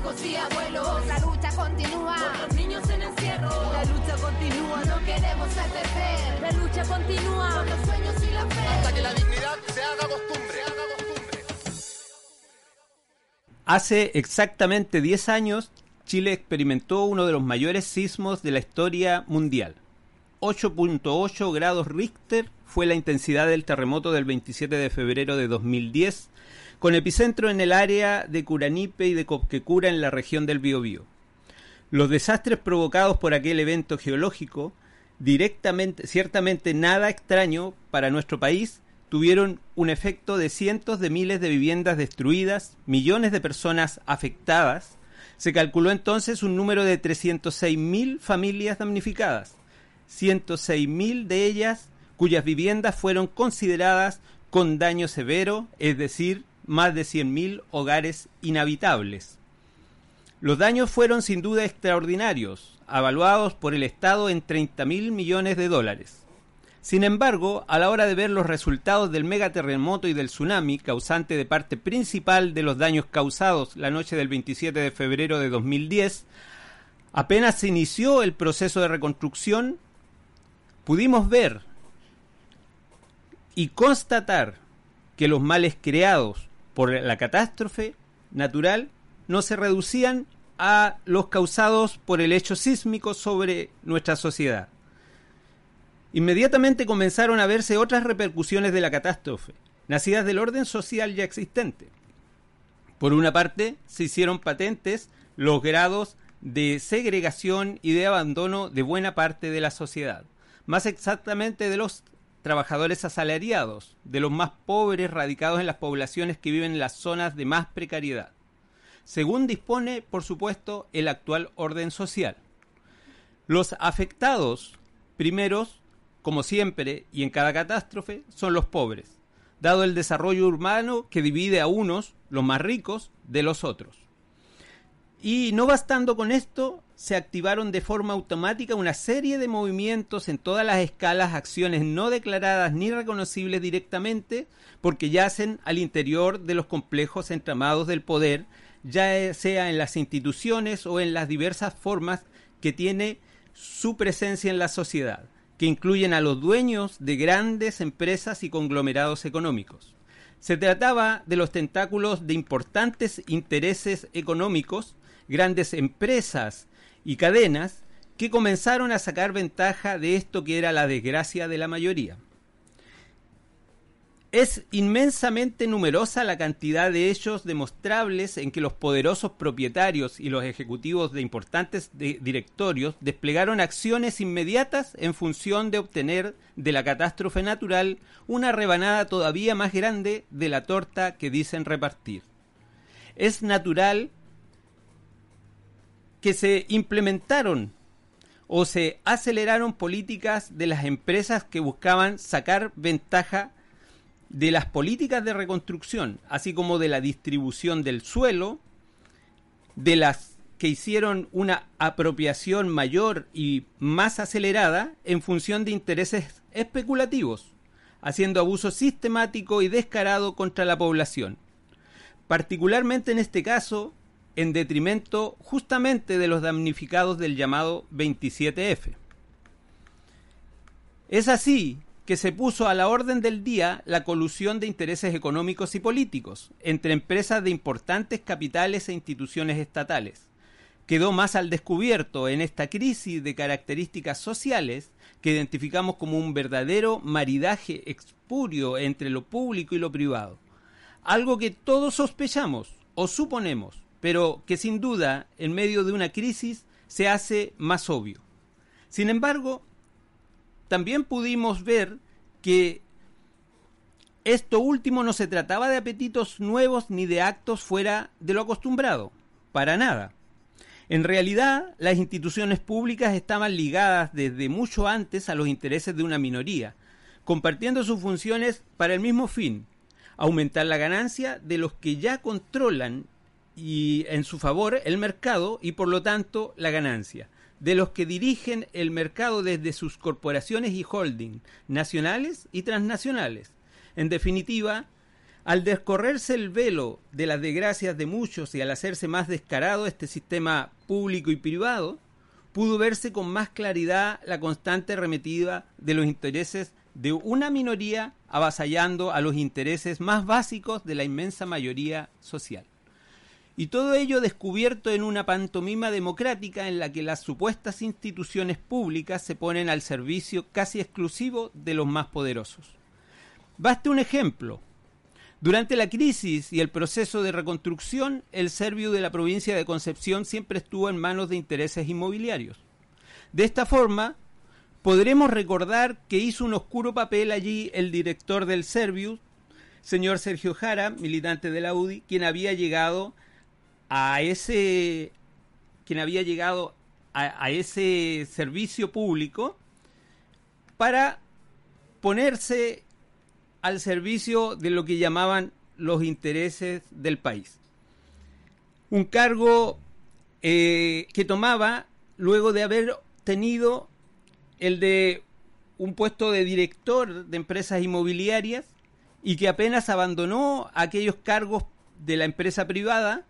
hijos y abuelos. La lucha continúa. Por los niños en encierro. La lucha continúa. No queremos atercer. La lucha continúa. Por los sueños y la fe. Hasta que la dignidad se haga costumbre. Hace exactamente 10 años, Chile experimentó uno de los mayores sismos de la historia mundial. 8.8 grados Richter fue la intensidad del terremoto del 27 de febrero de 2010, con epicentro en el área de Curanipe y de Copquecura en la región del Biobío. Los desastres provocados por aquel evento geológico, directamente, ciertamente nada extraño para nuestro país, tuvieron un efecto de cientos de miles de viviendas destruidas, millones de personas afectadas. Se calculó entonces un número de 306.000 familias damnificadas, 106.000 de ellas cuyas viviendas fueron consideradas con daño severo, es decir, más de 100.000 hogares inhabitables. Los daños fueron sin duda extraordinarios, avaluados por el Estado en 30.000 millones de dólares. Sin embargo, a la hora de ver los resultados del megaterremoto y del tsunami, causante de parte principal de los daños causados la noche del 27 de febrero de 2010, apenas se inició el proceso de reconstrucción, pudimos ver y constatar que los males creados por la catástrofe natural no se reducían a los causados por el hecho sísmico sobre nuestra sociedad. Inmediatamente comenzaron a verse otras repercusiones de la catástrofe, nacidas del orden social ya existente. Por una parte, se hicieron patentes los grados de segregación y de abandono de buena parte de la sociedad, más exactamente de los trabajadores asalariados, de los más pobres radicados en las poblaciones que viven en las zonas de más precariedad, según dispone, por supuesto, el actual orden social. Los afectados primeros como siempre y en cada catástrofe, son los pobres, dado el desarrollo urbano que divide a unos, los más ricos, de los otros. Y no bastando con esto, se activaron de forma automática una serie de movimientos en todas las escalas, acciones no declaradas ni reconocibles directamente, porque yacen al interior de los complejos entramados del poder, ya sea en las instituciones o en las diversas formas que tiene su presencia en la sociedad que incluyen a los dueños de grandes empresas y conglomerados económicos. Se trataba de los tentáculos de importantes intereses económicos, grandes empresas y cadenas que comenzaron a sacar ventaja de esto que era la desgracia de la mayoría. Es inmensamente numerosa la cantidad de hechos demostrables en que los poderosos propietarios y los ejecutivos de importantes directorios desplegaron acciones inmediatas en función de obtener de la catástrofe natural una rebanada todavía más grande de la torta que dicen repartir. Es natural que se implementaron o se aceleraron políticas de las empresas que buscaban sacar ventaja de las políticas de reconstrucción, así como de la distribución del suelo, de las que hicieron una apropiación mayor y más acelerada en función de intereses especulativos, haciendo abuso sistemático y descarado contra la población, particularmente en este caso en detrimento justamente de los damnificados del llamado 27F. Es así que se puso a la orden del día la colusión de intereses económicos y políticos entre empresas de importantes capitales e instituciones estatales. Quedó más al descubierto en esta crisis de características sociales que identificamos como un verdadero maridaje expurio entre lo público y lo privado. Algo que todos sospechamos o suponemos, pero que sin duda en medio de una crisis se hace más obvio. Sin embargo, también pudimos ver que esto último no se trataba de apetitos nuevos ni de actos fuera de lo acostumbrado, para nada. En realidad, las instituciones públicas estaban ligadas desde mucho antes a los intereses de una minoría, compartiendo sus funciones para el mismo fin, aumentar la ganancia de los que ya controlan y en su favor el mercado y por lo tanto la ganancia de los que dirigen el mercado desde sus corporaciones y holding nacionales y transnacionales. En definitiva, Al descorrerse el velo de las desgracias de muchos y al hacerse más descarado este sistema público y privado, pudo verse con más claridad la constante remetida de los intereses de una minoría avasallando a los intereses más básicos de la inmensa mayoría social. Y todo ello descubierto en una pantomima democrática en la que las supuestas instituciones públicas se ponen al servicio casi exclusivo de los más poderosos. Baste un ejemplo. Durante la crisis y el proceso de reconstrucción, el Servio de la provincia de Concepción siempre estuvo en manos de intereses inmobiliarios. De esta forma, podremos recordar que hizo un oscuro papel allí el director del Servius, señor Sergio Jara, militante de la UDI, quien había llegado a ese quien había llegado a, ese servicio público para ponerse al servicio de lo que llamaban los intereses del país. Un cargo eh, que tomaba luego de haber tenido el de un puesto de director de empresas inmobiliarias y que apenas abandonó aquellos cargos de la empresa privada,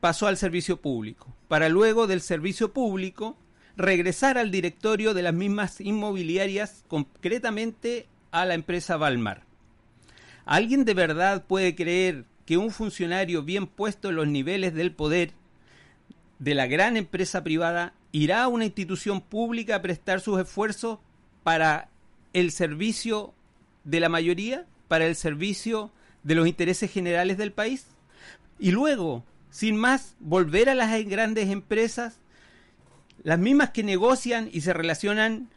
pasó al servicio público, para luego del servicio público regresar al directorio de las mismas inmobiliarias, concretamente a la empresa Valmar. ¿Alguien de verdad puede creer que un funcionario bien puesto en los niveles del poder de la gran empresa privada irá a una institución pública a prestar sus esfuerzos para el servicio de la mayoría, para el servicio de los intereses generales del país? Y luego, sin más, volver a las grandes empresas, las mismas que negocian y se relacionan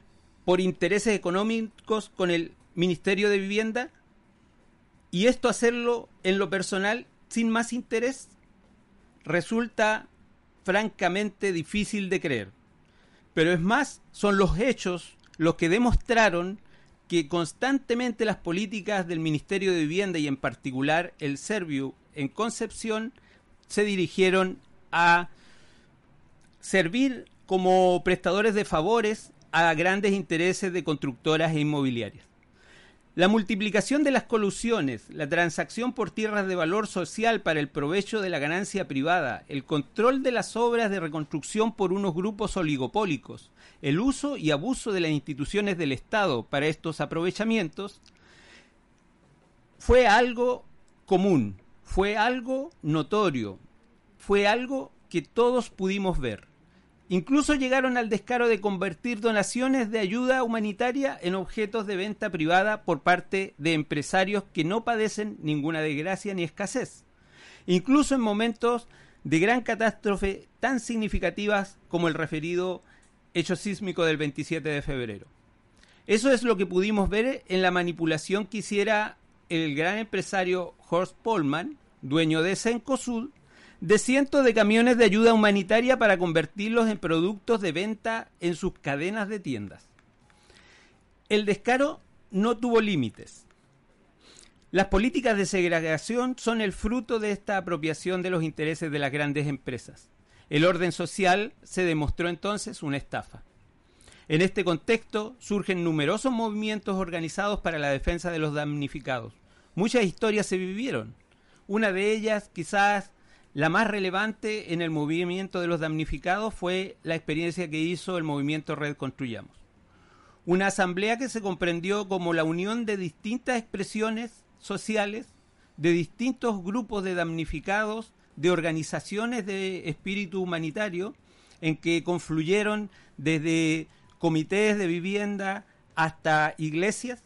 por intereses económicos con el Ministerio de Vivienda, y esto hacerlo en lo personal sin más interés resulta francamente difícil de creer. Pero es más, son los hechos los que demostraron que constantemente las políticas del Ministerio de Vivienda y en particular el Servio en Concepción se dirigieron a servir como prestadores de favores a grandes intereses de constructoras e inmobiliarias. La multiplicación de las colusiones, la transacción por tierras de valor social para el provecho de la ganancia privada, el control de las obras de reconstrucción por unos grupos oligopólicos, el uso y abuso de las instituciones del Estado para estos aprovechamientos, fue algo común, fue algo notorio, fue algo que todos pudimos ver. Incluso llegaron al descaro de convertir donaciones de ayuda humanitaria en objetos de venta privada por parte de empresarios que no padecen ninguna desgracia ni escasez. Incluso en momentos de gran catástrofe tan significativas como el referido hecho sísmico del 27 de febrero. Eso es lo que pudimos ver en la manipulación que hiciera el gran empresario Horst Polman, dueño de Sencosud, de cientos de camiones de ayuda humanitaria para convertirlos en productos de venta en sus cadenas de tiendas. El descaro no tuvo límites. Las políticas de segregación son el fruto de esta apropiación de los intereses de las grandes empresas. El orden social se demostró entonces una estafa. En este contexto surgen numerosos movimientos organizados para la defensa de los damnificados. Muchas historias se vivieron. Una de ellas quizás la más relevante en el movimiento de los damnificados fue la experiencia que hizo el movimiento Red Construyamos. Una asamblea que se comprendió como la unión de distintas expresiones sociales, de distintos grupos de damnificados, de organizaciones de espíritu humanitario, en que confluyeron desde comités de vivienda hasta iglesias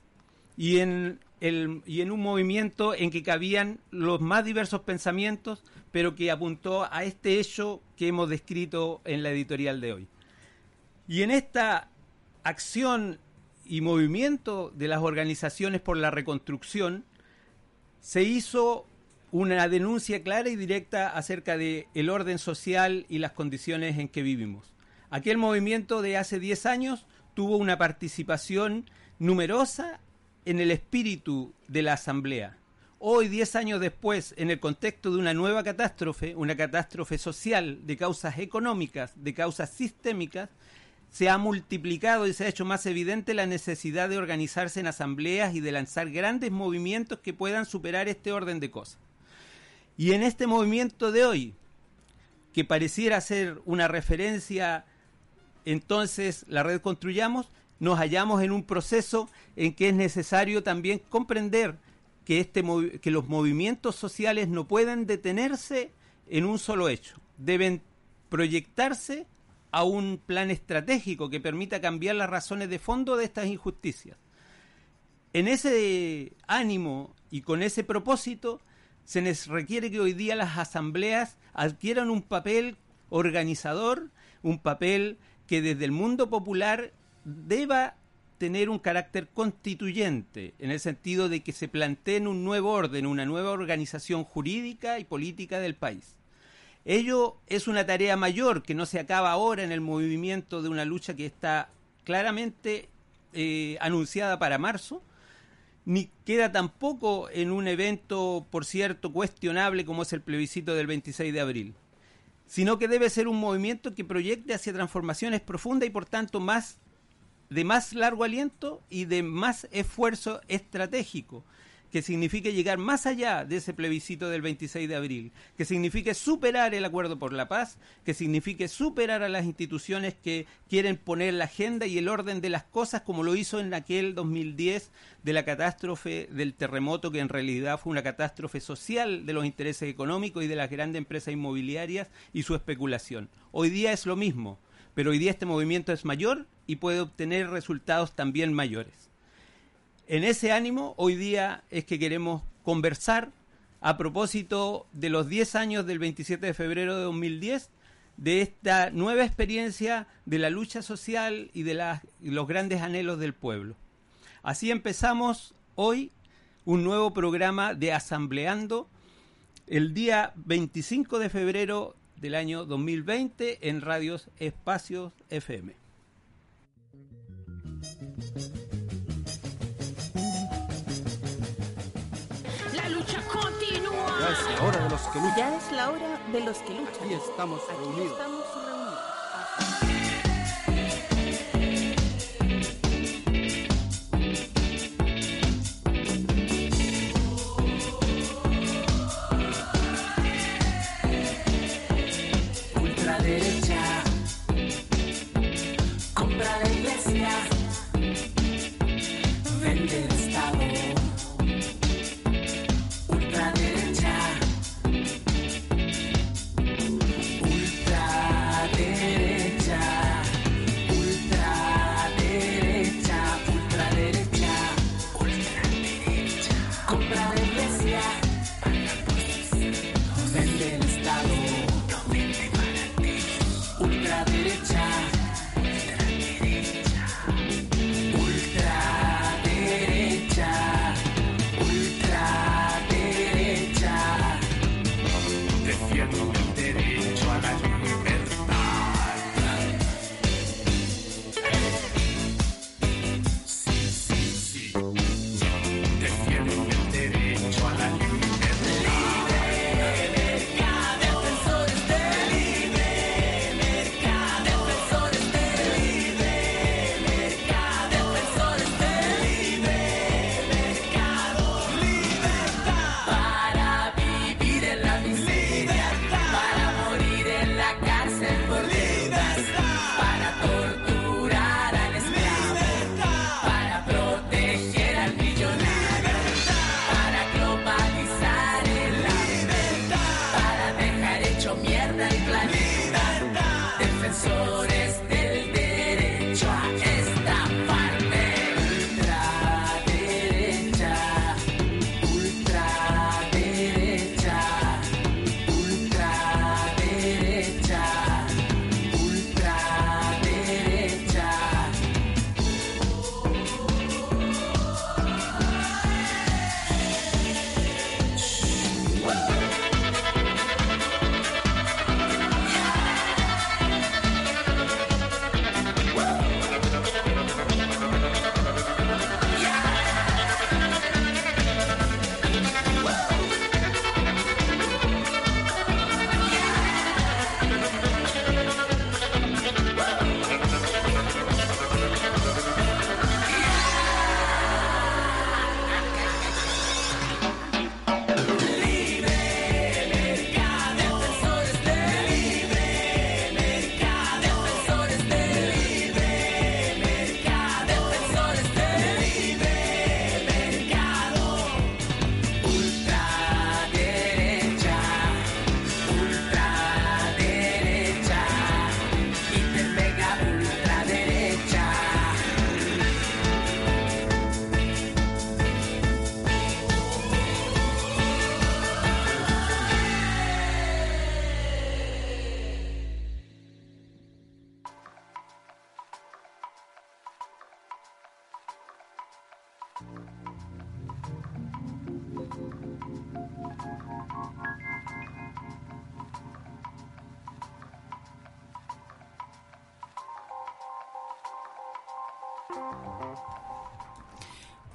y en, y en un movimiento en que cabían los más diversos pensamientos, pero que apuntó a este hecho que hemos descrito en la editorial de hoy. Y en esta acción y movimiento de las organizaciones por la reconstrucción, se hizo una denuncia clara y directa acerca del el orden social y las condiciones en que vivimos. Aquel movimiento de hace 10 años tuvo una participación numerosa en el espíritu de la Asamblea. Hoy, diez años después, en el contexto de una nueva catástrofe, una catástrofe social de causas económicas, de causas sistémicas, se ha multiplicado y se ha hecho más evidente la necesidad de organizarse en asambleas y de lanzar grandes movimientos que puedan superar este orden de cosas. Y en este movimiento de hoy, que pareciera ser una referencia, entonces la red Construyamos, nos hallamos en un proceso en que es necesario también comprender que, este, que los movimientos sociales no pueden detenerse en un solo hecho, deben proyectarse a un plan estratégico que permita cambiar las razones de fondo de estas injusticias. En ese ánimo y con ese propósito, se les requiere que hoy día las asambleas adquieran un papel organizador, un papel que desde el mundo popular deba tener un carácter constituyente, en el sentido de que se planteen un nuevo orden, una nueva organización jurídica y política del país. Ello es una tarea mayor que no se acaba ahora en el movimiento de una lucha que está claramente eh, anunciada para marzo, ni queda tampoco en un evento, por cierto, cuestionable como es el plebiscito del 26 de abril, sino que debe ser un movimiento que proyecte hacia transformaciones profundas y por tanto más de más largo aliento y de más esfuerzo estratégico, que signifique llegar más allá de ese plebiscito del 26 de abril, que signifique superar el acuerdo por la paz, que signifique superar a las instituciones que quieren poner la agenda y el orden de las cosas como lo hizo en aquel 2010 de la catástrofe del terremoto, que en realidad fue una catástrofe social de los intereses económicos y de las grandes empresas inmobiliarias y su especulación. Hoy día es lo mismo, pero hoy día este movimiento es mayor y puede obtener resultados también mayores. En ese ánimo, hoy día es que queremos conversar a propósito de los 10 años del 27 de febrero de 2010, de esta nueva experiencia de la lucha social y de los grandes anhelos del pueblo. Así empezamos hoy un nuevo programa de Asambleando el día 25 de febrero del año 2020 en Radios Espacios FM. Ya es la hora de los que luchan. Ya es la hora de los que luchan. Aquí estamos Aquí reunidos. estamos reunidos.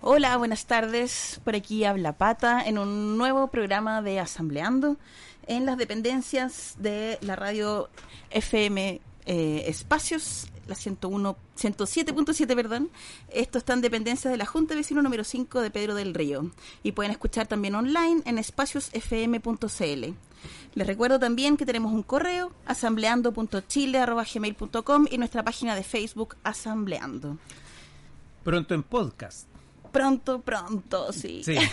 Hola, buenas tardes. Por aquí habla Pata en un nuevo programa de Asambleando en las dependencias de la radio FM eh, Espacios, la 101, 107.7, perdón. Esto está en dependencias de la Junta de Vecinos número 5 de Pedro del Río. Y pueden escuchar también online en espaciosfm.cl. Les recuerdo también que tenemos un correo, asambleando.chile.gmail.com y nuestra página de Facebook, Asambleando. Pronto en podcast. Pronto, pronto, sí. Sí.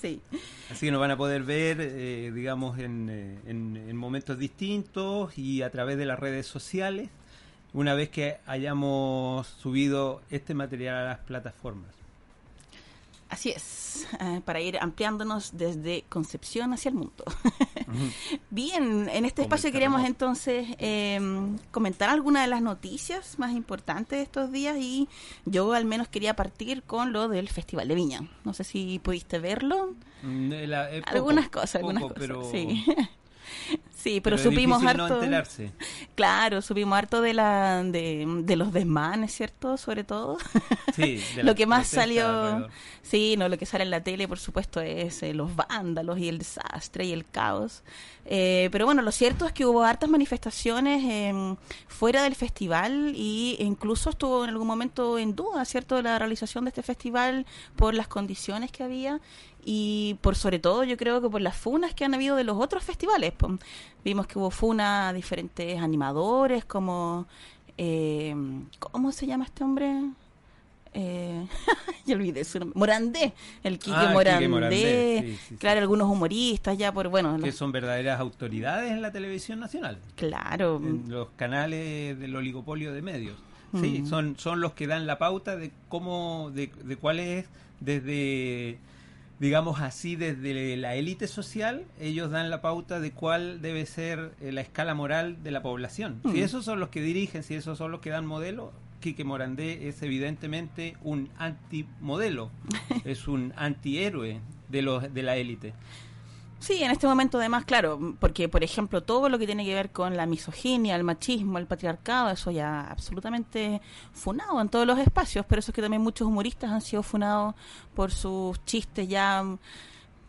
Sí. Así que nos van a poder ver, eh, digamos, en, eh, en- en momentos distintos y a través de las redes sociales, una vez que hayamos subido este material a las plataformas. Así es, eh, para ir ampliándonos desde Concepción hacia el mundo. Bien, en este espacio queríamos entonces eh, comentar algunas de las noticias más importantes de estos días y yo al menos quería partir con lo del Festival de Viña. No sé si pudiste verlo. Mm, eh, la- eh, poco, algunas cosas, algunas poco, cosas. pero, Sí. sí, pero, es supimos harto. no enterarse. Claro, supimos harto de la de, de los desmanes, ¿cierto? Sobre todo. Sí, de lo que más salió, alrededor. sí, no, lo que sale en la tele, por supuesto, es eh, los vándalos y el desastre y el caos. Eh, pero bueno, lo cierto es que hubo hartas manifestaciones eh, fuera del festival y incluso estuvo en algún momento en duda, ¿cierto?, la realización de este festival por las condiciones que había y por sobre todo yo creo que por las funas que han habido de los otros festivales. Vimos que hubo funas a diferentes animadores como... eh, ¿Cómo se llama este hombre? Eh, ya olvidé su nombre. Morandé, el Quique Ah, Quique Morandé. Sí, sí. claro, algunos humoristas ya por, bueno, Que los- son verdaderas autoridades en la televisión nacional. claro. en los canales del oligopolio de medios. Sí, Mm. son, son los que dan la pauta de cómo, de, de cuál es, desde, digamos así, desde la élite social, ellos dan la pauta de cuál debe ser eh, la escala moral de la población. Si Mm. esos son los que dirigen, si esos son los que dan modelo, Quique Morandé es evidentemente un antimodelo, es un antihéroe de, los, de la élite. Sí, en este momento además, claro, porque por ejemplo todo lo que tiene que ver con la misoginia, el machismo, el patriarcado, eso ya absolutamente funado en todos los espacios, pero eso es que también muchos humoristas han sido funados por sus chistes ya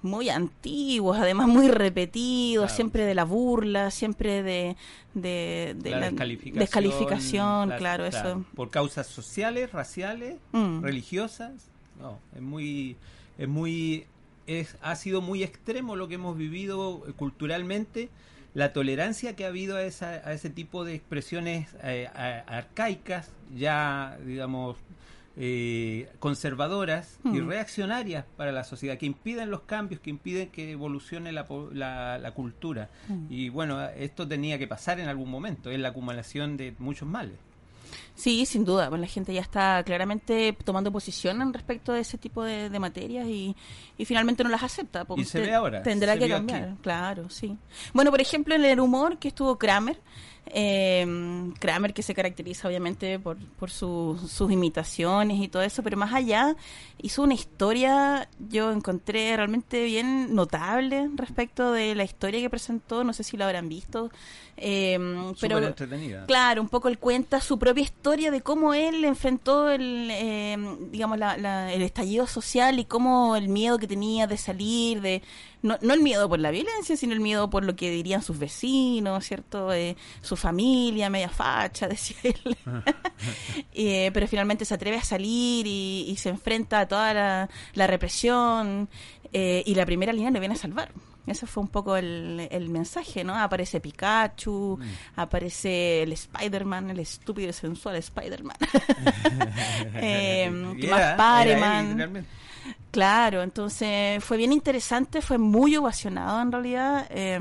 muy antiguos, además muy repetidos, Claro. siempre de la burla, siempre de, de, de la, descalificación, descalificación, la- claro, eso. por causas sociales, raciales, Mm. religiosas. No, es muy, es muy, es, ha sido muy extremo lo que hemos vivido eh, culturalmente, la tolerancia que ha habido a, esa, a ese tipo de expresiones eh, a- arcaicas, ya digamos eh, conservadoras y Mm. reaccionarias para la sociedad, que impiden los cambios, que impiden que evolucione la, la, la cultura. Mm. Y bueno, esto tenía que pasar en algún momento, es la acumulación de muchos males. Sí, sin duda. Bueno, la gente ya está claramente tomando posición en respecto de ese tipo de, de materias y, y finalmente no las acepta. Y se ve ahora, Tendrá se que cambiar, aquí. claro, sí. Bueno, por ejemplo, en el humor que estuvo Kramer. eh, Kramer que se caracteriza obviamente por, por su- sus imitaciones y todo eso, pero más allá hizo una historia, yo encontré realmente bien notable respecto de la historia que presentó, no sé si lo habrán visto, eh, pero entretenida. Claro, un poco él cuenta su propia historia de cómo él enfrentó el, eh, digamos, el estallido social y cómo el miedo que tenía de salir, de no, no el miedo por la violencia, sino el miedo por lo que dirían sus vecinos, ¿cierto? Eh, su familia, media facha, decía él. Eh, pero finalmente se atreve a salir y, se enfrenta a toda la represión eh, y la primera línea le viene a salvar. Ese fue un poco el, el mensaje, ¿no? Aparece Pikachu, aparece el Spider-Man, el estúpido y sensual Spider-Man. eh, ¿qué Era- más? Pareman. Claro, entonces fue bien interesante, fue muy ovacionado en realidad. eh,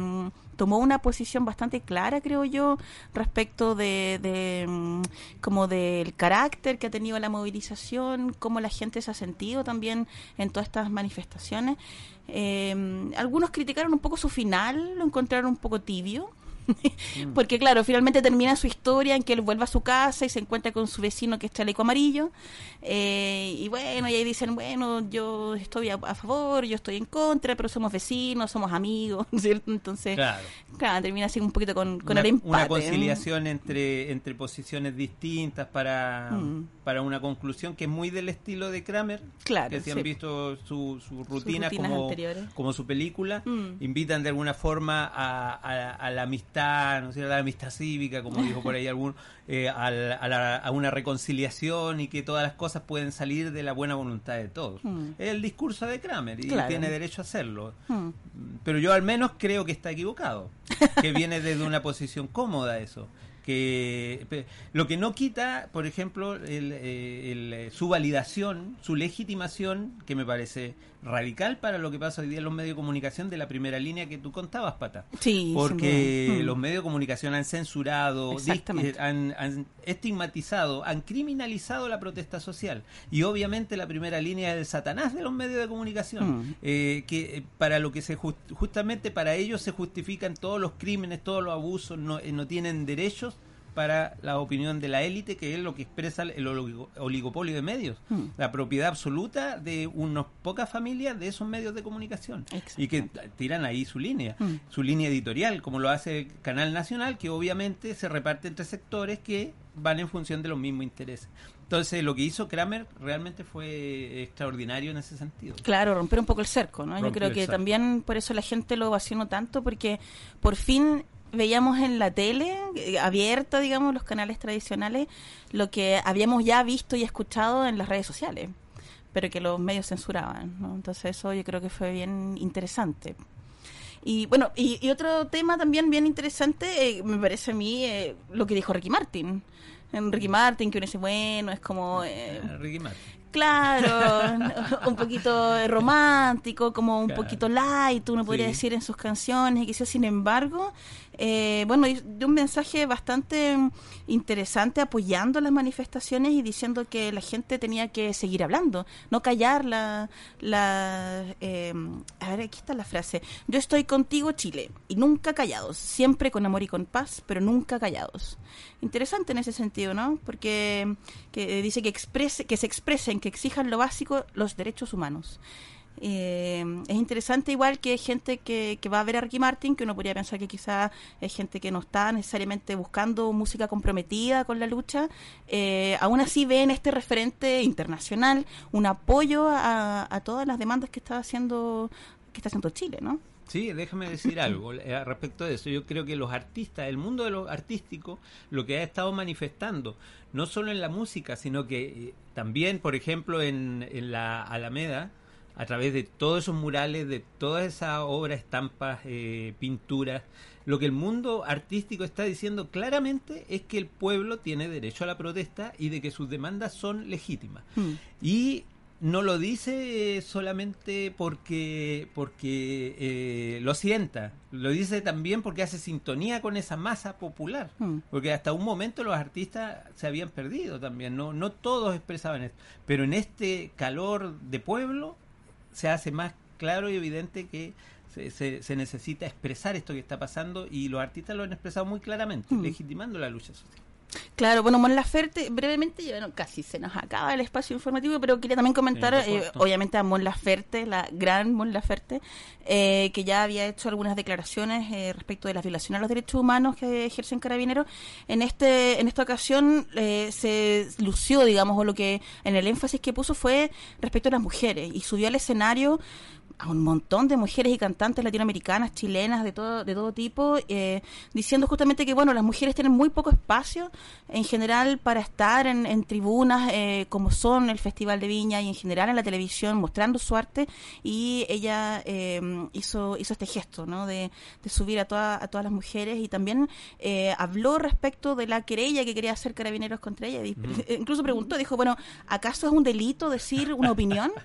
tomó una posición bastante clara, creo yo, respecto de, de, mm, como del carácter que ha tenido la movilización, cómo la gente se ha sentido también en todas estas manifestaciones. Eh, algunos criticaron un poco su final, lo encontraron un poco tibio. Porque claro, finalmente termina su historia en que él vuelve a su casa y se encuentra con su vecino que es chaleco amarillo. Eh, y bueno, y ahí dicen, bueno, yo estoy a, a favor, yo estoy en contra, pero somos vecinos, somos amigos, ¿cierto? Entonces, Claro. claro, termina así un poquito con, con una, el empate. una ¿eh? conciliación entre, entre posiciones distintas para, Mm. para una conclusión que es muy del estilo de Kramer. Claro, que si sí. han visto su, su rutina como, anteriores. como su película, Mm. invitan de alguna forma a, a- a la amistad, ¿no sé, a la amistad cívica, como dijo por ahí algún, eh, a, la- a una reconciliación y que todas las cosas pueden salir de la buena voluntad de todos. Mm. Es el discurso de Kramer y Claro. tiene derecho a hacerlo. Mm. Pero yo al menos creo que está equivocado, que viene desde una posición cómoda eso. Que lo que no quita, por ejemplo, el, eh, el, eh, su validación, su legitimación, que me parece radical para lo que pasa hoy día en los medios de comunicación de la primera línea que tú contabas, Pata. Sí, Porque. Mm. los medios de comunicación han censurado, eh, han, han estigmatizado, han criminalizado la protesta social. Y obviamente la primera línea es el satanás de los medios de comunicación. Mm. Eh, que eh, para lo que se jus- justamente para ellos se justifican todos los crímenes, todos los abusos, no, eh, no tienen derechos para la opinión de la élite, que es lo que expresa el oligo- oligopolio de medios, Mm. la propiedad absoluta de unas pocas familias de esos medios de comunicación y que tiran ahí su línea, Mm. su línea editorial, como lo hace el Canal Nacional, que obviamente se reparte entre sectores que van en función de los mismos intereses. Entonces, lo que hizo Kramer realmente fue extraordinario en ese sentido. Claro, romper un poco el cerco, ¿no? Yo creo que también por eso la gente lo ovacionó tanto, porque por fin veíamos en la tele eh, abierta, digamos, los canales tradicionales, lo que habíamos ya visto y escuchado en las redes sociales, pero que los medios censuraban, ¿no? Entonces eso yo creo que fue bien interesante. Y bueno, y, y otro tema también bien interesante, eh, me parece a mí, eh, lo que dijo Ricky Martin. En Ricky Martin, que uno dice, bueno, es como... eh, Ah, Ricky Martin. Claro, un poquito romántico, como un Claro. poquito light, uno podría Sí. decir en sus canciones, y que sin embargo, eh, bueno, dio un mensaje bastante mm, interesante apoyando las manifestaciones y diciendo que la gente tenía que seguir hablando, no callar la... la eh, a ver, aquí está la frase, yo estoy contigo Chile, y nunca callados, siempre con amor y con paz, pero nunca callados. Interesante en ese sentido, ¿no? Porque que dice que exprese, que se expresen, que exijan lo básico, los derechos humanos. Eh, es interesante igual que gente que, que va a ver a Ricky Martin, que uno podría pensar que quizá es gente que no está necesariamente buscando música comprometida con la lucha, eh, aún así ve en este referente internacional un apoyo a, a todas las demandas que está haciendo que está haciendo Chile, ¿no? Sí, déjame decir algo eh, respecto de eso. Yo creo que los artistas, el mundo de los artísticos, lo que ha estado manifestando, no solo en la música, sino que eh, también, por ejemplo, en, en la Alameda, a través de todos esos murales, de todas esas obras, estampas, eh, pinturas, lo que el mundo artístico está diciendo claramente es que el pueblo tiene derecho a la protesta y de que sus demandas son legítimas. Mm. Y no lo dice solamente porque, porque eh, lo sienta, lo dice también porque hace sintonía con esa masa popular. Mm. Porque hasta un momento los artistas se habían perdido también, no, no todos expresaban esto. Pero en este calor de pueblo se hace más claro y evidente que se, se- se necesita expresar esto que está pasando y los artistas lo han expresado muy claramente, Mm. legitimando la lucha social. Claro, bueno, Mon Laferte, brevemente, ya, bueno, casi se nos acaba el espacio informativo, pero quería también comentar, eh, obviamente, a Mon Laferte, la gran Mon Laferte, eh, que ya había hecho algunas declaraciones eh, respecto de las violaciones a los derechos humanos que ejercen carabineros. En este en esta ocasión eh, se lució, digamos, o lo que en el énfasis que puso fue respecto a las mujeres y subió al escenario a un montón de mujeres y cantantes latinoamericanas, chilenas, de todo, de todo tipo, eh, diciendo justamente que bueno, las mujeres tienen muy poco espacio en general para estar en, en tribunas eh, como son el Festival de Viña y en general en la televisión mostrando su arte y ella eh, hizo, hizo este gesto ¿no? de, de subir a, toda- a todas las mujeres y también eh, habló respecto de la querella que quería hacer carabineros contra ella. Y- Incluso preguntó, dijo, bueno, ¿acaso es un delito decir una opinión?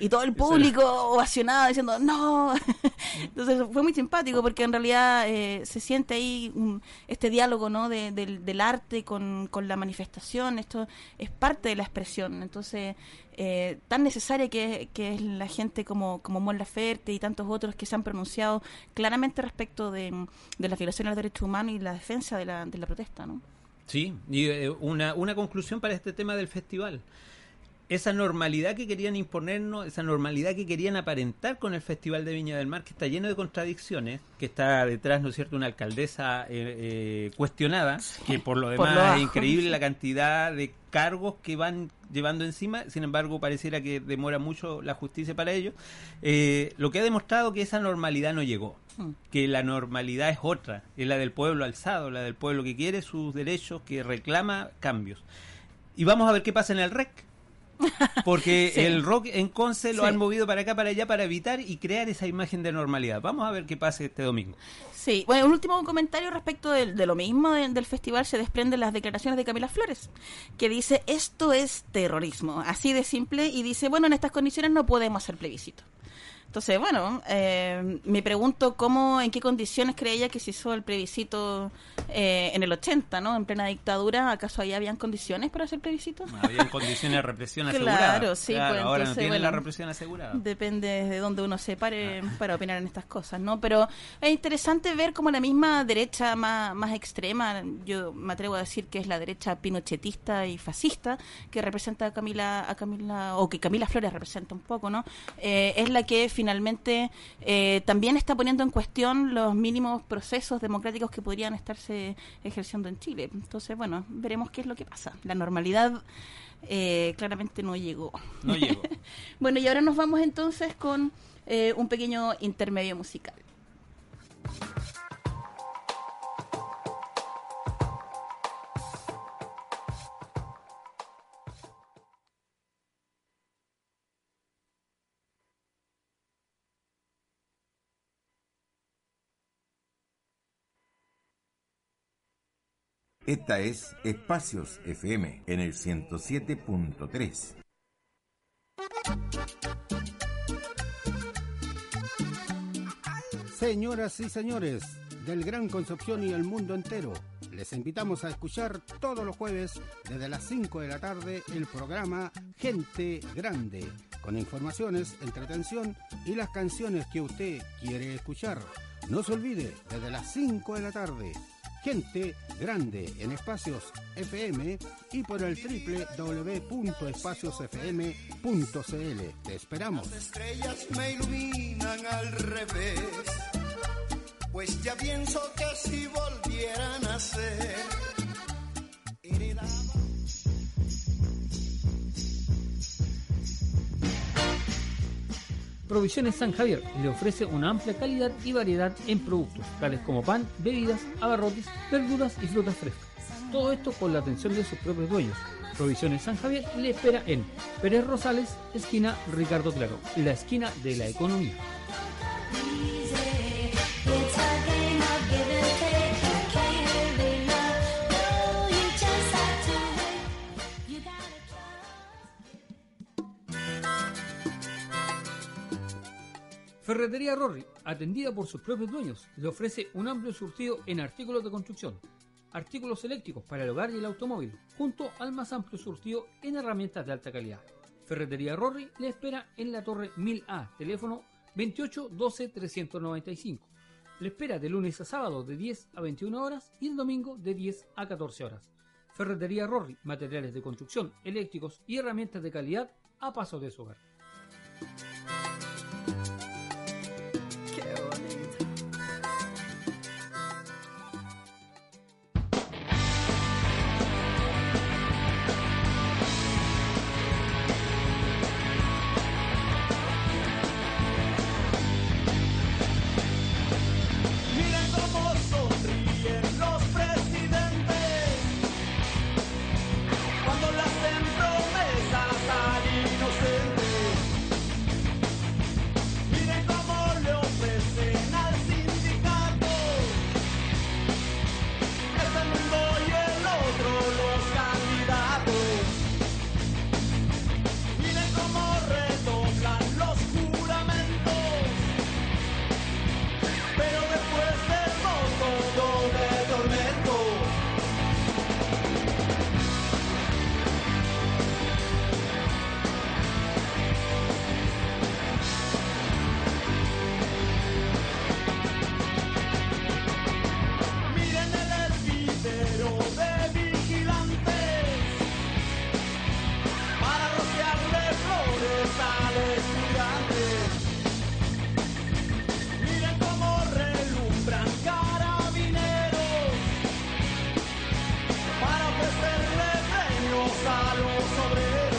Y todo el público emocionada diciendo no. Entonces fue muy simpático porque en realidad eh, se siente ahí un- este diálogo ¿no? de- del, del arte con, con la manifestación. Esto es parte de la expresión. Entonces, eh, tan necesaria que, que es la gente como, como Mon Laferte y tantos otros que se han pronunciado claramente respecto de, de la violación a los derechos humanos y la defensa de la, de la protesta. ¿no? Sí, y eh, una, una conclusión para este tema del festival. Esa normalidad que querían imponernos, esa normalidad que querían aparentar con el Festival de Viña del Mar, que está lleno de contradicciones, que está detrás, ¿no es cierto?, una alcaldesa eh, eh, cuestionada, que por lo por demás lo es increíble la cantidad de cargos que van llevando encima, sin embargo pareciera que demora mucho la justicia para ello, eh, lo que ha demostrado que esa normalidad no llegó Mm. que la normalidad es otra, es la del pueblo alzado, la del pueblo que quiere sus derechos, que reclama cambios. Y vamos a ver qué pasa en el REC. Porque Sí. el rock en Conce lo Sí. han movido para acá, para allá, para evitar y crear esa imagen de normalidad. Vamos a ver qué pasa este domingo. Sí, bueno, un último comentario respecto del- de, lo mismo de- del festival se desprenden las declaraciones de Camila Flores, que dice esto es terrorismo, así de simple, y dice, bueno, en estas condiciones no podemos hacer plebiscito. Entonces, bueno, eh, me pregunto cómo, en qué condiciones cree ella que se hizo el plebiscito eh, en el 80, ¿no? En plena dictadura, ¿acaso ahí habían condiciones para hacer plebiscito? Había condiciones de represión Claro, asegurada. sí, Claro, pues, ahora no tienen la represión asegurada. Depende de dónde uno se pare para opinar en estas cosas, ¿no? Pero es interesante ver cómo la misma derecha más, más extrema, yo me atrevo a decir que es la derecha pinochetista y fascista, que representa a Camila, a Camila o que Camila Flores representa un poco, ¿no? Eh, es la que finalmente eh, también está poniendo en cuestión los mínimos procesos democráticos que podrían estarse ejerciendo en Chile. Entonces, bueno, veremos qué es lo que pasa. La normalidad eh, claramente no llegó. No llegó. Bueno, y ahora nos vamos entonces con eh, un pequeño intermedio musical. Esta es Espacios FM en el 107.3. Señoras y señores del Gran Concepción y el mundo entero, les invitamos a escuchar todos los jueves desde las 5 de la tarde el programa Gente Grande, con informaciones, entretención y las canciones que usted quiere escuchar. No se olvide, desde las 5 de la tarde, Gente Grande en Espacios FM y por el www.espaciosfm.cl. Te esperamos. estrellas me iluminan al revés, pues ya pienso que si volvieran a ser, Provisiones San Javier le ofrece una amplia calidad y variedad en productos, tales como pan, bebidas, abarrotes, verduras y frutas frescas. Todo esto con la atención de sus propios dueños. Provisiones San Javier le espera en Pérez Rosales, esquina Ricardo Claro, la esquina de la economía. Ferretería Rory, atendida por sus propios dueños, le ofrece un amplio surtido en artículos de construcción, artículos eléctricos para el hogar y el automóvil, junto al más amplio surtido en herramientas de alta calidad. Ferretería Rory le espera en la torre 1000A, teléfono 28 12 395. Le espera de lunes a sábado de 10 a 21 horas y el domingo de 10 a 14 horas. Ferretería Rory, materiales de construcción, eléctricos y herramientas de calidad a paso de su hogar. que se le sobre.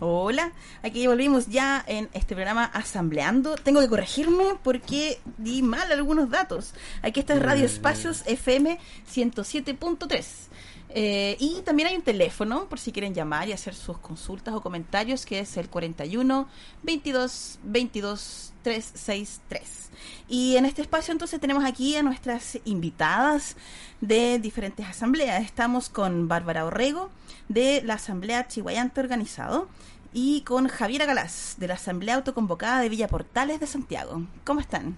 Hola, aquí volvimos ya en este programa Asambleando. Tengo que corregirme porque di mal algunos datos. Aquí está Radio Espacios FM 107.3. Eh, y también hay un teléfono por si quieren llamar y hacer sus consultas o comentarios, que es el 41 22 22 363. Y en este espacio entonces tenemos aquí a nuestras invitadas de diferentes asambleas. Estamos con Bárbara Orrego de la Asamblea Chihuayante Organizado y con Javiera Galás de la Asamblea Autoconvocada de Villa Portales de Santiago. ¿Cómo están?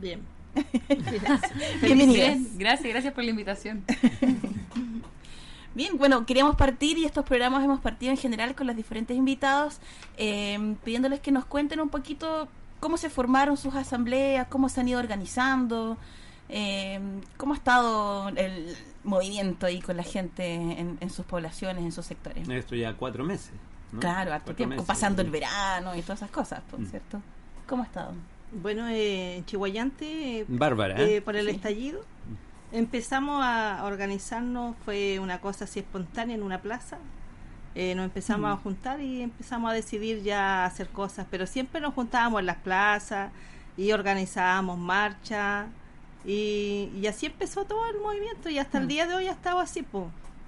Bien. Bienvenidas. Bien, Gracias, gracias por la invitación. Bien, bueno, queríamos partir y estos programas hemos partido en general con los diferentes invitados, eh, pidiéndoles que nos cuenten un poquito cómo se formaron sus asambleas, cómo se han ido organizando, eh, cómo ha estado el movimiento ahí con la gente en, en sus poblaciones, en sus sectores. Esto ya cuatro meses. ¿no? Claro, harto Cuatro tiempo, meses. pasando el verano y todas esas cosas, por Mm. cierto. ¿Cómo ha estado? Bueno, eh, en Chihuayante, eh, Bárbara, ¿eh? eh, por el Sí. estallido, empezamos a organizarnos, fue una cosa así espontánea en una plaza. Eh, nos empezamos Mm. a juntar y empezamos a decidir ya hacer cosas, pero siempre nos juntábamos en las plazas y organizábamos marchas y, y así empezó todo el movimiento y hasta el Mm. día de hoy ha estado así, pues.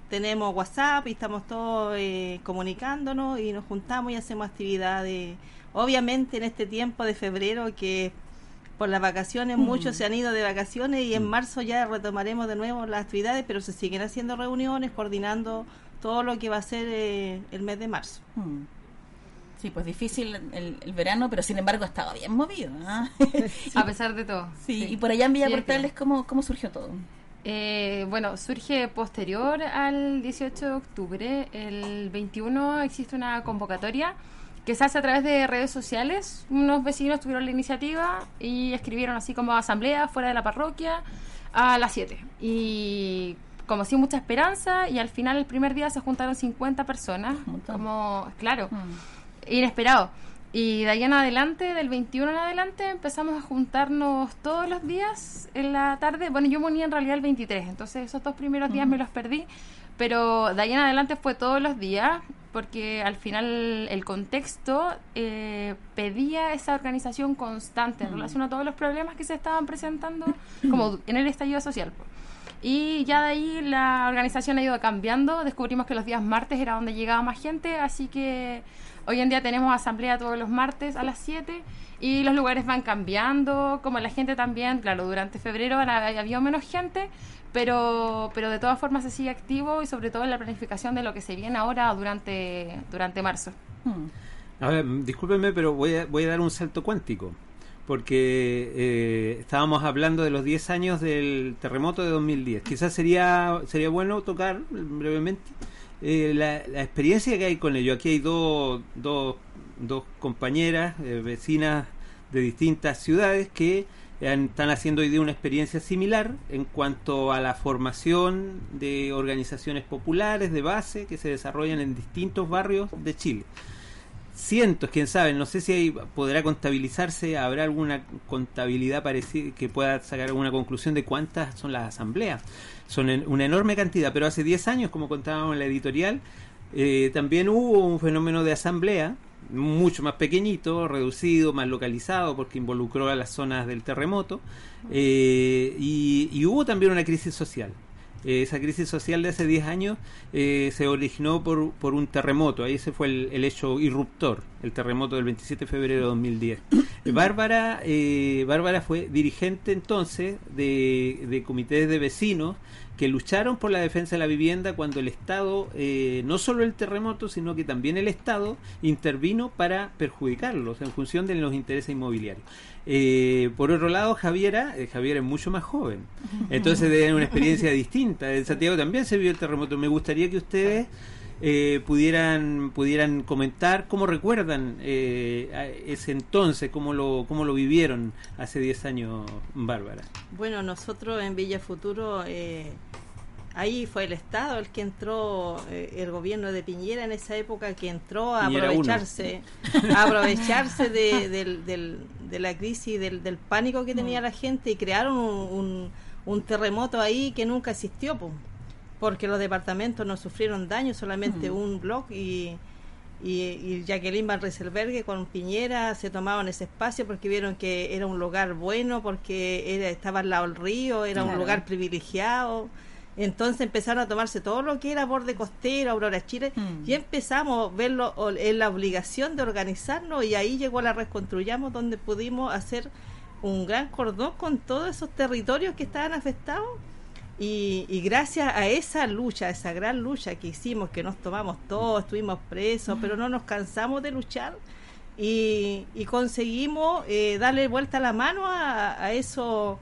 Tenemos WhatsApp y estamos todos eh, comunicándonos y nos juntamos y hacemos actividades. Obviamente en este tiempo de febrero que por las vacaciones Mm. muchos se han ido de vacaciones y en Mm. marzo ya retomaremos de nuevo las actividades, pero se siguen haciendo reuniones, coordinando todo lo que va a ser eh, el mes de marzo. Hmm. Sí, pues difícil el, el verano, pero sin embargo ha estado bien movido. ¿ah? A pesar de todo. Sí, y por allá en Villa Sí, Portales, ¿cómo, ¿cómo surgió todo? Eh, bueno, surge posterior al 18 de octubre. El 21 existe una convocatoria que se hace a través de redes sociales. Unos vecinos tuvieron la iniciativa y escribieron así como asamblea fuera de la parroquia a las 7. Y como sin mucha esperanza y al final el primer día se juntaron 50 personas. Como, claro, Hmm. inesperado. Y de ahí en adelante, del 21 en adelante, empezamos a juntarnos todos los días en la tarde. Bueno, yo me uní en realidad el 23, entonces esos dos primeros días me los perdí. Pero de ahí en adelante fue todos los días. porque al final el contexto eh, pedía esa organización constante en relación a todos los problemas que se estaban presentando como en el estallido social. Y ya de ahí la organización ha ido cambiando. Descubrimos que los días martes era donde llegaba más gente, así que hoy en día tenemos asamblea todos los martes a las 7 y los lugares van cambiando, como la gente también, claro, durante febrero ha- había menos gente, pero, pero de todas formas se sigue activo y sobre todo en la planificación de lo que se viene ahora durante, durante marzo. A ver, discúlpenme, pero voy a, voy a dar un salto cuántico. Porque eh, estábamos hablando de los 10 años del terremoto de 2010. Quizás sería, sería bueno tocar brevemente eh, la, experiencia que hay con ello. Aquí hay dos, dos, dos compañeras, eh, vecinas de distintas ciudades que están haciendo hoy día una experiencia similar en cuanto a la formación de organizaciones populares de base que se desarrollan en distintos barrios de Chile cientos, quién sabe, no sé si ahí podrá contabilizarse, habrá alguna contabilidad parecida que pueda sacar alguna conclusión de cuántas son las asambleas. Son en- una enorme cantidad, pero hace 10 años, como contábamos en la editorial, eh, también hubo un fenómeno de asamblea mucho más pequeñito, reducido, más localizado, porque involucró a las zonas del terremoto, eh, y, y hubo también una crisis social. Eh, esa crisis social de hace 10 años eh, se originó por, por un terremoto. Ahí ese fue el, el hecho irruptor, el terremoto del 27 de febrero de 2010. Eh, Bárbara, eh, Bárbara fue dirigente entonces de, de comités de vecinos que lucharon por la defensa de la vivienda cuando el Estado, eh, no solo el terremoto, sino que también el Estado intervino para perjudicarlos en función de los intereses inmobiliarios. Eh, por otro lado, Javiera, eh, Javiera es mucho más joven, entonces tener una experiencia distinta. En Santiago también se vio el terremoto. Me gustaría que ustedes eh, pudieran pudieran comentar cómo recuerdan eh, ese entonces, cómo lo cómo lo vivieron hace 10 años, Bárbara. Bueno, nosotros en Villa Futuro, eh, ahí fue el Estado el que entró, eh, el gobierno de Piñera en esa época que entró a Piñera aprovecharse, a aprovecharse de, del- del- de la crisis, del, del pánico que tenía la gente y crearon un, un- un terremoto ahí que nunca existió, po, porque los departamentos no sufrieron daño, solamente un blog y... Y, y Jacqueline Van Rieselberghe con Piñera se tomaban ese espacio porque vieron que era un lugar bueno, porque era, estaba al lado del río, era un lugar privilegiado. Entonces empezaron a tomarse todo lo que era borde costero, Aurora Chile, Mm. y empezamos a verlo en la obligación de organizarnos y ahí llegó la Reconstruyamos donde pudimos hacer un gran cordón con todos esos territorios que estaban afectados y, y gracias a esa lucha, a esa gran lucha que hicimos, que nos tomamos todos, estuvimos presos, pero no nos cansamos de luchar y, y conseguimos eh, darle vuelta a la mano a, a esos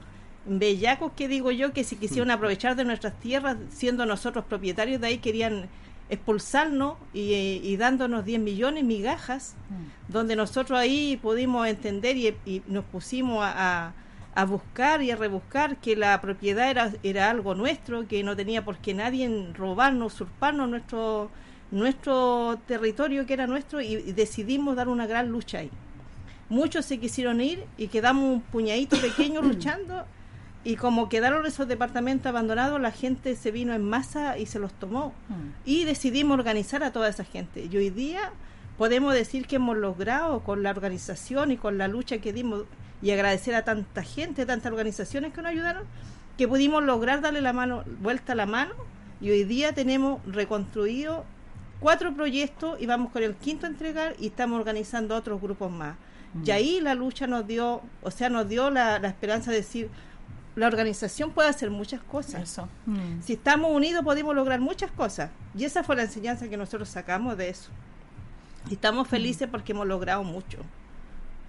bellacos que digo yo que se quisieron aprovechar de nuestras tierras, siendo nosotros propietarios de ahí, querían expulsarnos y, y dándonos 10 millones migajas, donde nosotros ahí pudimos entender y, y nos pusimos a, a- a buscar y a rebuscar que la propiedad era, era algo nuestro, que no tenía por qué nadie robarnos, usurparnos nuestro, nuestro territorio que era nuestro y, y decidimos dar una gran lucha ahí. Muchos se quisieron ir y quedamos un puñadito pequeño luchando y como quedaron esos departamentos abandonados, la gente se vino en masa y se los tomó y decidimos organizar a toda esa gente. Y hoy día podemos decir que hemos logrado con la organización y con la lucha que dimos y agradecer a tanta gente, tantas organizaciones que nos ayudaron, que pudimos lograr darle la mano, vuelta a la mano y hoy día tenemos reconstruido cuatro proyectos y vamos con el quinto a entregar y estamos organizando otros grupos más. Y ahí la lucha nos dio, o sea, nos dio la, la esperanza de decir, la organización puede hacer muchas cosas. Eso. Mm. Si estamos unidos podemos lograr muchas cosas. Y esa fue la enseñanza que nosotros sacamos de eso. Y estamos felices porque hemos logrado mucho.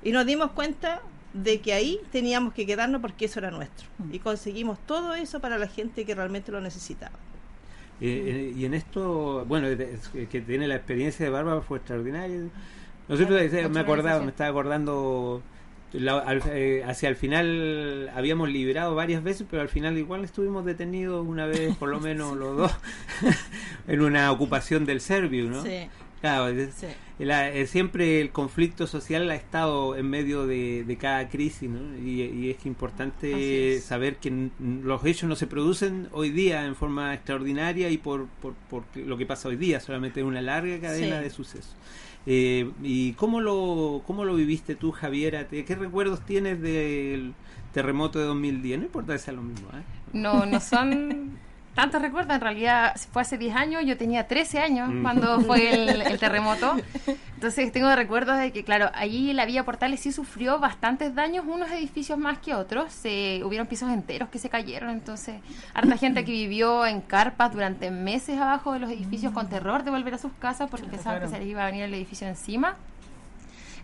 Y nos dimos cuenta de que ahí teníamos que quedarnos porque eso era nuestro. Y conseguimos todo eso para la gente que realmente lo necesitaba. Eh, eh, y en esto, bueno, es que tiene la experiencia de Bárbara fue extraordinaria. Nosotros eh, me acordaba, me estaba acordando la- al- eh, hacia el final habíamos liberado varias veces, pero al final igual estuvimos detenidos una vez, por lo menos los dos, en una ocupación del Servio, ¿no? Sí. Claro, es- Sí. la- eh, siempre el conflicto social ha estado en medio de, de cada crisis, ¿no? Y, y es importante es. saber que los hechos no se producen hoy día en forma extraordinaria y por, por, por lo que pasa hoy día, solamente es una larga cadena Sí. de sucesos. Eh, ¿Y cómo lo, cómo lo viviste tú, Javiera? ¿Te- ¿Qué recuerdos tienes del terremoto de 2010? No importa que sea lo mismo, ¿eh? No, no son tantos recuerdos. En realidad fue hace 10 años, yo tenía 13 años Mm. cuando fue el, el terremoto. Entonces tengo recuerdos de que, claro, allí la Villa Portales sí sufrió bastantes daños, unos edificios más que otros. Se, hubieron pisos enteros que se cayeron, entonces harta gente que vivió en carpas durante meses abajo de los edificios con terror de volver a sus casas porque pensaban que Claro. se les iba a venir el edificio encima.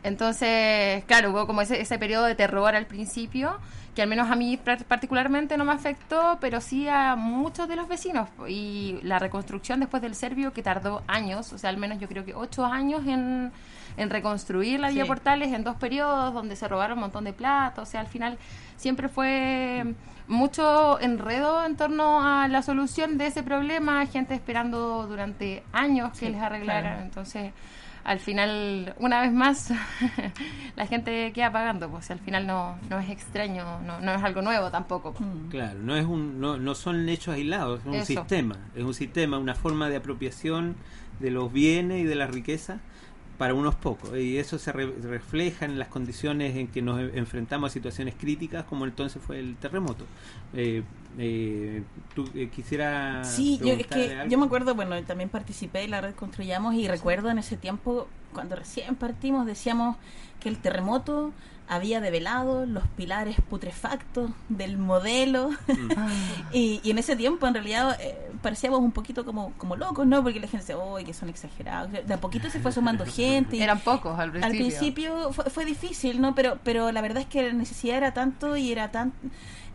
Entonces, claro, hubo como ese, ese periodo de terror al principio, que al menos a mí par- particularmente no me afectó, pero sí a muchos de los vecinos. Y la reconstrucción después del Servio, que tardó años, o sea, al menos yo creo que ocho años en, en reconstruir la Sí. Portales en dos periodos, donde se robaron un montón de plata, o sea, al final siempre fue mucho enredo en torno a la solución de ese problema, gente esperando durante años que Sí, les arreglaran, claro. entonces al final, una vez más, la gente queda pagando, pues al final no, no es extraño, no, no es algo nuevo tampoco. pues. Mm. Claro, no es un, no, no son hechos aislados, es un Eso. sistema, es un sistema, una forma de apropiación de los bienes y de la riqueza para unos pocos y eso se re- refleja en las condiciones en que nos enfrentamos a situaciones críticas como entonces fue el terremoto. Eh, eh, ¿Tú eh, quisieras Sí, yo, es que algo? yo me acuerdo, bueno, también participé en la red Construyamos y recuerdo en ese tiempo, cuando recién partimos, decíamos que el terremoto había develado los pilares putrefactos del modelo y, y en ese tiempo en realidad eh, parecíamos un poquito como, como locos, ¿no? Porque la gente decía, uy, que son exagerados. De a poquito se fue sumando gente. y- Eran pocos al principio. al principio fue, fue difícil, ¿no? Pero, pero la verdad es que la necesidad era tanto y era tan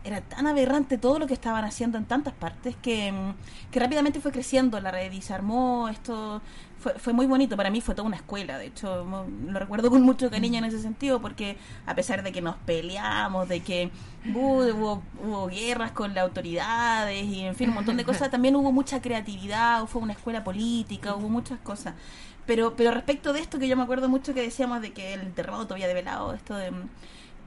era tan aberrante todo lo que estaban haciendo en tantas partes que, mm, que rápidamente fue creciendo la red y se armó esto fue, fue muy bonito para mí fue toda una escuela de hecho lo recuerdo con mucho cariño en ese sentido porque a pesar de que nos peleamos de que hubo, hubo, hubo guerras con las autoridades y en fin un montón de cosas también hubo mucha creatividad fue una escuela política hubo muchas cosas. Pero pero respecto de esto que yo me acuerdo mucho que decíamos de que el terremoto había develado esto de mm,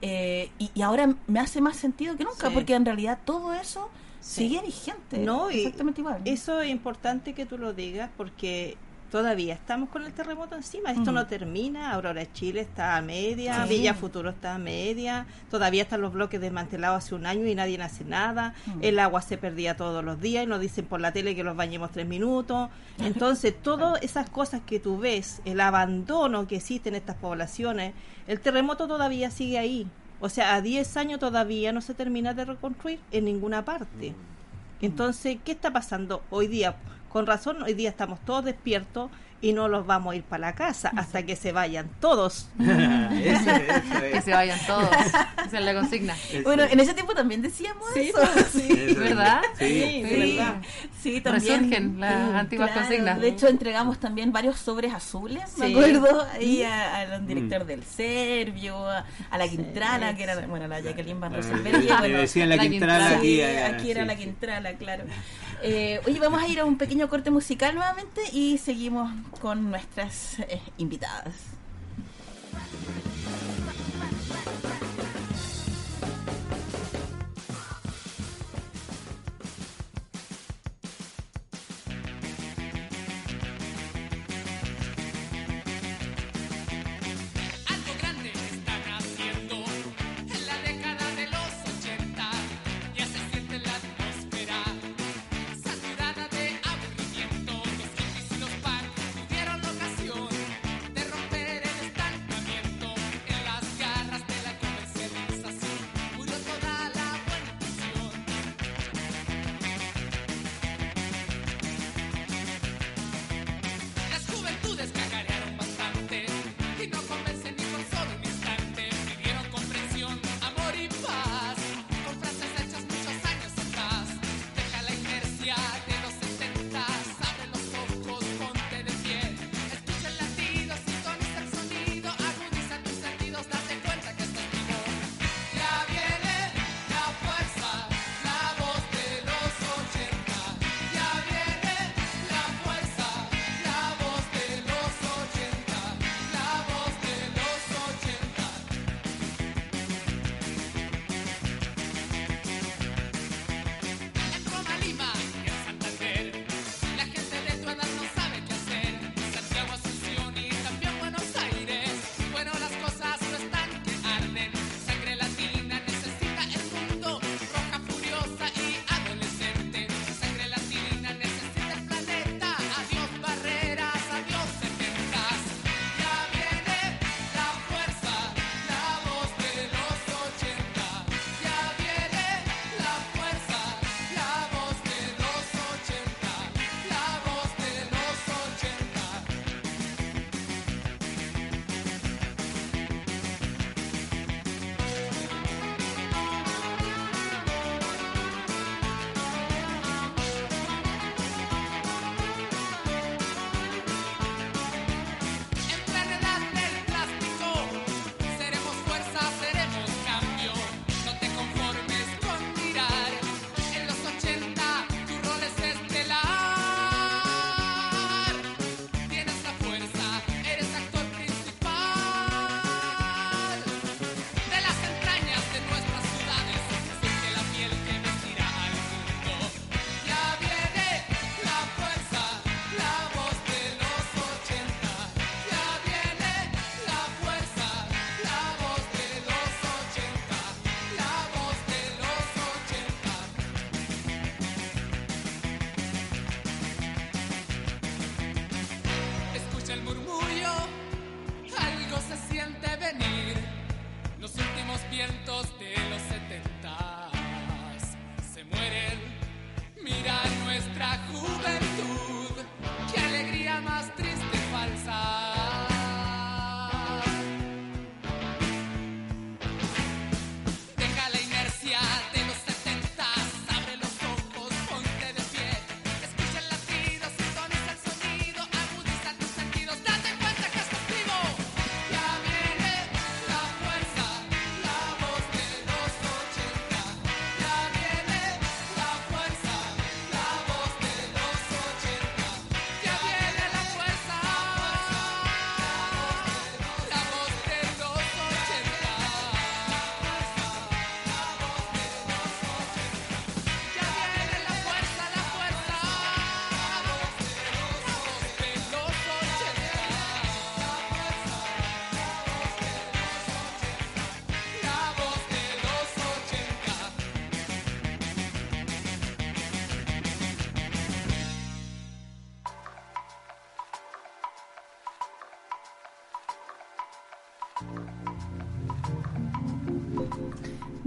eh, y, y ahora me hace más sentido que nunca Sí. porque en realidad todo eso Sí. sigue vigente No, y exactamente igual Eso es importante que tú lo digas porque todavía estamos con el terremoto encima. Esto no termina. Aurora Chile está a media, Sí. Villa Futuro está a media. Todavía están los bloques desmantelados hace un año y nadie hace nada. Mm. El agua se perdía todos los días y nos dicen por la tele que los bañemos tres minutos. Entonces, todas esas cosas que tú ves, el abandono que existe en estas poblaciones, el terremoto todavía sigue ahí. O sea, a 10 años todavía no se termina de reconstruir en ninguna parte. Entonces, ¿qué está pasando hoy día? Con razón, hoy día estamos todos despiertos y no los vamos a ir para la casa hasta que se vayan todos. Eso, eso es. Que se vayan todos. Esa es la consigna. Eso bueno en ese tiempo también decíamos Sí, eso pues, sí. ¿Verdad? Sí. Sí, verdad. Sí, también Resurgen las Sí, antiguas consignas. de hecho entregamos también varios sobres azules me acuerdo ahí a- al Mm. director del Servio a, a la Quintrala que era bueno la Jacqueline Van Rosenberg y, le bueno, decían la la Quintrala Quintrala. aquí. Aquí era sí, la. Quintrala, claro. Eh, oye, vamos a ir a un pequeño corte musical nuevamente y seguimos con nuestras eh, invitadas.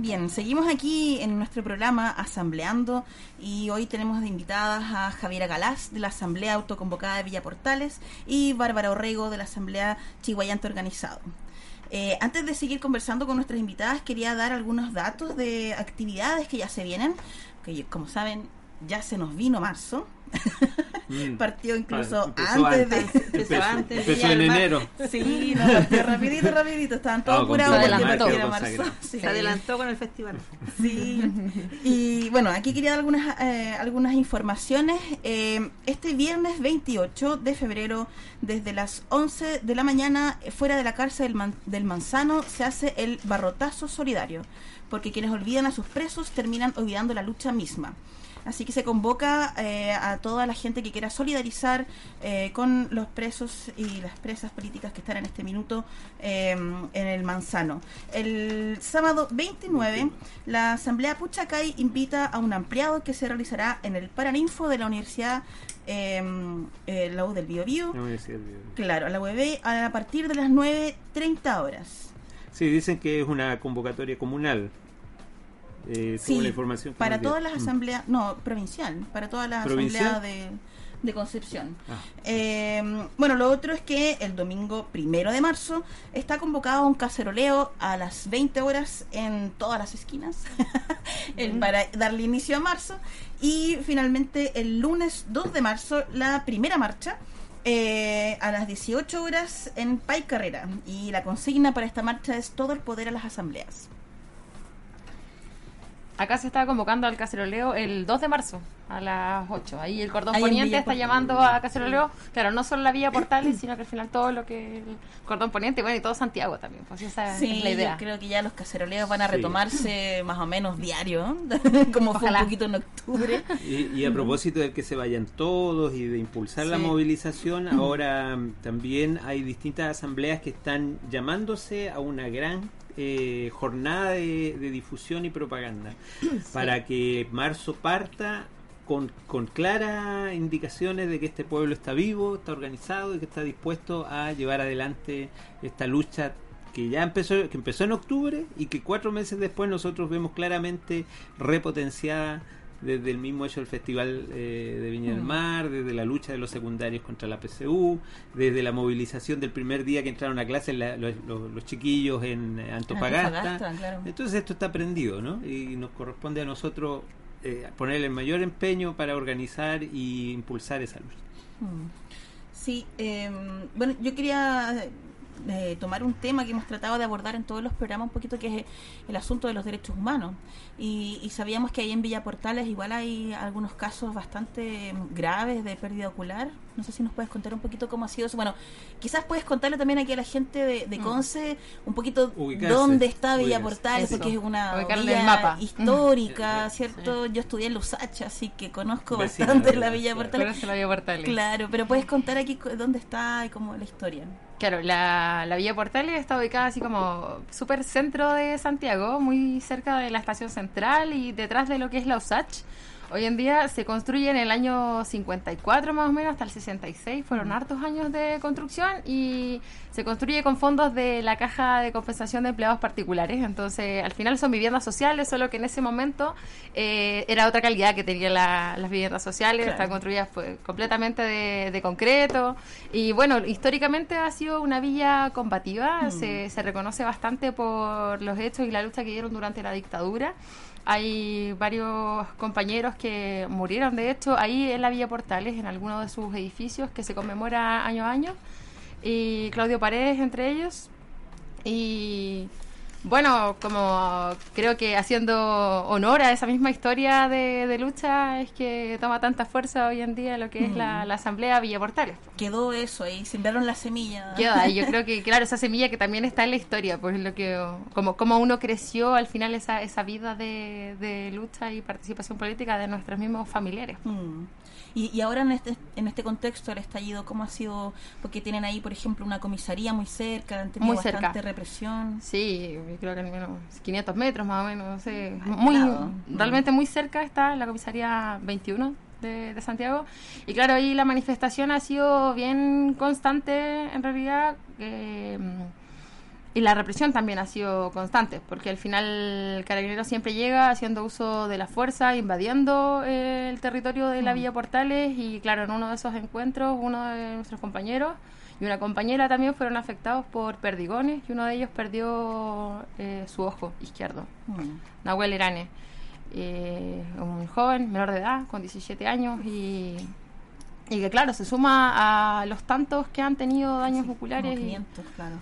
Bien, seguimos aquí en nuestro programa Asambleando y hoy tenemos de invitadas a Javiera Galás de la Asamblea Autoconvocada de Villa Portales y Bárbara Orrego de la Asamblea Chihuayante Organizado. Eh, antes de seguir conversando con nuestras invitadas, quería dar algunos datos de actividades que ya se vienen, que como saben ya se nos vino marzo. Mm. partió incluso Ah, empezó antes, de... antes. Empezó- empezó en enero. Sí, no, partió rapidito, rapidito. Estaban todos apurados porque marzo. Sí. Se adelantó con el festival. Sí. Y bueno, aquí quería dar algunas, eh, algunas informaciones. Eh, este viernes 28 de febrero, desde las 11 de la mañana, eh, fuera de la cárcel del, Man- del Manzano, se hace el barrotazo solidario, porque quienes olvidan a sus presos terminan olvidando la lucha misma. Así que se convoca eh, a toda la gente que quiera solidarizar eh, con los presos y las presas políticas que están en este minuto eh, en el Manzano. El sábado 29, la Asamblea Puchacay invita a un ampliado que se realizará en el Paraninfo de la Universidad eh, eh, la U del Bio Bio. La Universidad de Bio. Claro, a la UEB a partir de las 9.30 horas. Sí, dicen que es una convocatoria comunal. Eh, Sí, la información para todas las Mm. asambleas, no, provincial, para todas las asambleas de, de Concepción. Ah. Eh, bueno, lo otro es que el domingo primero de marzo está convocado un caceroleo a las 20 horas en todas las esquinas el- para darle inicio a marzo. Y finalmente el lunes 2 de marzo la primera marcha. eh, a las 18 horas en Pai Carrera y la consigna para esta marcha es todo el poder a las asambleas. Acá se está convocando al caceroleo el 2 de marzo a las 8. Ahí el cordón Ahí poniente está Portales. llamando a caceroleo. Claro, no solo la Villa Portales, sino que al final todo lo que el cordón poniente, bueno, y todo Santiago también. Pues esa Sí, es la idea. yo creo que ya los caceroleos van a Sí. retomarse más o menos diario, como fue un poquito en octubre. Y, y a propósito de que se vayan todos y de impulsar la movilización, ahora también hay distintas asambleas que están llamándose a una gran eh, jornada de, de difusión y propaganda para que marzo parta con, con claras indicaciones de que este pueblo está vivo, está organizado y que está dispuesto a llevar adelante esta lucha que ya empezó que empezó en octubre y que cuatro meses después nosotros vemos claramente repotenciada desde el mismo hecho del Festival eh, de Viña del. Mar, desde la lucha de los secundarios contra la PCU, desde la movilización del primer día que entraron a clase la- los, los- los chiquillos en eh, Antofagasta. Antofagasta, claro. Entonces esto está prendido, ¿no? Y nos corresponde a nosotros eh, poner el mayor empeño para organizar y impulsar esa lucha. Mm. Sí, eh, bueno, yo quería eh, tomar un tema que hemos tratado de abordar en todos los programas un poquito, que es el asunto de los derechos humanos. Y, y sabíamos que ahí en Villa Portales igual hay algunos casos bastante graves de pérdida ocular. No sé si nos puedes contar un poquito cómo ha sido eso. Bueno, quizás puedes contarle también aquí a la gente de, de Mm. Conce un poquito Ubicarse, dónde está Villa ubicarse. Portales, Eso. porque es una villa mapa. histórica, ¿cierto? Yo estudié en Lusacha, así que conozco Vecina bastante la la- Villa. Portales. Pero se la Villa Portales. Claro, pero puedes contar aquí dónde está y cómo la historia. Claro, la, la Villa Portales está ubicada así como súper centro de Santiago, muy cerca de la estación central y detrás de lo que es la USACH. Hoy en día se construye en el año 54 más o menos hasta el 66, fueron hartos años de construcción y se construye con fondos de la Caja de Compensación de Empleados Particulares, entonces al final son viviendas sociales, solo que en ese momento eh, era otra calidad que tenían la- las viviendas sociales, Claro. están construidas pues, completamente de, de concreto y bueno, históricamente ha sido una villa combativa, Mm. se, se reconoce bastante por los hechos y la lucha que dieron durante la dictadura. Hay varios compañeros que murieron, de hecho, ahí en la Villa Portales, en alguno de sus edificios que se conmemora año a año, y Claudio Paredes entre ellos. Y bueno, como creo que haciendo honor a esa misma historia de, de lucha es que toma tanta fuerza hoy en día lo que es la, Mm. la Asamblea Villa Portales. Quedó eso ahí, sembraron la semilla. Queda, y yo creo que, claro, esa semilla que también está en la historia, pues lo que, como, como uno creció al final esa, esa vida de, de lucha y participación política de nuestros mismos familiares. Mm. Y, y ahora en este, en este contexto, el estallido, ¿cómo ha sido? Porque tienen ahí, por ejemplo, una comisaría muy cerca, han tenido Muy cerca. bastante represión. Sí, yo creo que al menos 500 metros más o menos, no sé, muy, realmente muy cerca está la comisaría 21 de, de Santiago. Y claro, ahí la manifestación ha sido bien constante en realidad. eh, y la represión también ha sido constante, porque al final el carabinero siempre llega haciendo uso de la fuerza, invadiendo eh, el territorio de la Mm. Villa Portales y claro, en uno de esos encuentros uno de nuestros compañeros y una compañera también fueron afectados por perdigones y uno de ellos perdió eh, su ojo izquierdo. Mm. Nahuel Irane, eh, un joven menor de edad, con 17 años, y, y que claro, se suma a los tantos que han tenido daños oculares. Como y 500, claro.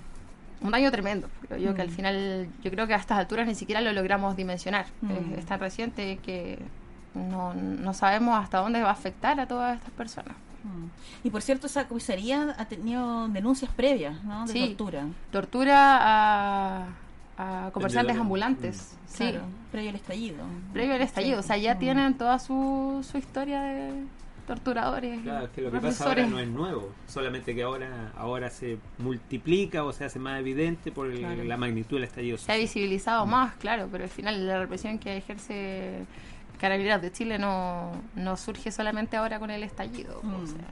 Un daño tremendo. Creo yo que al Mm. final, yo creo que a estas alturas ni siquiera lo logramos dimensionar. Mm. Es, es tan reciente que no, no sabemos hasta dónde va a afectar a todas estas personas. Mm. Y por cierto, esa comisaría ha tenido denuncias previas, ¿no? De Sí. tortura. Tortura a, a comerciantes ambulantes. Sí. Claro, previo al estallido. Previo al estallido. O sea, ya Mm. tienen toda su, su historia de torturadores. Claro, es que lo que pasa ahora no es nuevo, solamente que ahora ahora se multiplica o se hace más evidente por el- Claro. la magnitud del estallido Se ha social. visibilizado más, claro, pero al final la represión que ejerce Carabineros de Chile no, no surge solamente ahora con el estallido. Mm. o sea,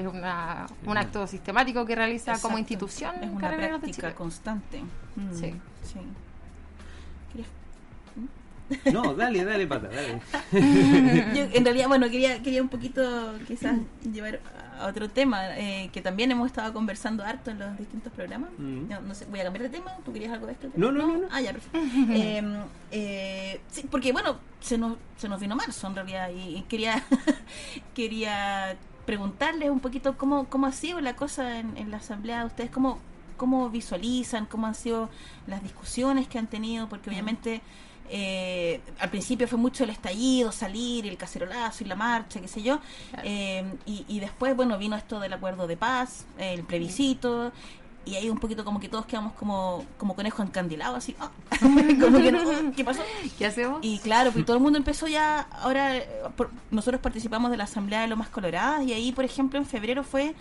es una, un acto sistemático que realiza como institución Es una Carabineros de práctica Chile. constante. Mm, Sí. sí. ¿Querías- No, dale, dale pata, dale. Yo, en realidad, bueno, quería, quería un poquito quizás llevar a otro tema eh, que también hemos estado conversando harto en los distintos programas. Mm. No, no sé, voy a cambiar de tema. ¿Tú querías algo de esto? No, no, no, no. Ah, ya, perfecto. Eh, eh, sí, porque bueno, se nos, se nos vino marzo en realidad y, y quería, quería preguntarles un poquito cómo, cómo ha sido la cosa en, en la asamblea de ustedes, cómo, cómo visualizan, cómo han sido las discusiones que han tenido, porque obviamente eh, al principio fue mucho el estallido, salir, el cacerolazo y la marcha, qué sé yo, eh, y, y después, bueno, vino esto del acuerdo de paz, el plebiscito, y ahí un poquito como que todos quedamos como, como conejos encandilados, así, ah, como que no, ¿qué pasó? ¿Qué hacemos? Y claro, pues todo el mundo empezó ya, ahora eh, por- nosotros participamos de la Asamblea de Lomas Coloradas y ahí, por ejemplo, en febrero fue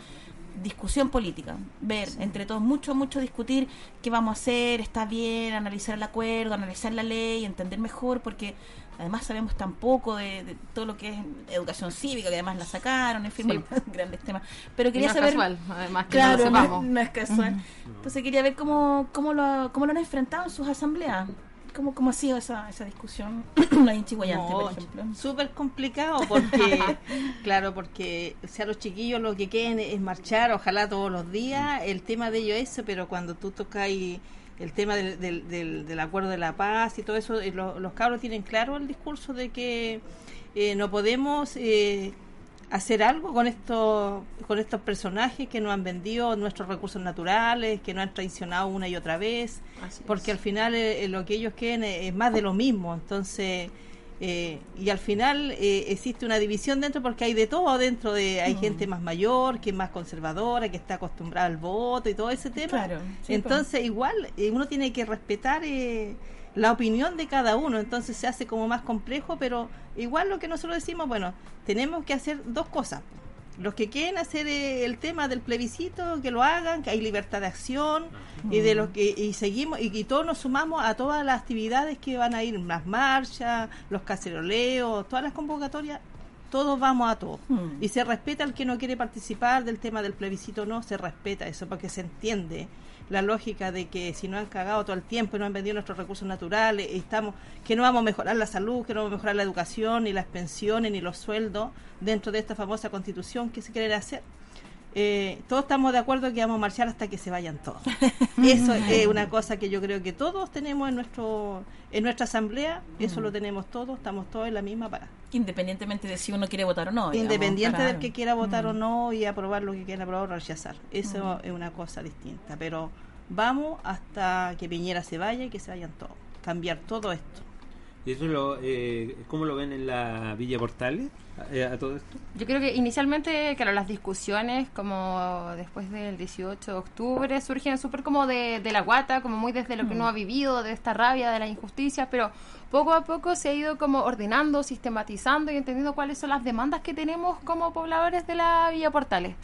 discusión política, ver entre todos mucho, mucho discutir qué vamos a hacer, está bien, analizar el acuerdo, analizar la ley, entender mejor, porque además sabemos tan poco de, de todo lo que es educación cívica, que además la sacaron, en fin, Sí. grandes temas. Pero quería no es saber... casual, además que Claro, no lo no, es casual. Entonces quería ver cómo, cómo, lo, cómo lo han enfrentado en sus asambleas. ¿Cómo, cómo ha sido esa, esa discusión ahí en Chihuayante, por No, ejemplo? Súper complicado porque, claro, porque o sea, los chiquillos lo que quieren es marchar, ojalá todos los días, el tema de ello es eso, pero cuando tú tocas el tema del, del, del, del acuerdo de la paz y todo eso, eh, lo- los cabros tienen claro el discurso de que eh, no podemos eh, hacer algo con estos con estos personajes que nos han vendido nuestros recursos naturales, que nos han traicionado una y otra vez, Así porque es. al final eh, lo que ellos quieren es, es más de lo mismo, entonces eh, y al final eh, existe una división dentro porque hay de todo dentro de hay Mm. gente más mayor que es más conservadora que está acostumbrada al voto y todo ese tema Claro, sí, entonces igual eh, uno tiene que respetar eh, la opinión de cada uno entonces se hace como más complejo pero igual lo que nosotros decimos bueno tenemos que hacer dos cosas. Los que quieren hacer eh, el tema del plebiscito que lo hagan que hay libertad de acción y de los que y seguimos y, y todos nos sumamos a todas las actividades que van a ir las marchas los caceroleos todas las convocatorias todos vamos a todo Mm. y se respeta al que no quiere participar del tema del plebiscito no se respeta eso porque se entiende la lógica de que si no han cagado todo el tiempo y no han vendido nuestros recursos naturales estamos que no vamos a mejorar la salud que no vamos a mejorar la educación ni las pensiones ni los sueldos dentro de esta famosa constitución que se quiere hacer eh, todos estamos de acuerdo que vamos a marchar hasta que se vayan todos. Eso es una cosa que yo creo que todos tenemos en nuestro en nuestra asamblea, eso Mm. lo tenemos todos, estamos todos en la misma parada. Independientemente de si uno quiere votar o no. digamos, Independiente claro. del que quiera votar o Mm. no y aprobar lo que quiera aprobar o rechazar. Eso Mm. es una cosa distinta. Pero vamos hasta que Piñera se vaya y que se vayan todos. Cambiar todo esto. ¿Y eso lo, eh, cómo lo ven en la Villa Portales eh, a todo esto? Yo creo que inicialmente, claro, las discusiones como después del 18 de octubre surgen súper como de, de la guata, como muy desde lo que Mm. uno ha vivido, de esta rabia, de la injusticia, pero poco a poco se ha ido como ordenando, sistematizando y entendiendo cuáles son las demandas que tenemos como pobladores de la Villa Portales.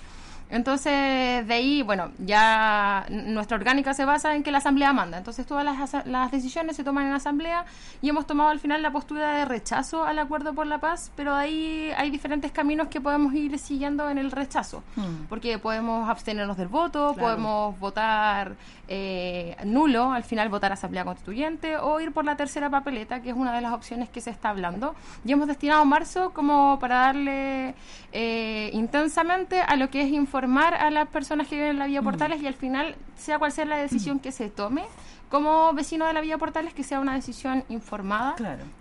Entonces, de ahí, bueno, ya nuestra orgánica se basa en que la asamblea manda. Entonces, todas las, las decisiones se toman en asamblea y hemos tomado al final la postura de rechazo al acuerdo por la paz, pero ahí hay diferentes caminos que podemos ir siguiendo en el rechazo. Porque podemos abstenernos del voto, Claro. podemos votar eh, nulo, al final votar asamblea constituyente o ir por la tercera papeleta, que es una de las opciones que se está hablando. Y hemos destinado marzo como para darle eh, intensamente a lo que es informar a las personas que viven en la Vía Portales y al final, sea cual sea la decisión que se tome, como vecino de la Vía Portales, que sea una decisión informada,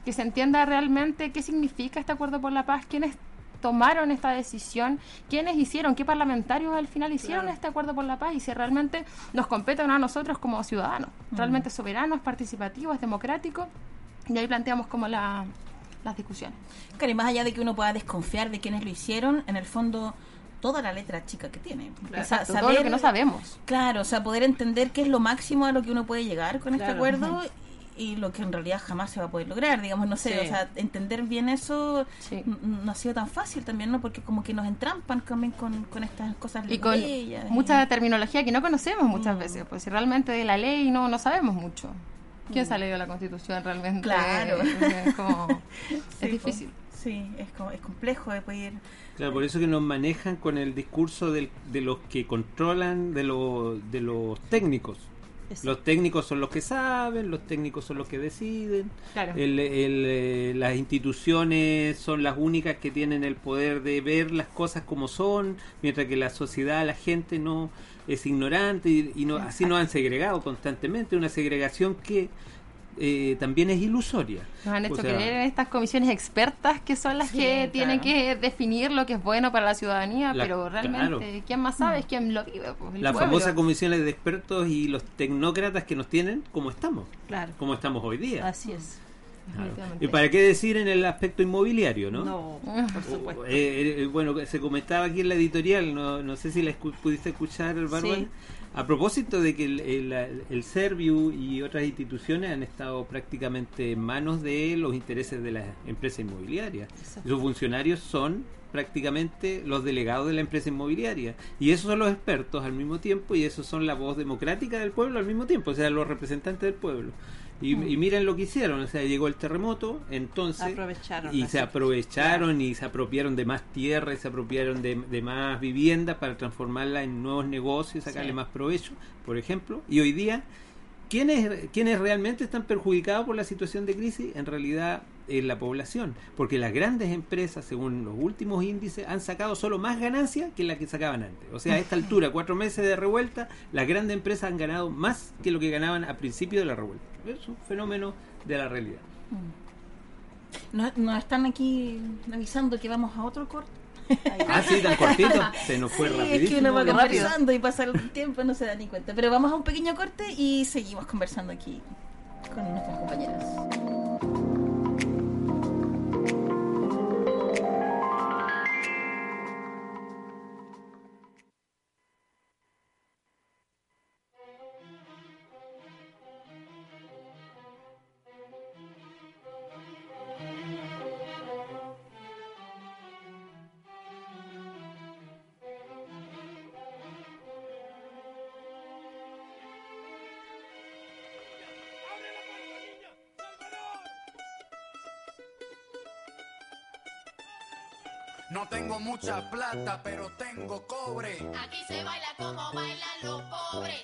que se entienda realmente qué significa este acuerdo por la paz, quiénes tomaron esta decisión, quiénes hicieron, qué parlamentarios al final hicieron Claro. este acuerdo por la paz y si realmente nos competen a nosotros como ciudadanos, Mm. realmente soberanos, participativos, democráticos, y ahí planteamos como la- las discusiones. Claro, y más allá de que uno pueda desconfiar de quienes lo hicieron, en el fondo toda la letra chica que tiene. Claro, exacto, todo lo que no sabemos. Claro, o sea, poder entender qué es lo máximo a lo que uno puede llegar con este acuerdo y lo que en realidad jamás se va a poder lograr, digamos, no sé, Sí. o sea, entender bien eso no ha sido tan fácil también, ¿no? Porque como que nos entrampan también con, con estas cosas Y con mucha terminología que no conocemos muchas Mm. veces, pues si realmente de la ley no, no sabemos mucho. ¿Quién se ha leído la Constitución realmente? Claro. Es, como- Sí, es difícil. Sí, es, como- es complejo de poder... Claro, por eso que nos manejan con el discurso del- de los que controlan, de, lo- de los técnicos. Los técnicos son los que saben, los técnicos son los que deciden. Claro. El- el, eh, las instituciones son las únicas que tienen el poder de ver las cosas como son, mientras que la sociedad, la gente no es ignorante y, y no, así nos han segregado constantemente, una segregación que eh, también es ilusoria. Nos han hecho O sea, creer en estas comisiones expertas que son las Sí, que tienen que definir lo que es bueno para la ciudadanía, La- pero realmente, claro. ¿quién más sabe? Es quien lo vive. pues, las pueblo. famosas comisiones de expertos y los tecnócratas que nos tienen como estamos, Claro. como estamos hoy día. Así es. Claro. ¿Y para qué decir en el aspecto inmobiliario, no? No, por supuesto. Eh, eh, bueno, se comentaba aquí en la editorial, no, no sé si la escu- pudiste escuchar, Bárbara, Sí. A propósito de que el, el, el Serviu y otras instituciones han estado prácticamente en manos de los intereses de las empresas inmobiliarias. Exacto. Sus funcionarios son prácticamente los delegados de la empresa inmobiliaria. Y esos son los expertos al mismo tiempo y esos son la voz democrática del pueblo al mismo tiempo, o sea, los representantes del pueblo. Y, y miren lo que hicieron, o sea, llegó el terremoto, entonces Aprovecharon y se aprovecharon y se apropiaron de más tierra y se apropiaron de, de más viviendas para transformarla en nuevos negocios, sacarle Sí. más provecho, por ejemplo. Y hoy día, ¿quiénes, ¿quiénes realmente están perjudicados por la situación de crisis? En realidad es la población, porque las grandes empresas, según los últimos índices, han sacado solo más ganancias que la que sacaban antes. O sea, a esta altura, cuatro meses de revuelta, las grandes empresas han ganado más que lo que ganaban a principio de la revuelta. Es un fenómeno de la realidad. Nos, nos están aquí avisando que vamos a otro corte. Ah, sí, tan cortito. Se nos fue Sí, es que rapidísimo. uno va conversando y pasa el tiempo y no se da ni cuenta. Pero vamos a un pequeño corte y seguimos conversando aquí con nuestras compañeras. Mucha plata, pero tengo cobre. Aquí se baila como bailan los pobres.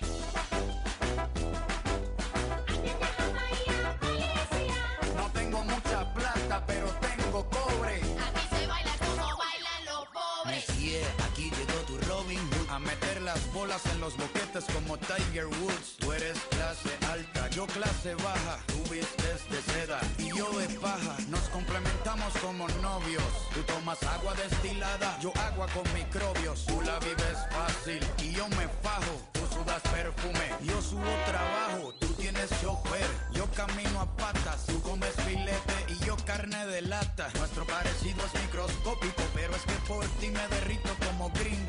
No tengo mucha plata, pero tengo cobre. Aquí se baila como bailan los pobres. Messier, aquí llegó tu Robin Hood a meter las bolas en los boquetes como Tiger Woods. Tú eres clase alta, yo clase baja. Tú vistes de seda y yo de paja. Nos complementamos como novios. Tú tomas agua destilada, yo agua con microbios. Tú la vives fácil y yo me fajo. Tú sudas perfume, yo subo trabajo. Tú tienes chofer, yo camino a patas. Tú comes filete y yo carne de lata. Nuestro parecido es microscópico, pero es que por ti me derrito como gringo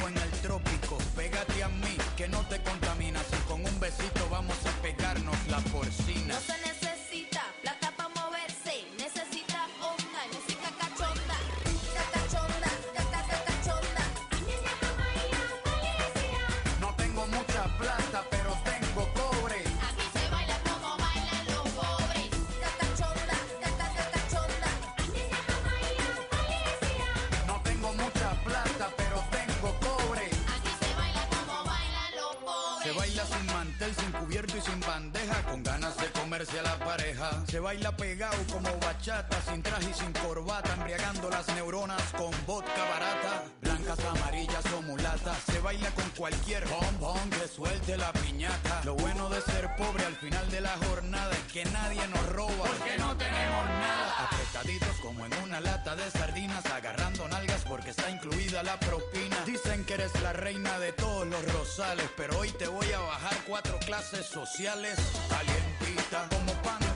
clases sociales. Calientita como pan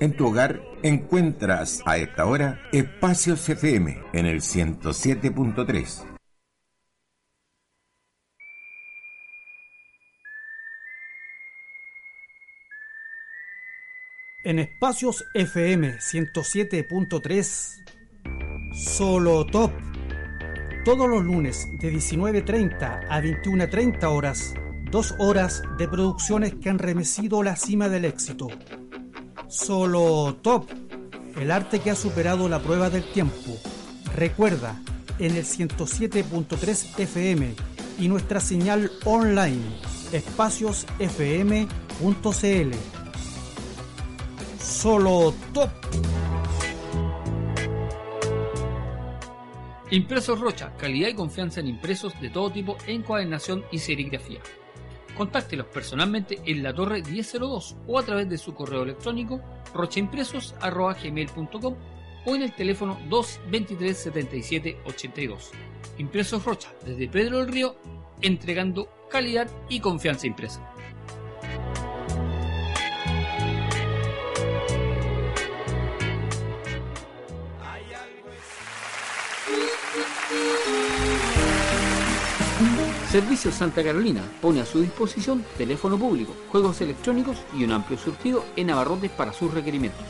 En tu hogar encuentras a esta hora Espacios FM en el 107.3. En Espacios FM 107.3, Solo Top. Todos los lunes de 19.30 a 21.30 horas, dos horas de producciones que han remecido la cima del éxito. Solo Top, el arte que ha superado la prueba del tiempo. Recuerda, en el 107.3 FM y nuestra señal online, espaciosfm.cl. Solo Top. Impresos Rocha, calidad y confianza en impresos de todo tipo en encuadernación y serigrafía. Contáctelos personalmente en la torre 1002 o a través de su correo electrónico rochaimpresos.gmail.com o en el teléfono 223 77 82. Impresos Rocha, desde Pedro del Río, entregando calidad y confianza impresa. Servicios Santa Carolina pone a su disposición teléfono público, juegos electrónicos y un amplio surtido en abarrotes para sus requerimientos.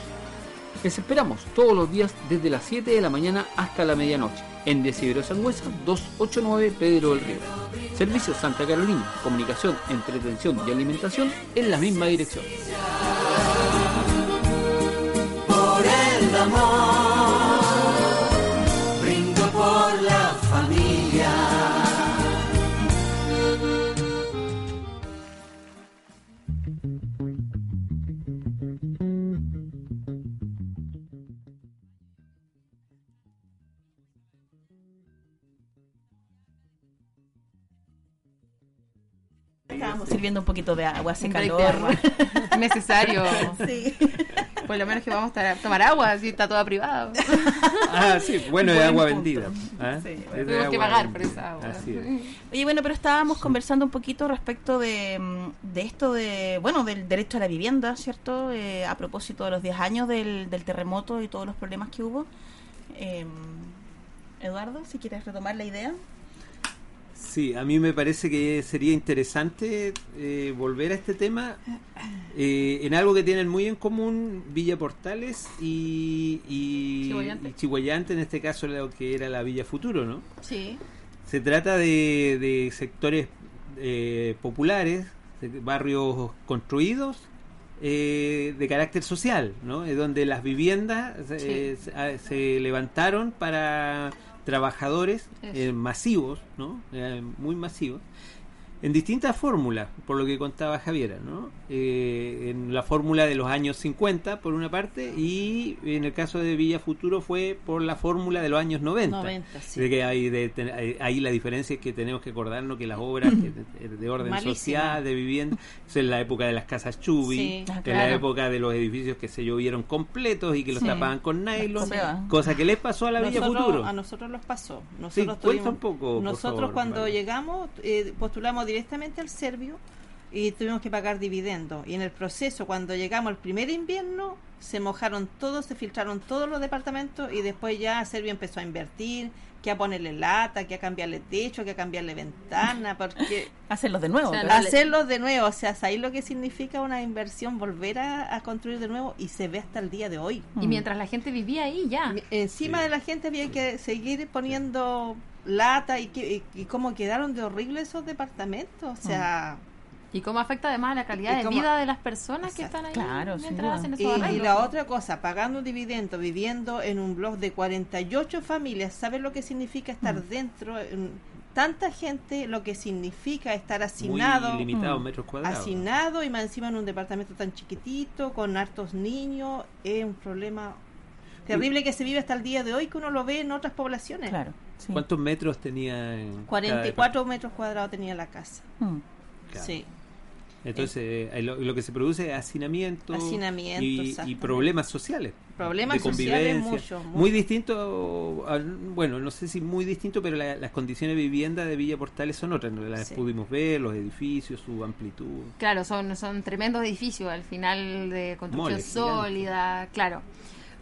Les esperamos todos los días desde las 7 de la mañana hasta la medianoche en Decidero Sangüesa 289 Pedro del Río. Servicios Santa Carolina, comunicación, entretención y alimentación en la misma dirección. Estábamos sirviendo un poquito de agua, hace calor. Necesario. Sí. Por lo menos que vamos a estar a tomar agua, si está toda privada. Ah, sí, bueno, de Buen agua punto. vendida. ¿ah? Sí, Tuvimos que pagar por esa agua. Así es. Oye, bueno, pero estábamos conversando un poquito respecto de, mm, de esto de, bueno, del derecho a la vivienda, ¿cierto? Eh, a propósito de los 10 años del, del terremoto y todos los problemas que hubo. Eh, Eduardo, si quieres retomar la idea. Sí, a mí me parece que sería interesante eh, volver a este tema eh, en algo que tienen muy en común Villa Portales y, y, Chihuayante. y Chihuayante, en este caso lo que era la Villa Futuro, ¿no? Sí. Se trata de, de sectores eh, populares, de barrios construidos eh, de carácter social, ¿no? Es donde las viviendas eh, se, a- se levantaron para trabajadores eh, masivos, ¿no? Eh, muy masivos, en distintas fórmulas, por lo que contaba Javiera, ¿no? Eh, en la fórmula de los años 50, por una parte, y en el caso de Villa Futuro fue por la fórmula de los años 90. 90, sí. De que hay de ten- hay- ahí la diferencia es que tenemos que acordarnos que las obras de, de orden Malísima. social, de vivienda, es en la época de las casas chubi, Sí. Ah, en la claro. época de los edificios que se llovieron completos y que los Sí. tapaban con nylon, cosa que les pasó a la Villa Nosotros- Futuro. A nosotros nos pasó. Nosotros tuvimos- un poco, Nosotros favor, cuando Mario. llegamos eh, postulamos directamente al Servio y tuvimos que pagar dividendos. Y en el proceso, cuando llegamos al primer invierno, se mojaron todos, se filtraron todos los departamentos y después ya Servio empezó a invertir, que a ponerle lata, que a cambiarle techo, que a cambiarle ventana, porque Hacerlos de nuevo. O sea, de nuevo, o sea, ahí lo que significa una inversión, volver a, a construir de nuevo y se ve hasta el día de hoy. Y mientras la gente vivía ahí, ya. Encima Sí. de la gente había que seguir poniendo lata y, que, y, y cómo quedaron de horribles esos departamentos, o sea... Y cómo afecta además la calidad de cómo- vida de las personas que están ahí Claro, mientras hacen Y, esos y arreglos. la otra cosa, pagando un dividendo, viviendo en un blog de 48 familias, ¿sabes lo que significa estar Mm. dentro? En tanta gente, lo que significa estar Muy hacinado. limitados Mm. metros cuadrados. Hacinado y más encima en un departamento tan chiquitito, con hartos niños, es un problema terrible que se vive hasta el día de hoy, que uno lo ve en otras poblaciones. Claro. Sí. ¿Cuántos metros tenía? en cada 44 metros cuadrados tenía la casa. Mm. Claro. Sí. Entonces, eh, lo, lo que se produce es hacinamiento, Hacinamiento, y, problemas sociales. Problemas de sociales mucho, Muy distinto, a- bueno, no sé si muy distinto, pero la- las condiciones de vivienda de Villa Portales son otras. ¿no? Las Sí. pudimos ver, los edificios, su amplitud. Claro, son, son tremendos edificios al final de construcción Moles, sólida, claro.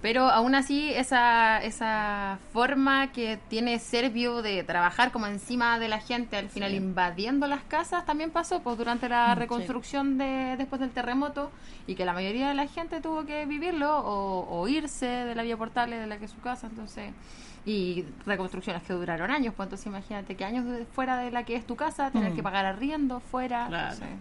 Pero aún así, esa, esa forma que tiene Servio de trabajar como encima de la gente, al final invadiendo las casas, también pasó pues durante la Mm, reconstrucción de después del terremoto y que la mayoría de la gente tuvo que vivirlo o, o irse de la vía Portales, de la que es su casa, entonces y reconstrucciones que duraron años, pues entonces imagínate que años fuera de la que es tu casa, tener Mm. que pagar arriendo fuera, Claro. entonces,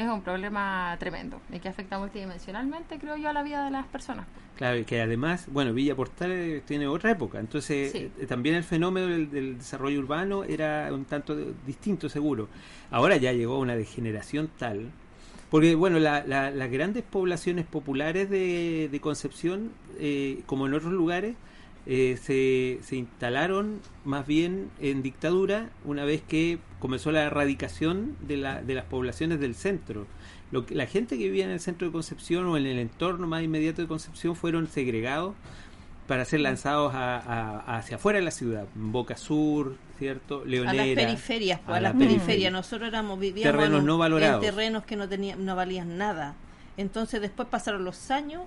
es un problema tremendo y que afecta multidimensionalmente, creo yo, a la vida de las personas. Claro, y que además, bueno, Villa Portales tiene otra época, entonces Sí. eh, también el fenómeno del, del desarrollo urbano era un tanto de- distinto, seguro. Ahora ya llegó a una degeneración tal, porque bueno, la- la- las grandes poblaciones populares de, de Concepción, eh, como en otros lugares, eh, se, se instalaron más bien en dictadura una vez que comenzó la erradicación de, la, de las poblaciones del centro. Lo que, la gente que vivía en el centro de Concepción o en el entorno más inmediato de Concepción fueron segregados para ser lanzados a- a- hacia afuera de la ciudad, Boca Sur, ¿cierto? a Leonera. las periferias, pues, a a, las la periferias. periferia. Nosotros éramos vivíamos Terrenos en, no valorados. en terrenos que no tenían, no valían nada. Entonces después pasaron los años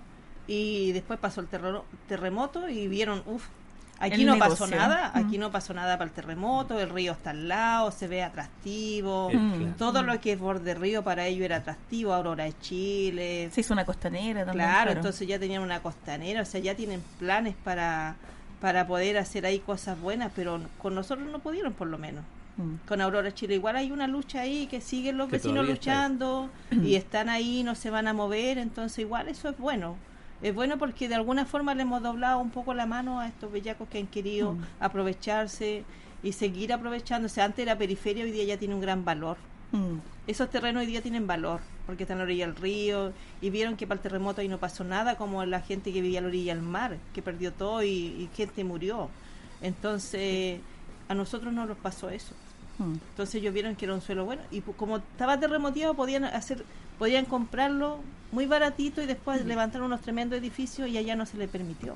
y después pasó el terreno- terremoto y vieron, uff, aquí El no negocio. pasó nada, Mm. aquí no pasó nada para el terremoto, el río está al lado, se ve atractivo, claro. todo lo que es borde río para ellos era atractivo, Aurora de Chile, Se hizo una costanera también. Claro, entonces ya tenían una costanera, o sea, ya tienen planes para, para poder hacer ahí cosas buenas, pero con nosotros no pudieron por lo menos. Mm. Con Aurora Chile igual hay una lucha ahí que siguen los Que vecinos luchando y están ahí, no se van a mover, entonces igual eso es bueno. Es bueno porque de alguna forma le hemos doblado un poco la mano a estos bellacos que han querido Mm. aprovecharse y seguir aprovechándose. Antes era periferia, hoy día ya tiene un gran valor Mm. esos terrenos hoy día tienen valor porque están a la orilla del río y vieron que para el terremoto ahí no pasó nada como la gente que vivía a la orilla del mar que perdió todo y, y gente murió entonces a nosotros no nos pasó eso Mm. entonces ellos vieron que era un suelo bueno y como estaba terremoteado podían hacer podían comprarlo muy baratito y después levantar unos tremendos edificios y allá no se le permitió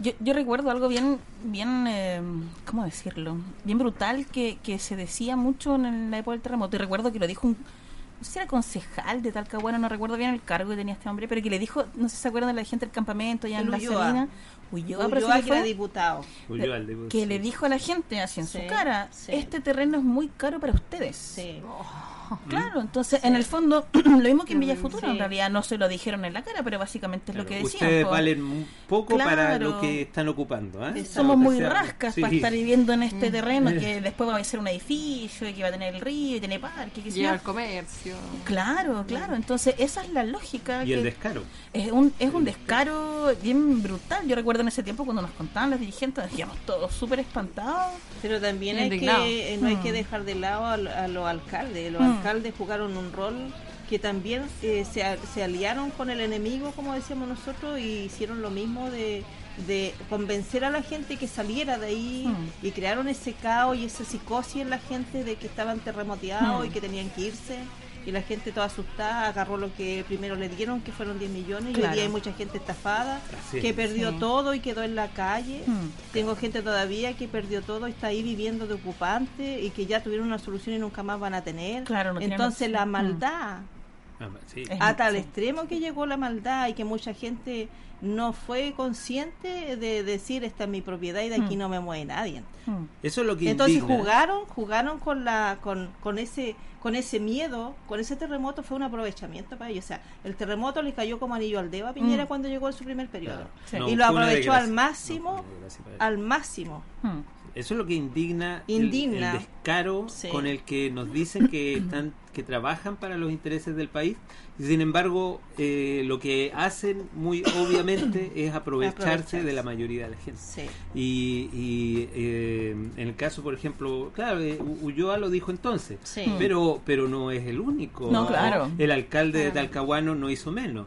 Yo, yo recuerdo algo bien, bien, eh, ¿cómo decirlo? Bien brutal que, que se decía mucho en la época del terremoto. Y recuerdo que lo dijo un, no sé si era concejal de Talcahuano, no recuerdo bien el cargo que tenía este hombre, pero que le dijo, no sé si se acuerdan de la gente del campamento allá en la. Salina. Ulloa, Ulloa que que era fue, diputado Ulloa, el de- que le dijo a la gente así en Sí, su cara, sí. este terreno es muy caro para ustedes. sí Claro, entonces en el fondo, lo mismo que en Villa Mm, Futuro, sí. en realidad no se lo dijeron en la cara, pero básicamente es lo que decían. Ustedes valen un poco para lo que están ocupando. ¿eh? Somos que muy sea. rascas Sí. para estar viviendo en este Mm. terreno que después va a ser un edificio y que va a tener el río y tiene parque, Llega yo. al comercio. Claro, claro. Entonces esa es la lógica. Y el que descaro. es un es un descaro bien brutal. Yo recuerdo en ese tiempo cuando nos contaban los dirigentes, decíamos todos súper espantados. Pero también hay que, eh, no hay Mm. que dejar de lado a, a los alcaldes. Los Mm. Alcaldes jugaron un rol que también eh, se, se aliaron con el enemigo, como decíamos nosotros, y hicieron lo mismo de, de convencer a la gente que saliera de ahí Mm. y crearon ese caos y esa psicosis en la gente de que estaban terremoteados Mm. y que tenían que irse. Y la gente toda asustada agarró lo que primero le dieron, que fueron 10 millones, y hoy día hay mucha gente estafada, Así es. que perdió Sí. todo y quedó en la calle. Mm. Tengo gente todavía que perdió todo y está ahí viviendo de ocupante y que ya tuvieron una solución y nunca más van a tener. Claro, no tienen Entonces la Mm. maldad, Ah, sí. A tal sí. extremo que llegó la maldad y que mucha gente no fue consciente de decir esta es mi propiedad y de aquí Mm. no me mueve nadie. Mm. Eso es lo que Entonces indigna. jugaron, jugaron con la, con, con ese, con ese miedo, con ese terremoto fue un aprovechamiento para ellos. O sea, el terremoto le cayó como anillo al dedo a Piñera Mm. cuando llegó en su primer periodo. Claro. Sí. No, y lo aprovechó al máximo, al máximo. Mm. Eso es lo que indigna, el- Indigna. El, descaro Sí. con el que nos dicen que están que trabajan para los intereses del país y sin embargo eh, lo que hacen muy obviamente es aprovecharse, Aprovecharse. de la mayoría de la gente. Sí. Y, y, eh, en el caso, por ejemplo, claro, eh, Ulloa lo dijo entonces, Sí. pero pero no es el único. No, claro. El alcalde de. Talcahuano no hizo menos,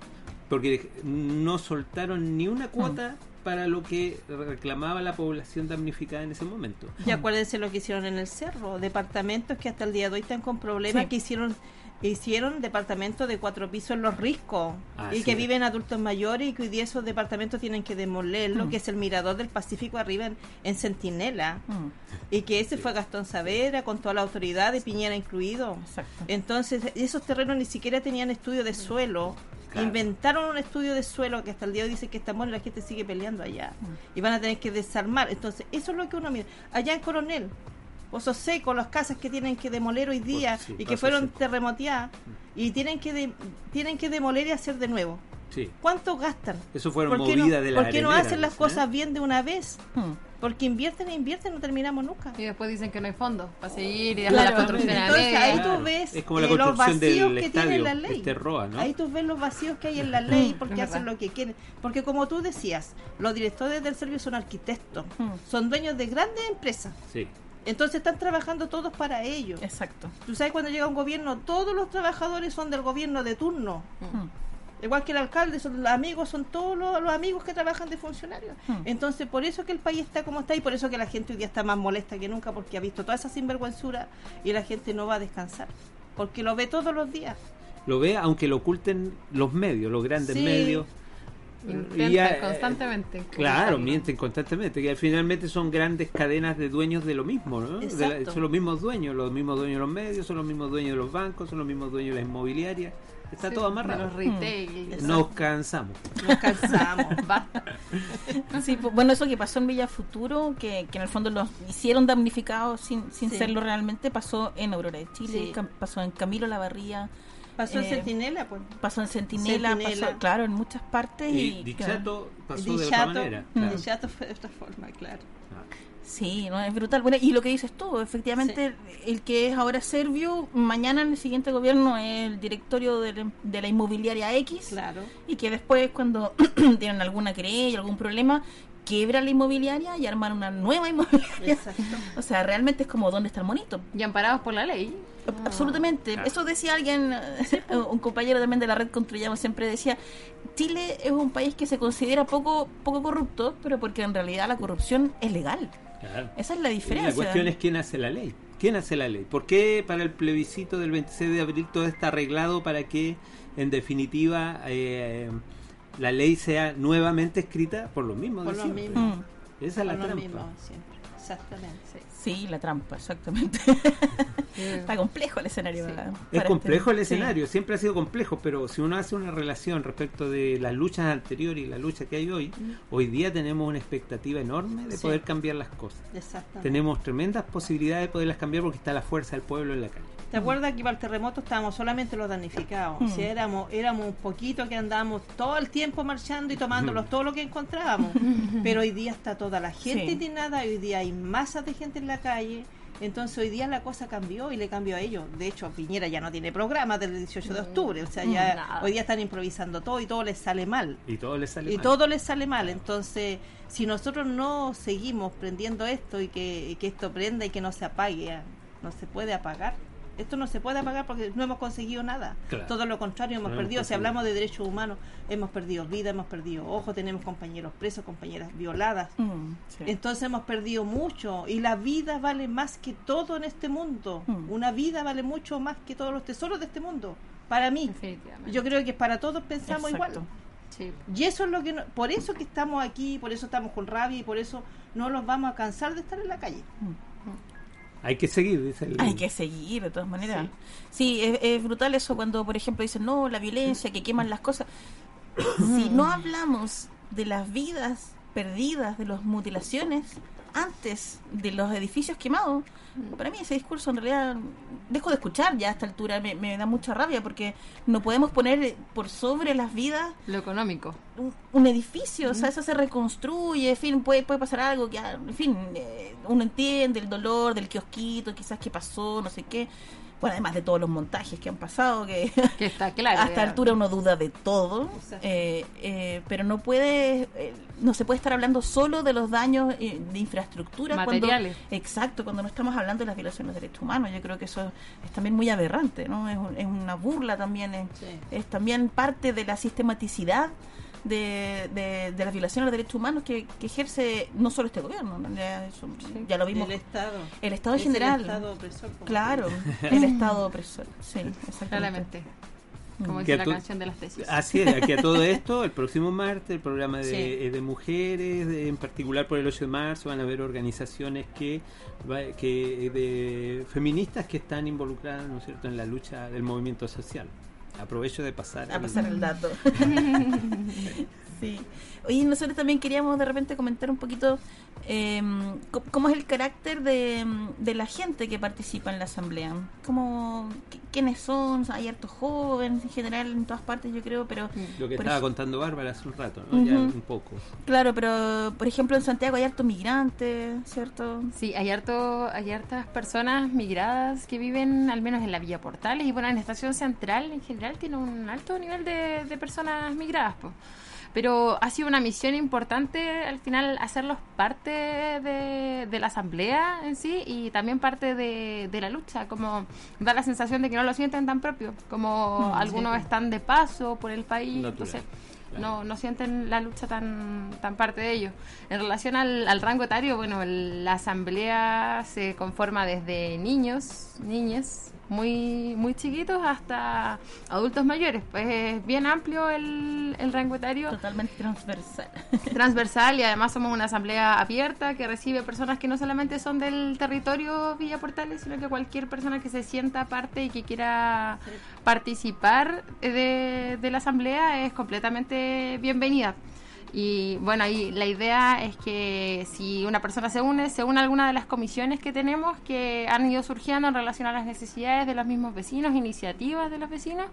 porque no soltaron ni una cuota Mm. Para lo que reclamaba la población damnificada en ese momento. Y acuérdense lo que hicieron en el cerro, departamentos que hasta el día de hoy están con problemas, Sí. que hicieron hicieron departamentos de cuatro pisos en los riscos y que viven adultos mayores y que hoy día esos departamentos tienen que demolerlo, Mm. que es el mirador del Pacífico arriba en, en Centinela Mm. y que ese fue Gastón Savera con toda la autoridad de Piñera incluido. Exacto. Entonces, esos terrenos ni siquiera tenían estudio de suelo. Claro. Inventaron un estudio de suelo que hasta el día de hoy dice que está bueno y la gente sigue peleando allá. Mm. Y van a tener que desarmar. Entonces, eso es lo que uno mira. Allá en Coronel, Pozos Secos, las casas que tienen que demoler hoy día sí, y que fueron Seco. terremoteadas y tienen que de- tienen que demoler y hacer de nuevo. Sí. ¿Cuánto gastan? Eso fueron ¿Por qué no, movidas de la por qué no hacen las ¿eh? cosas bien de una vez? Mm. Porque invierten e invierten, no terminamos nunca. Y después dicen que no hay fondos para seguir y dejar Claro, la construcción a entonces ahí tú ves es como la eh, los vacíos del que tiene la ley. este Roa, ¿no? Ahí tú ves los vacíos que hay en la ley Mm, porque es hacen lo que quieren. Porque como tú decías, los directores del servicio son arquitectos, Mm. son dueños de grandes empresas. Sí. Entonces están trabajando todos para ellos. Exacto. Tú sabes, cuando llega un gobierno, todos los trabajadores son del gobierno de turno. Mm. Igual que el alcalde, son los amigos, son todos los, los amigos que trabajan de funcionarios. Hmm. Entonces, por eso que el país está como está y por eso que la gente hoy día está más molesta que nunca porque ha visto toda esa sinvergüenzura y la gente no va a descansar. Porque lo ve todos los días. Lo ve aunque lo oculten los medios, los grandes Sí. medios. Intentan Y, eh, constantemente. Claro, mienten constantemente, que finalmente son grandes cadenas de dueños de lo mismo, ¿no? De la- Exacto. son los mismos dueños, los mismos dueños de los medios, son los mismos dueños de los bancos, son los mismos dueños de las inmobiliarias. Está Sí, todo amarrado. Los retail. Nos cansamos. Nos cansamos. Basta. Sí, pues, bueno, eso que pasó en Villa Futuro, que, que en el fondo los hicieron damnificados sin, sin Sí. serlo realmente, pasó en Aurora de Chile, pasó en Camilo Lavarría, Pasó en Eh, Centinela, pues. pasó en Centinela, Centinela. pasó, claro, en muchas partes. Y Y, Dichato pasó de otra manera. claro. Dichato fue de otra forma, claro. Sí, no es brutal. Bueno, y lo que dices tú, efectivamente, el que es ahora Servio, mañana en el siguiente gobierno es el directorio de la, de la inmobiliaria X. Claro. Y que después, cuando tienen alguna querella, algún problema, quiebra la inmobiliaria y arman una nueva inmobiliaria. Exacto. O sea, realmente es como dónde está el monito. Y amparados por la ley. Absolutamente. Eso decía alguien, un compañero también de la red Construyamos siempre decía, Chile es un país que se considera poco, poco corrupto, pero porque en realidad la corrupción es legal. Claro. Esa es la Y diferencia. La cuestión es quién hace la ley. ¿Quién hace la ley? ¿Por qué para el plebiscito del 26 de abril todo está arreglado para que, en definitiva, eh, la ley sea nuevamente escrita por los mismos? Por lo siempre? mismo. Mm. Esa es la trampa. mismo, siempre. Exactamente. Sí, la trampa, exactamente. Está complejo el escenario. para- Es complejo este- el sí. escenario, siempre ha sido complejo, pero si uno hace una relación respecto de las luchas anteriores y la lucha que hay hoy, hoy día tenemos una expectativa enorme de Sí. poder cambiar las cosas. Exactamente. Tenemos tremendas posibilidades de poderlas cambiar porque está la fuerza del pueblo en la calle. ¿Te acuerdas que para el terremoto estábamos solamente los damnificados? O sea, éramos, éramos un poquito que andábamos todo el tiempo marchando y tomándolos todo lo que encontrábamos. Pero hoy día está toda la gente Sí. indignada, hoy día hay masas de gente en la calle Entonces hoy día la cosa cambió y le cambió a ellos. De hecho, Piñera ya no tiene programa del 18 de octubre, o sea, ya Nada. hoy día están improvisando todo y todo les sale mal. Y todo le sale Y mal. todo les sale mal. Entonces, si nosotros no seguimos prendiendo esto y que, y que esto prenda y que no se apague, no se puede apagar. Esto no se puede apagar porque no hemos conseguido nada. Claro. Todo lo contrario, hemos No hemos perdido. Si hablamos de derechos humanos, hemos perdido vida, hemos perdido ojo, tenemos compañeros presos, compañeras violadas. Mm, sí. Entonces hemos perdido mucho y la vida vale más que todo en este mundo. Mm. Una vida vale mucho más que todos los tesoros de este mundo. Para mí, yo creo que para todos pensamos Exacto. igual. Y eso es lo que no- por eso que estamos aquí, por eso estamos con rabia y por eso no nos vamos a cansar de estar en la calle. Hay que seguir, dice el... Hay que seguir, de todas maneras. Sí, es, es brutal eso cuando, por ejemplo, dicen, no, la violencia, que queman las cosas. si no hablamos de las vidas perdidas, de las mutilaciones, antes de los edificios quemados, para mí ese discurso en realidad dejo de escuchar ya a esta altura, me, me da mucha rabia porque no podemos poner por sobre las vidas Lo económico. un, un edificio, o sea, eso se reconstruye, en fin, puede, puede pasar algo, que, ah, en fin, eh, uno entiende el dolor del kiosquito, quizás qué pasó, no sé qué. Bueno, además de todos los montajes que han pasado, que, Que está claro. a esta altura uno duda de todo, eh, eh, pero no puede, eh, no se puede estar hablando solo de los daños de infraestructura. Materiales. Cuando, exacto, cuando no estamos hablando de las violaciones de derechos humanos. Yo creo que eso es también muy aberrante, ¿no? Es, un- es una burla también, es, es también parte de la sistematicidad de, de, de las violaciones de derechos humanos que, que ejerce no solo este gobierno, eso ya lo vimos. El Estado. El Estado en Es el general. Estado opresor, claro, el. Estado opresor. Sí, exactamente. Claramente. Como Que dice a la tu- canción de las tesis. Así es, aquí a todo esto, el próximo martes, el programa de, Sí. eh, de mujeres, de- en particular por el 8 de marzo, van a haber organizaciones que, va- que de feministas que están involucradas, ¿no es cierto?, en la lucha del movimiento social. Aprovecho de pasar A pasar el dato. sí. Oye, nosotros también queríamos de repente comentar un poquito eh, cómo es el carácter de, de la gente que participa en la asamblea. ¿Cómo, ¿Quiénes son? Hay hartos jóvenes en general en todas partes, yo creo, pero... Lo que estaba contando Bárbara hace un rato, ¿no? Ya un poco. Claro, pero por ejemplo en Santiago hay hartos migrantes, ¿cierto? Sí, hay, harto, hay hartas personas migradas que viven al menos en la Villa Portales y bueno, en la estación central en general tiene un alto nivel de, de personas migradas. po. Pero ha sido una misión importante al final hacerlos parte de, de la asamblea en sí y también parte de, de la lucha, como da la sensación de que no lo sienten tan propio, como Mm, algunos sí. están de paso por el país, Natural. entonces no, no sienten la lucha tan, tan parte de ellos. En relación al, al rango etario, bueno, el- la asamblea se conforma desde niños, niñas, muy, muy chiquitos hasta adultos mayores. Pues es bien amplio el, el rango etario. Totalmente transversal. Transversal y además somos una asamblea abierta que recibe personas que no solamente son del territorio Villa Portales, sino que cualquier persona que se sienta parte y que quiera participar de, de la asamblea es completamente bienvenida. Y bueno, ahí la idea es que si una persona se une, se une a alguna de las comisiones que tenemos que han ido surgiendo en relación a las necesidades de los mismos vecinos, iniciativas de los vecinos.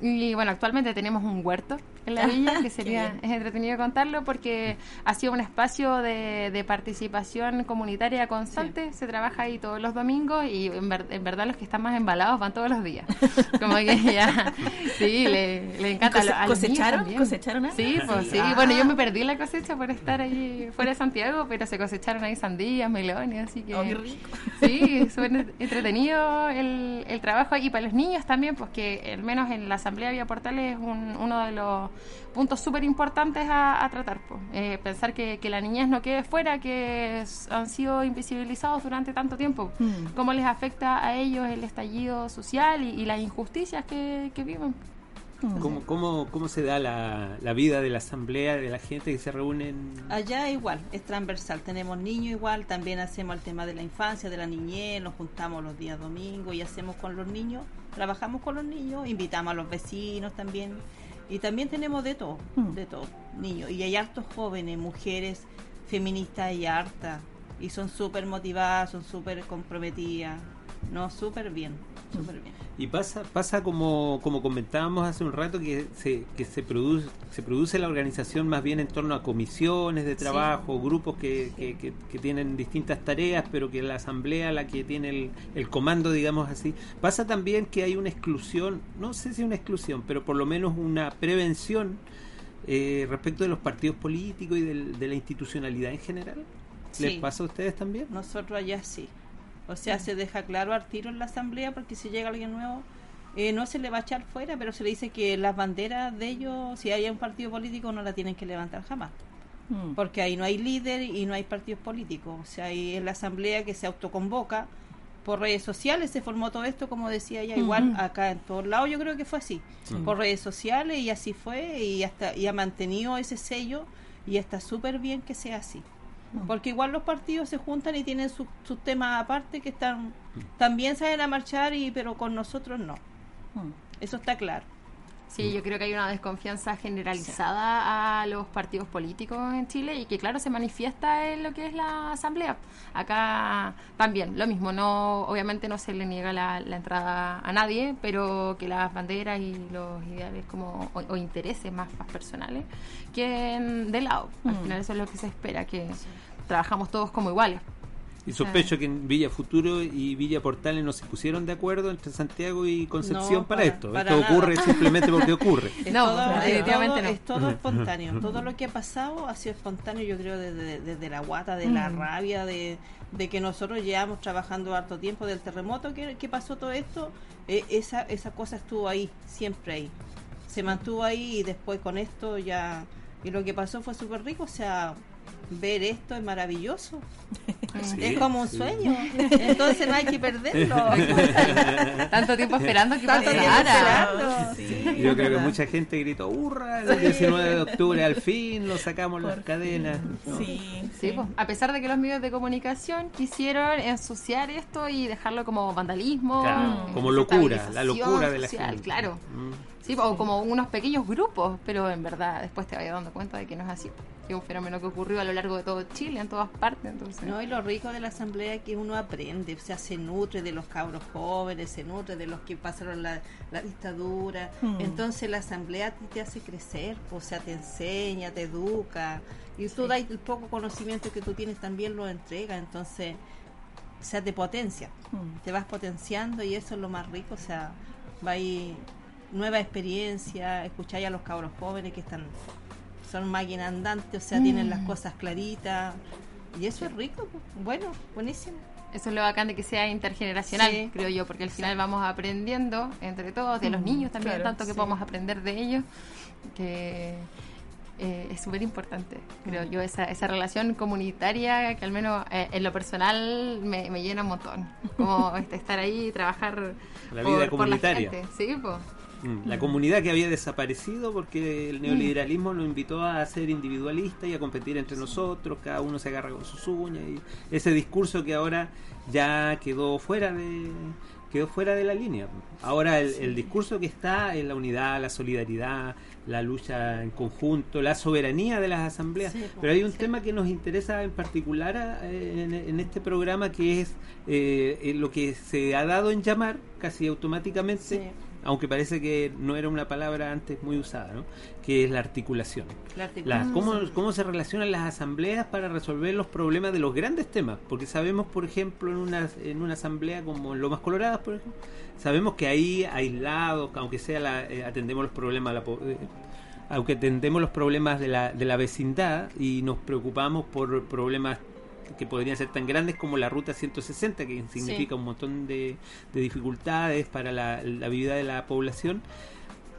Y bueno, actualmente tenemos un huerto en la villa, que sería es entretenido contarlo porque ha sido un espacio de, de participación comunitaria constante. Se trabaja ahí todos los domingos y en, ver- en verdad los que están más embalados van todos los días. Como que ya, sí, le, le encanta. Cose- ¿cosecharon? ¿Cosecharon algo? Sí, pues sí. Ah. Bueno, yo me perdí la cosecha por estar ahí fuera de Santiago, pero se cosecharon ahí sandías, melones, así que... Oh, qué rico. Sí, súper entretenido el, el trabajo y para los niños también, pues que al menos en la Asamblea Vía Portales es un- uno de los puntos súper importantes a, a tratar. Pues. Eh, pensar que, que la niñez no quede fuera, que han sido invisibilizados durante tanto tiempo. Mm. Cómo les afecta a ellos el estallido social y, y las injusticias que, que viven. ¿Cómo, cómo, cómo se da la, la vida de la asamblea, de la gente que se reúne? en- Allá igual, es transversal. Tenemos niños igual, también hacemos el tema de la infancia, de la niñez, nos juntamos los días domingos y hacemos con los niños, trabajamos con los niños, invitamos a los vecinos también. Y también tenemos de todo, Mm. de todo, niños. Y hay hartos jóvenes, mujeres feministas y hartas. Y son súper motivadas, son súper comprometidas. No, súper bien. súper bien. Y pasa, pasa como, como comentábamos hace un rato, que se, que se produce, se produce la organización más bien en torno a comisiones de trabajo, grupos que, que, que- que tienen distintas tareas, pero que la asamblea la que tiene el, el comando, digamos así. Pasa también que hay una exclusión, no sé si una exclusión, pero por lo menos una prevención eh, respecto de los partidos políticos y del- de la institucionalidad en general. ¿Les Sí. pasa a ustedes también? Nosotros allá sí. O sea, se deja claro al tiro en la asamblea porque si llega alguien nuevo, eh, no se le va a echar fuera, pero se le dice que las banderas de ellos, si hay un partido político, no la tienen que levantar jamás. Mm. Porque ahí no hay líder y no hay partidos políticos. O sea, ahí es la asamblea que se autoconvoca por redes sociales. Se formó todo esto, como decía ella, igual acá en todos lados. Yo creo que fue así. Sí. Por redes sociales y así fue. Y, hasta, y ha mantenido ese sello y está súper bien que sea así. Porque igual los partidos se juntan y tienen sus sus temas aparte que están también salen a marchar y pero con nosotros no. Eso está claro. Sí, yo creo que hay una desconfianza generalizada a los partidos políticos en Chile y que claro se manifiesta en lo que es la asamblea. Acá también lo mismo, no obviamente no se le niega la, la entrada a nadie, pero que las banderas y los ideales como o, o intereses más, más personales queden de lado. Al Mm. final eso es lo que se espera, que trabajamos todos como iguales. Y sospecho que en Villa Futuro y Villa Portales no se pusieron de acuerdo entre Santiago y Concepción No, para, para- esto. para esto nada. ocurre simplemente porque ocurre. Es, No, todo, es definitivamente todo- no. es todo espontáneo. Todo lo que ha pasado ha sido espontáneo, yo creo, desde, desde la guata, de la Mm. rabia, de, de que nosotros llevamos trabajando harto tiempo del terremoto que, que pasó todo esto. eh, esa, esa cosa estuvo ahí, siempre ahí. Se mantuvo ahí y después con esto ya... Y lo que pasó fue súper rico, o sea, ver esto es maravilloso. Sí, es como un sí. sueño. Entonces no hay que perderlo. Tanto tiempo esperando que Tanto pasara. esperando. Sí, Yo creo que mucha gente gritó, ¡hurra! El 19 de octubre, al fin lo sacamos las cadenas. ¿no? Sí, Sí, pues, a pesar de que los medios de comunicación quisieron ensuciar esto y dejarlo como vandalismo, Claro, mm, como locura, la locura de la social, gente. Claro. Mm. Sí, o como unos pequeños grupos, pero en verdad después te vas dando cuenta de que no es así. Que es un fenómeno que ocurrió a lo largo de todo Chile, en todas partes. Entonces, No, y lo rico de la asamblea es que uno aprende, o sea, se nutre de los cabros jóvenes, se nutre de los que pasaron la, la dictadura. Mm. Entonces la asamblea te hace crecer, o sea, te enseña, te educa. Y tú das el poco conocimiento que tú tienes también lo entrega, entonces, o sea, te potencia. Mm. Te vas potenciando y eso es lo más rico, o sea, va ahí nueva experiencia, escucháis a los cabros jóvenes que están son máquinas andantes, o sea, tienen las Mm. cosas claritas. Y eso es rico, pues. bueno, buenísimo. Eso es lo bacán de que sea intergeneracional, Sí. creo yo, porque al final vamos aprendiendo entre todos, de los Mm, niños también, claro, tanto que sí. podemos aprender de ellos, que eh, es súper importante, creo Mm. yo, esa, esa relación comunitaria que al menos eh, en lo personal me, me llena un montón, como este, estar ahí y trabajar La vida por, por la comunitaria. gente. Sí, pues. Mm, La comunidad que había desaparecido porque el neoliberalismo lo invitó a ser individualista y a competir entre nosotros, cada uno se agarra con sus uñas y ese discurso que ahora ya quedó fuera de quedó fuera de la línea. Ahora el, el discurso que está es la unidad, la solidaridad, la lucha en conjunto, la soberanía de las asambleas. Sí, Pero hay un sí. tema que nos interesa en particular a- en, en este programa que es eh, eh, lo que se ha dado en llamar casi automáticamente Sí. Aunque parece que no era una palabra antes muy usada, ¿no? que es la articulación. La La- articulación. ¿cómo, ¿Cómo se relacionan las asambleas para resolver los problemas de los grandes temas? Porque sabemos, por ejemplo, en una, en una asamblea como en Lomas Coloradas, por ejemplo, sabemos que ahí aislados, aunque sea la, eh, atendemos los problemas, de la eh, aunque atendemos los problemas de la, de la vecindad y nos preocupamos por problemas que podrían ser tan grandes como la ruta 160, que significa un montón de, de dificultades para la, la vida de la población.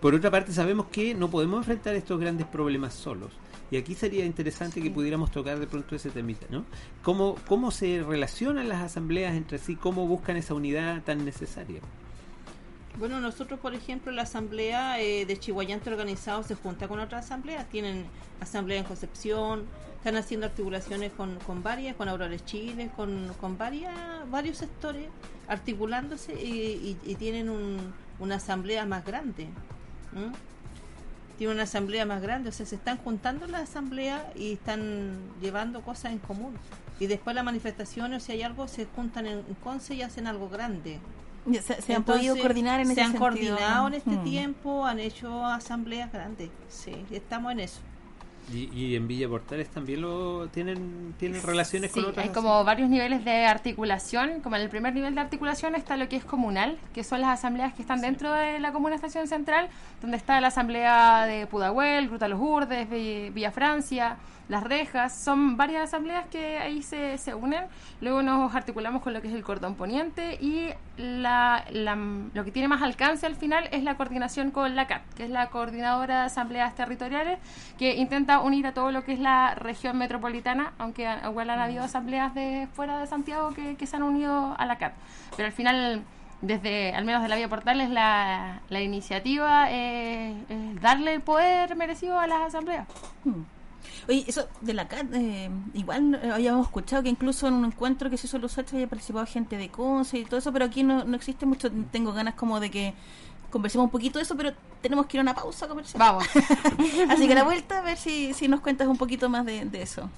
Por otra parte, sabemos que no podemos enfrentar estos grandes problemas solos. Y aquí sería interesante que pudiéramos tocar de pronto ese temita, ¿no? ¿Cómo, ¿Cómo se relacionan las asambleas entre sí? ¿Cómo buscan esa unidad tan necesaria? Bueno, nosotros, por ejemplo, la asamblea eh, de Chihuayante organizado se junta con otras asambleas. Tienen asamblea en Concepción, están haciendo articulaciones con, con varias, con Aurora Chile, con, con varias, varios sectores articulándose y, y- y tienen un, una asamblea más grande. ¿m? Tienen una asamblea más grande, o sea, se están juntando las asambleas y están llevando cosas en común. Y después las manifestaciones, si hay algo, se juntan en, en Conce y hacen algo grande. Se, se han podido coordinar en se ese han sentido. coordinado en este Mm. tiempo, han hecho asambleas grandes. Sí, estamos en eso. Y, y en Villa Portales también lo tienen tienen relaciones Sí, con otras. hay como varios niveles de articulación. Como en el primer nivel de articulación está lo que es comunal, que son las asambleas que están dentro de la Comuna Estación Central, donde está la asamblea de Pudahuel, Gruta Los Urdes, Vi- Villa Francia, Las Rejas. Son varias asambleas que ahí se, se unen. Luego nos articulamos con lo que es el cordón poniente y la, lo que tiene más alcance al final es la coordinación con la CAT, que es la coordinadora de asambleas territoriales, que intenta unir a todo lo que es la región metropolitana, aunque igual han habido asambleas de fuera de Santiago que, se han unido a la CAT. Pero al final, desde al menos de la Vía Portales, la, la iniciativa es, darle el poder merecido a las asambleas. Mm. Oye, eso de la CAT, eh, igual eh, habíamos escuchado que incluso en un encuentro que se hizo en los hechos había participado gente de Conce y todo eso, pero aquí no, no existe mucho. Tengo ganas como de que conversemos un poquito de eso, pero tenemos que ir a una pausa comercial. Vamos. Así que a la vuelta, a ver si, si nos cuentas un poquito más de, de eso.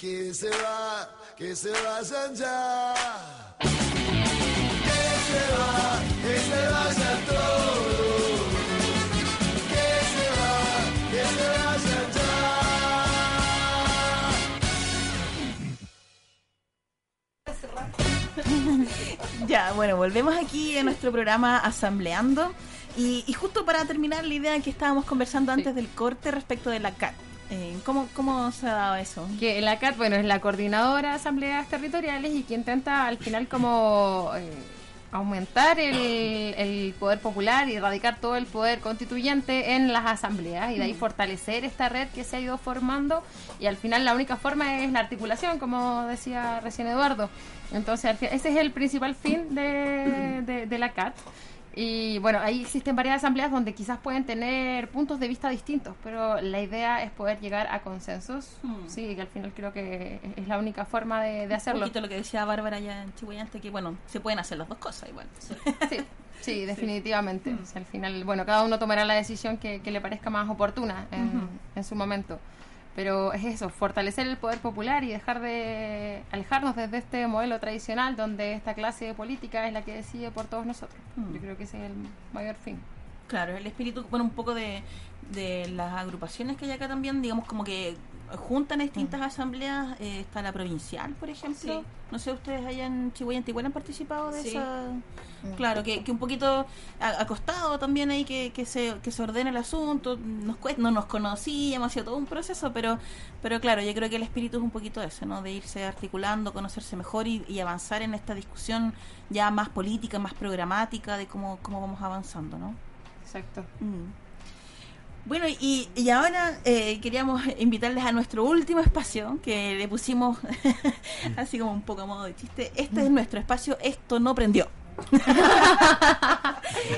Que se va, que se vayan ya. Que se va, que se vayan todos. ya, Bueno, volvemos aquí a nuestro programa Asambleando. Y, y justo para terminar la idea que estábamos conversando antes del corte respecto de la CAT. Eh, ¿cómo, ¿Cómo se ha dado eso? Que la CAT, bueno, es la coordinadora de asambleas territoriales y que intenta al final como eh, aumentar el, el poder popular y erradicar todo el poder constituyente en las asambleas y de ahí fortalecer esta red que se ha ido formando y al final la única forma es la articulación, como decía recién Eduardo. Entonces, ese es el principal fin de, de- de la CAT. Y bueno, ahí existen varias asambleas donde quizás pueden tener puntos de vista distintos, pero la idea es poder llegar a consensos. Sí, que al final creo que es la única forma de, de Un hacerlo. poquito lo que decía Bárbara ya en Chihuayante, que bueno, se pueden hacer las dos cosas igual. Sí, sí, definitivamente. O sea, al final, bueno, cada uno tomará la decisión que, que le parezca más oportuna en, Ujú. en su momento. Pero es eso, fortalecer el poder popular y dejar de alejarnos desde este modelo tradicional donde esta clase política es la que decide por todos nosotros. Mm. Yo creo que ese es el mayor fin. Claro, el espíritu, bueno, un poco de, de las agrupaciones que hay acá también, digamos como que juntan a distintas asambleas, eh, está la provincial, por ejemplo. Sí. No sé, ustedes allá en Chihuayante igual han participado de Sí. esa... Claro, que, que un poquito ha, ha costado también ahí que, que se, que se ordene el asunto, nos cuesta, no nos conocíamos, ha sido todo un proceso, pero, pero claro, yo creo que el espíritu es un poquito ese, ¿no? De irse articulando, conocerse mejor y, y avanzar en esta discusión ya más política, más programática de cómo, cómo vamos avanzando, ¿no? Exacto. Mm. Bueno, y, y ahora eh, queríamos invitarles a nuestro último espacio, que le pusimos así como un poco a modo de chiste. Este es nuestro espacio, esto no prendió.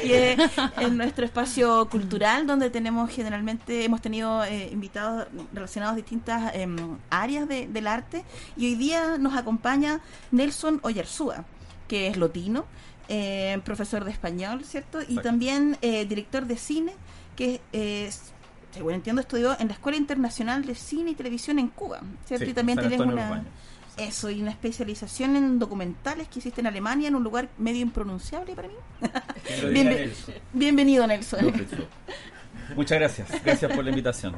y es, es nuestro espacio cultural donde tenemos generalmente, hemos tenido eh, invitados relacionados a distintas em, áreas de- del arte y hoy día nos acompaña Nelson Oyarzúa, que es lotino, eh, profesor de español, ¿cierto? Y también eh, director de cine, que es, según entiendo, estudió en la Escuela Internacional de Cine y Televisión en Cuba, ¿cierto? Sí, y también tienes una... Eso, y una especialización en documentales que hiciste en Alemania, en un lugar medio impronunciable para mí. Nelson. bienvenido, Nelson. Muchas gracias, gracias por la invitación.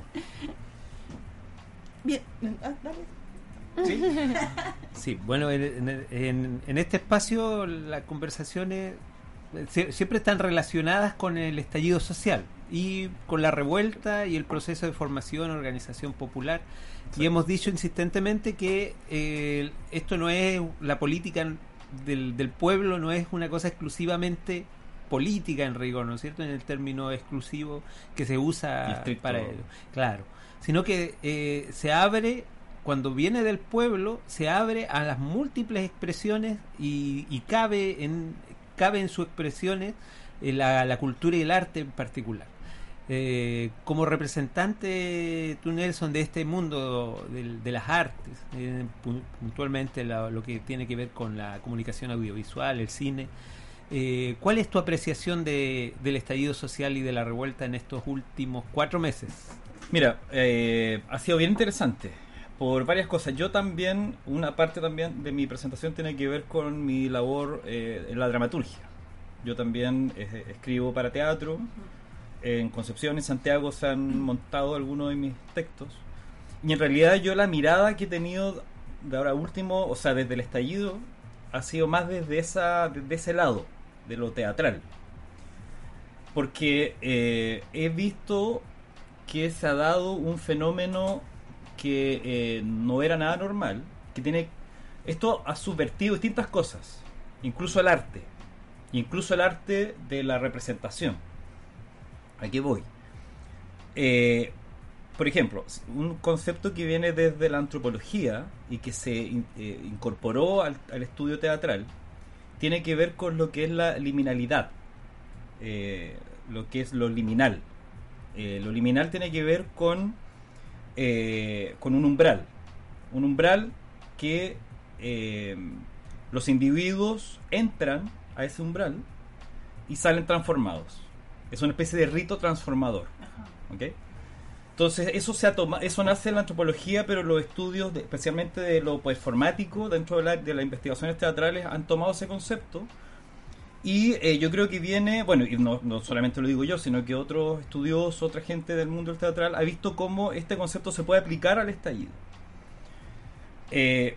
Bien, ah, dale. Sí, bueno, en, en- en- este espacio las conversaciones eh, sie- siempre están relacionadas con el estallido social y con la revuelta y el proceso de formación, organización popular. Y hemos dicho insistentemente que eh, esto no es la política del, del pueblo, no es una cosa exclusivamente política en rigor, ¿no es cierto? En el término exclusivo que se usa para ello. Claro, sino que eh, se abre, cuando viene del pueblo, se abre a las múltiples expresiones y, y cabe, en, cabe en sus expresiones eh, la, la cultura y el arte en particular. Eh, como representante, tú Nelson, de este mundo del- de, las artes, eh, pu- puntualmente la- lo que tiene que ver con la comunicación audiovisual, el cine, eh, ¿cuál es tu apreciación de, del estallido social y de la revuelta en estos últimos cuatro meses? Mira, eh, ha sido bien interesante por varias cosas. Yo también, una parte también de mi presentación tiene que ver con mi labor eh, en la dramaturgia. Yo también eh, escribo para teatro. En Concepción, en Santiago, se han montado algunos de mis textos. Y en realidad yo la mirada que he tenido de ahora último, o sea, desde el estallido, ha sido más desde, esa, desde ese lado, de lo teatral. Porque eh, he visto que se ha dado un fenómeno que eh, no era nada normal, que tiene... Esto ha subvertido distintas cosas, incluso el arte, incluso el arte de la representación. ¿A voy? Eh, por ejemplo, un concepto que viene desde la antropología y que se eh, incorporó al, estudio teatral tiene que ver con lo que es la liminalidad, eh, lo que es lo liminal. Lo liminal tiene que ver con, con un umbral, un umbral que los individuos entran a ese umbral y salen transformados. Es una especie de rito transformador. ¿ok? Entonces, eso se ha toma- eso nace en la antropología, pero los estudios, de- especialmente de lo performático, dentro de, la- de las investigaciones teatrales, han tomado ese concepto. Y eh, yo creo que viene, bueno, y no, no solamente lo digo yo, sino que otros estudiosos, otra gente del mundo del teatral, ha visto cómo este concepto se puede aplicar al estallido. Eh,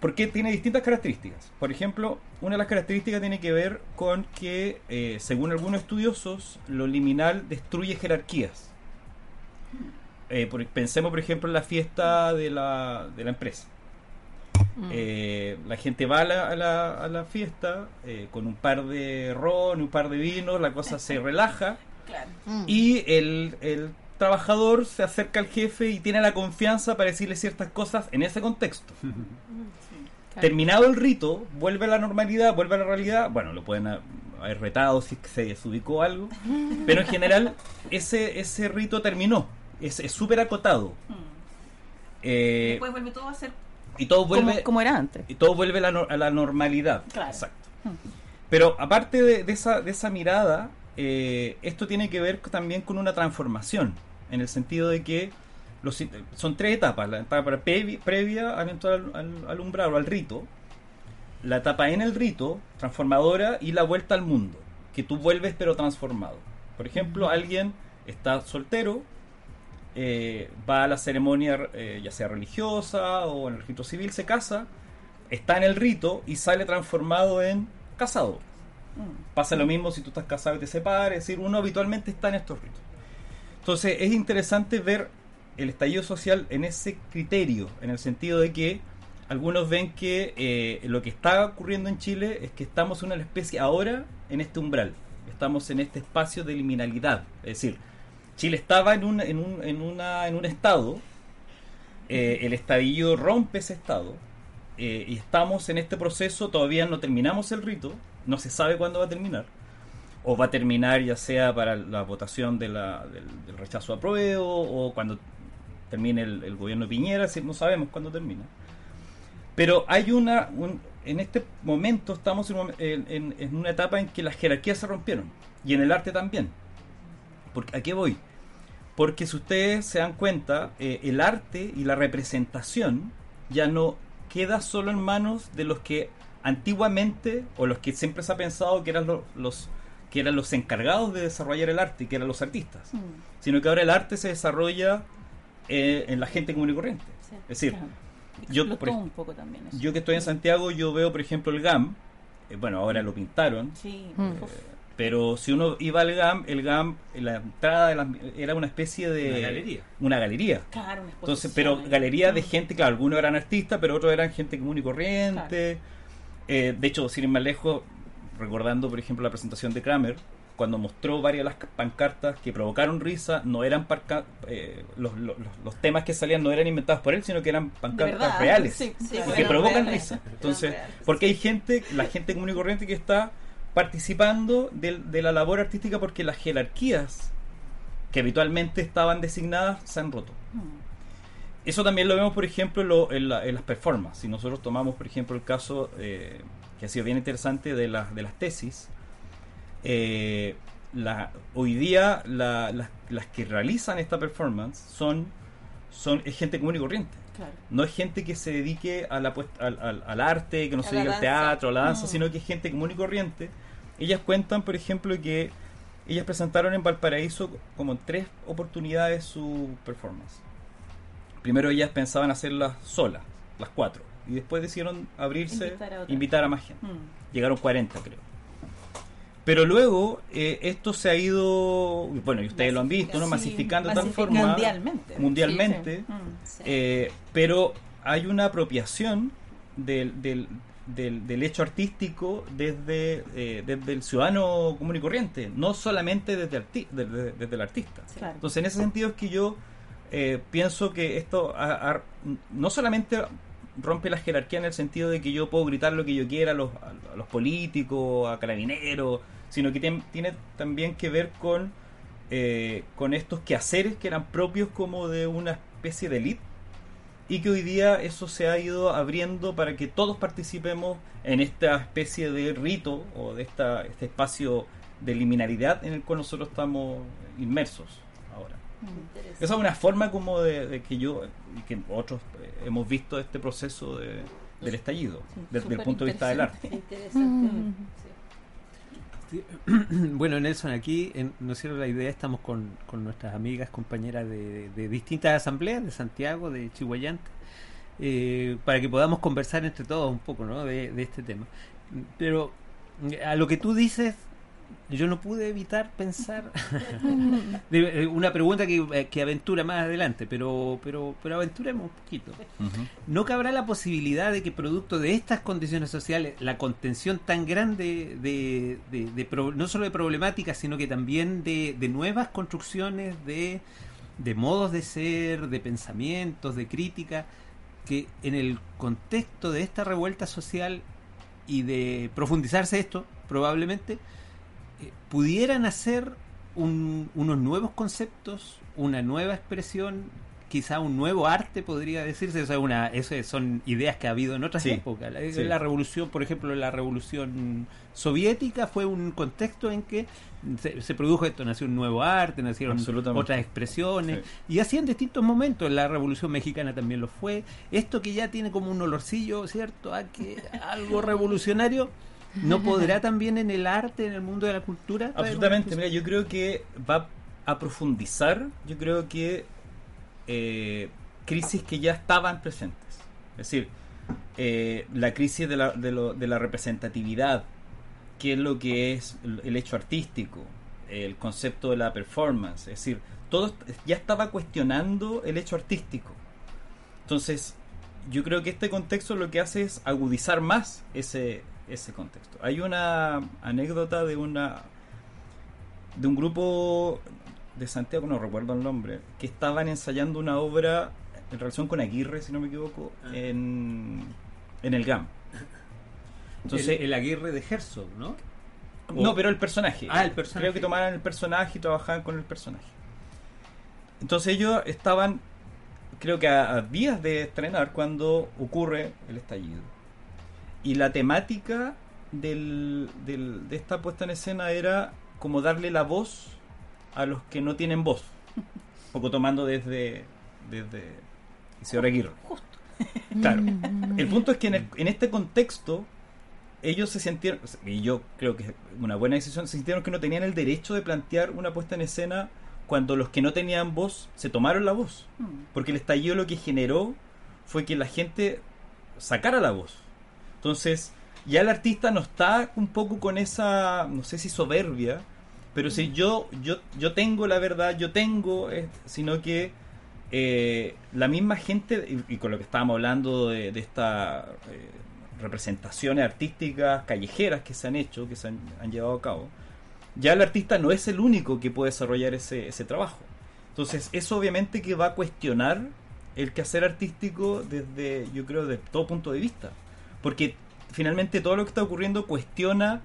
Porque tiene distintas características. Por ejemplo, una de las características tiene que ver con que, eh, según algunos estudiosos, lo liminal destruye jerarquías. Eh, por- pensemos, por ejemplo, en la fiesta de la, de la empresa. Eh, la gente va a la, a la- a la fiesta eh, con un par de ron, un par de vinos, la cosa se relaja y el, el trabajador se acerca al jefe y tiene la confianza para decirle ciertas cosas en ese contexto. Terminado el rito, vuelve a la normalidad, vuelve a la realidad. Bueno, lo pueden ha- haber retado si es que se desubicó algo, pero en general ese, ese rito terminó. Es súper acotado. Eh, Después vuelve todo a ser y todo vuelve como, como era antes. y todo vuelve a la, a la normalidad. Claro. Exacto. Pero aparte de, de esa, de esa mirada, eh, esto tiene que ver también con una transformación, en el sentido de que los, son tres etapas. La etapa previ- previa al al, al- al umbral o al rito, la etapa en el rito, transformadora, y la vuelta al mundo, que tú vuelves pero transformado. Por ejemplo, alguien está soltero, eh, va a la ceremonia eh, ya sea religiosa o en el rito civil, se casa, está en el rito y sale transformado en casado. Pasa lo mismo si tú estás casado y te separas, es decir, uno habitualmente está en estos ritos. Entonces es interesante ver el estallido social en ese criterio, en el sentido de que algunos ven que eh, lo que está ocurriendo en Chile es que estamos en una especie ahora en este umbral, estamos en este espacio de liminalidad, es decir, Chile estaba en un, en un, en una, en un estado, eh, el estallido rompe ese estado, eh, y estamos en este proceso, todavía no terminamos el rito, no se sabe cuándo va a terminar, o va a terminar ya sea para la votación de la- del, del rechazo a prueba o cuando termine el, el gobierno de Piñera, decir, no sabemos cuándo termina. Pero hay una, un- en este momento estamos en, en- en- una etapa en que las jerarquías se rompieron, y en el arte también. Porque, ¿A qué voy? Porque si ustedes se dan cuenta, eh, el arte y la representación ya no queda solo en manos de los que antiguamente, o los que siempre se ha pensado que eran lo- los, que eran los encargados de desarrollar el arte, que eran los artistas, sino que ahora el arte se desarrolla eh, en la gente común y corriente. Es decir, yo, por Explotó ej- un poco también eso. yo que estoy en Santiago, yo veo, por ejemplo, el GAM, eh, bueno, ahora lo pintaron, Sí. eh, pero si uno iba al GAM, el GAM, la entrada de las- era una especie de... Una galería. Una galería. Claro, una Entonces, pero ahí. galería de Mm. gente, claro, algunos eran artistas, pero otros eran gente común y corriente. Eh, de hecho, sin ir más lejos, recordando, por ejemplo, la presentación de Kramer, cuando mostró varias de las pancartas que provocaron risa, no eran parca- eh, los, los- temas que salían no eran inventados por él, sino que eran pancartas reales, Sí, sí, que provocan risa. Entonces, porque hay gente, la gente común y corriente que está participando de, la labor artística porque las jerarquías que habitualmente estaban designadas se han roto. Eso también lo vemos, por ejemplo, en, lo- en la- en las performances. Si nosotros tomamos, por ejemplo, el caso eh, que ha sido bien interesante de, las de las tesis, eh, la, hoy día la- las- las que realizan esta performance son, son es gente común y corriente. Claro. No es gente que se dedique a la puest- al, al- al arte, que no A se dedique al teatro, a la danza, Mm. sino que es gente común y corriente. Ellas cuentan, por ejemplo, que ellas presentaron en Valparaíso como en tres oportunidades su performance. Primero ellas pensaban hacerlas solas, las cuatro, y después decidieron abrirse, Invitar a invitar a, más gente. Mm. Llegaron 40, creo. Pero luego eh, esto se ha ido, bueno, y ustedes lo han visto, ¿no? Masificando de tal forma. mundialmente. Mundialmente. Sí, sí. Mm. Eh, pero hay una apropiación del, del, del, del hecho artístico desde, eh, desde el ciudadano común y corriente, no solamente desde, arti- desde, desde el artista. Claro. Entonces, en ese sentido es que yo eh, pienso que esto ha- ha- no solamente rompe la jerarquía en el sentido de que yo puedo gritar lo que yo quiera a los, a los políticos, a carabineros, sino que tien- tiene también que ver con, eh, con estos quehaceres que eran propios como de una especie de élite y que hoy día eso se ha ido abriendo para que todos participemos en esta especie de rito o de esta, este espacio de liminalidad en el cual nosotros estamos inmersos ahora. Esa es una forma como de, de que yo y que otros eh, hemos visto este proceso de- del estallido desde el punto de vista del arte. Interesante. Sí. Bueno, Nelson, aquí, en, ¿no? La idea, estamos con, con nuestras amigas, compañeras de, distintas asambleas, de Santiago, de Chihuayante, eh, para que podamos conversar entre todos un poco ¿no? de, de este tema. Pero a lo que tú dices, yo no pude evitar pensar de- eh, una pregunta que, eh, que aventura más adelante, pero, pero, pero aventuremos un poquito. ¿No cabrá la posibilidad de que producto de estas condiciones sociales, la contención tan grande de, de- de pro- no solo de problemáticas, sino que también de, de nuevas construcciones, de, de modos de ser, de pensamientos, de crítica, que en el contexto de esta revuelta social y de profundizarse esto, probablemente, pudieran hacer un- unos nuevos conceptos, una nueva expresión, quizá un nuevo arte, podría decirse. O sea, una, eso es- son ideas que ha habido en otras Sí, épocas. La, sí. la revolución, por ejemplo, la revolución soviética fue un contexto en que se, se produjo esto, nació un nuevo arte, nacieron otras expresiones, Sí. y así en distintos momentos. La revolución mexicana también lo fue. Esto que ya tiene como un olorcillo, ¿cierto? A que algo revolucionario. ¿No podrá también en el arte, en el mundo de la cultura? Absolutamente, mira, yo creo que va a profundizar, yo creo que eh, crisis que ya estaban presentes. Es decir, eh, la crisis de la, de, lo- de la representatividad, qué es lo que es el, hecho artístico, el concepto de la performance, es decir, todo ya estaba cuestionando el hecho artístico. Entonces, yo creo que este contexto lo que hace es agudizar más ese, ese contexto. Hay una anécdota de una de un grupo de Santiago, no recuerdo el nombre, que estaban ensayando una obra en relación con Aguirre, si no me equivoco, en, en el GAM. Entonces, el, el Aguirre de Herzog, ¿no? no, pero el personaje. Ah, el personaje. Creo que tomaran el personaje y trabajaban con el personaje. Entonces ellos estaban, creo que a, a días de estrenar cuando ocurre el estallido. Y la temática del, del- de esta puesta en escena era como darle la voz a los que no tienen voz. Un poco tomando desde, desde Isidoro Aguirre. Claro. El punto es que en, el- en este contexto ellos se sintieron, y yo creo que es una buena decisión, se sintieron que no tenían el derecho de plantear una puesta en escena cuando los que no tenían voz se tomaron la voz. Porque el estallido lo que generó fue que la gente sacara la voz. Entonces, ya el artista no está un poco con esa, no sé si soberbia, pero si yo, yo, yo tengo la verdad, yo tengo, eh, sino que eh, la misma gente, y, y con lo que estábamos hablando de, de estas eh, representaciones artísticas callejeras que se han hecho, que se han, han llevado a cabo, ya el artista no es el único que puede desarrollar ese, ese trabajo. Entonces, eso obviamente que va a cuestionar el quehacer artístico desde, yo creo, de todo punto de vista. Porque finalmente todo lo que está ocurriendo cuestiona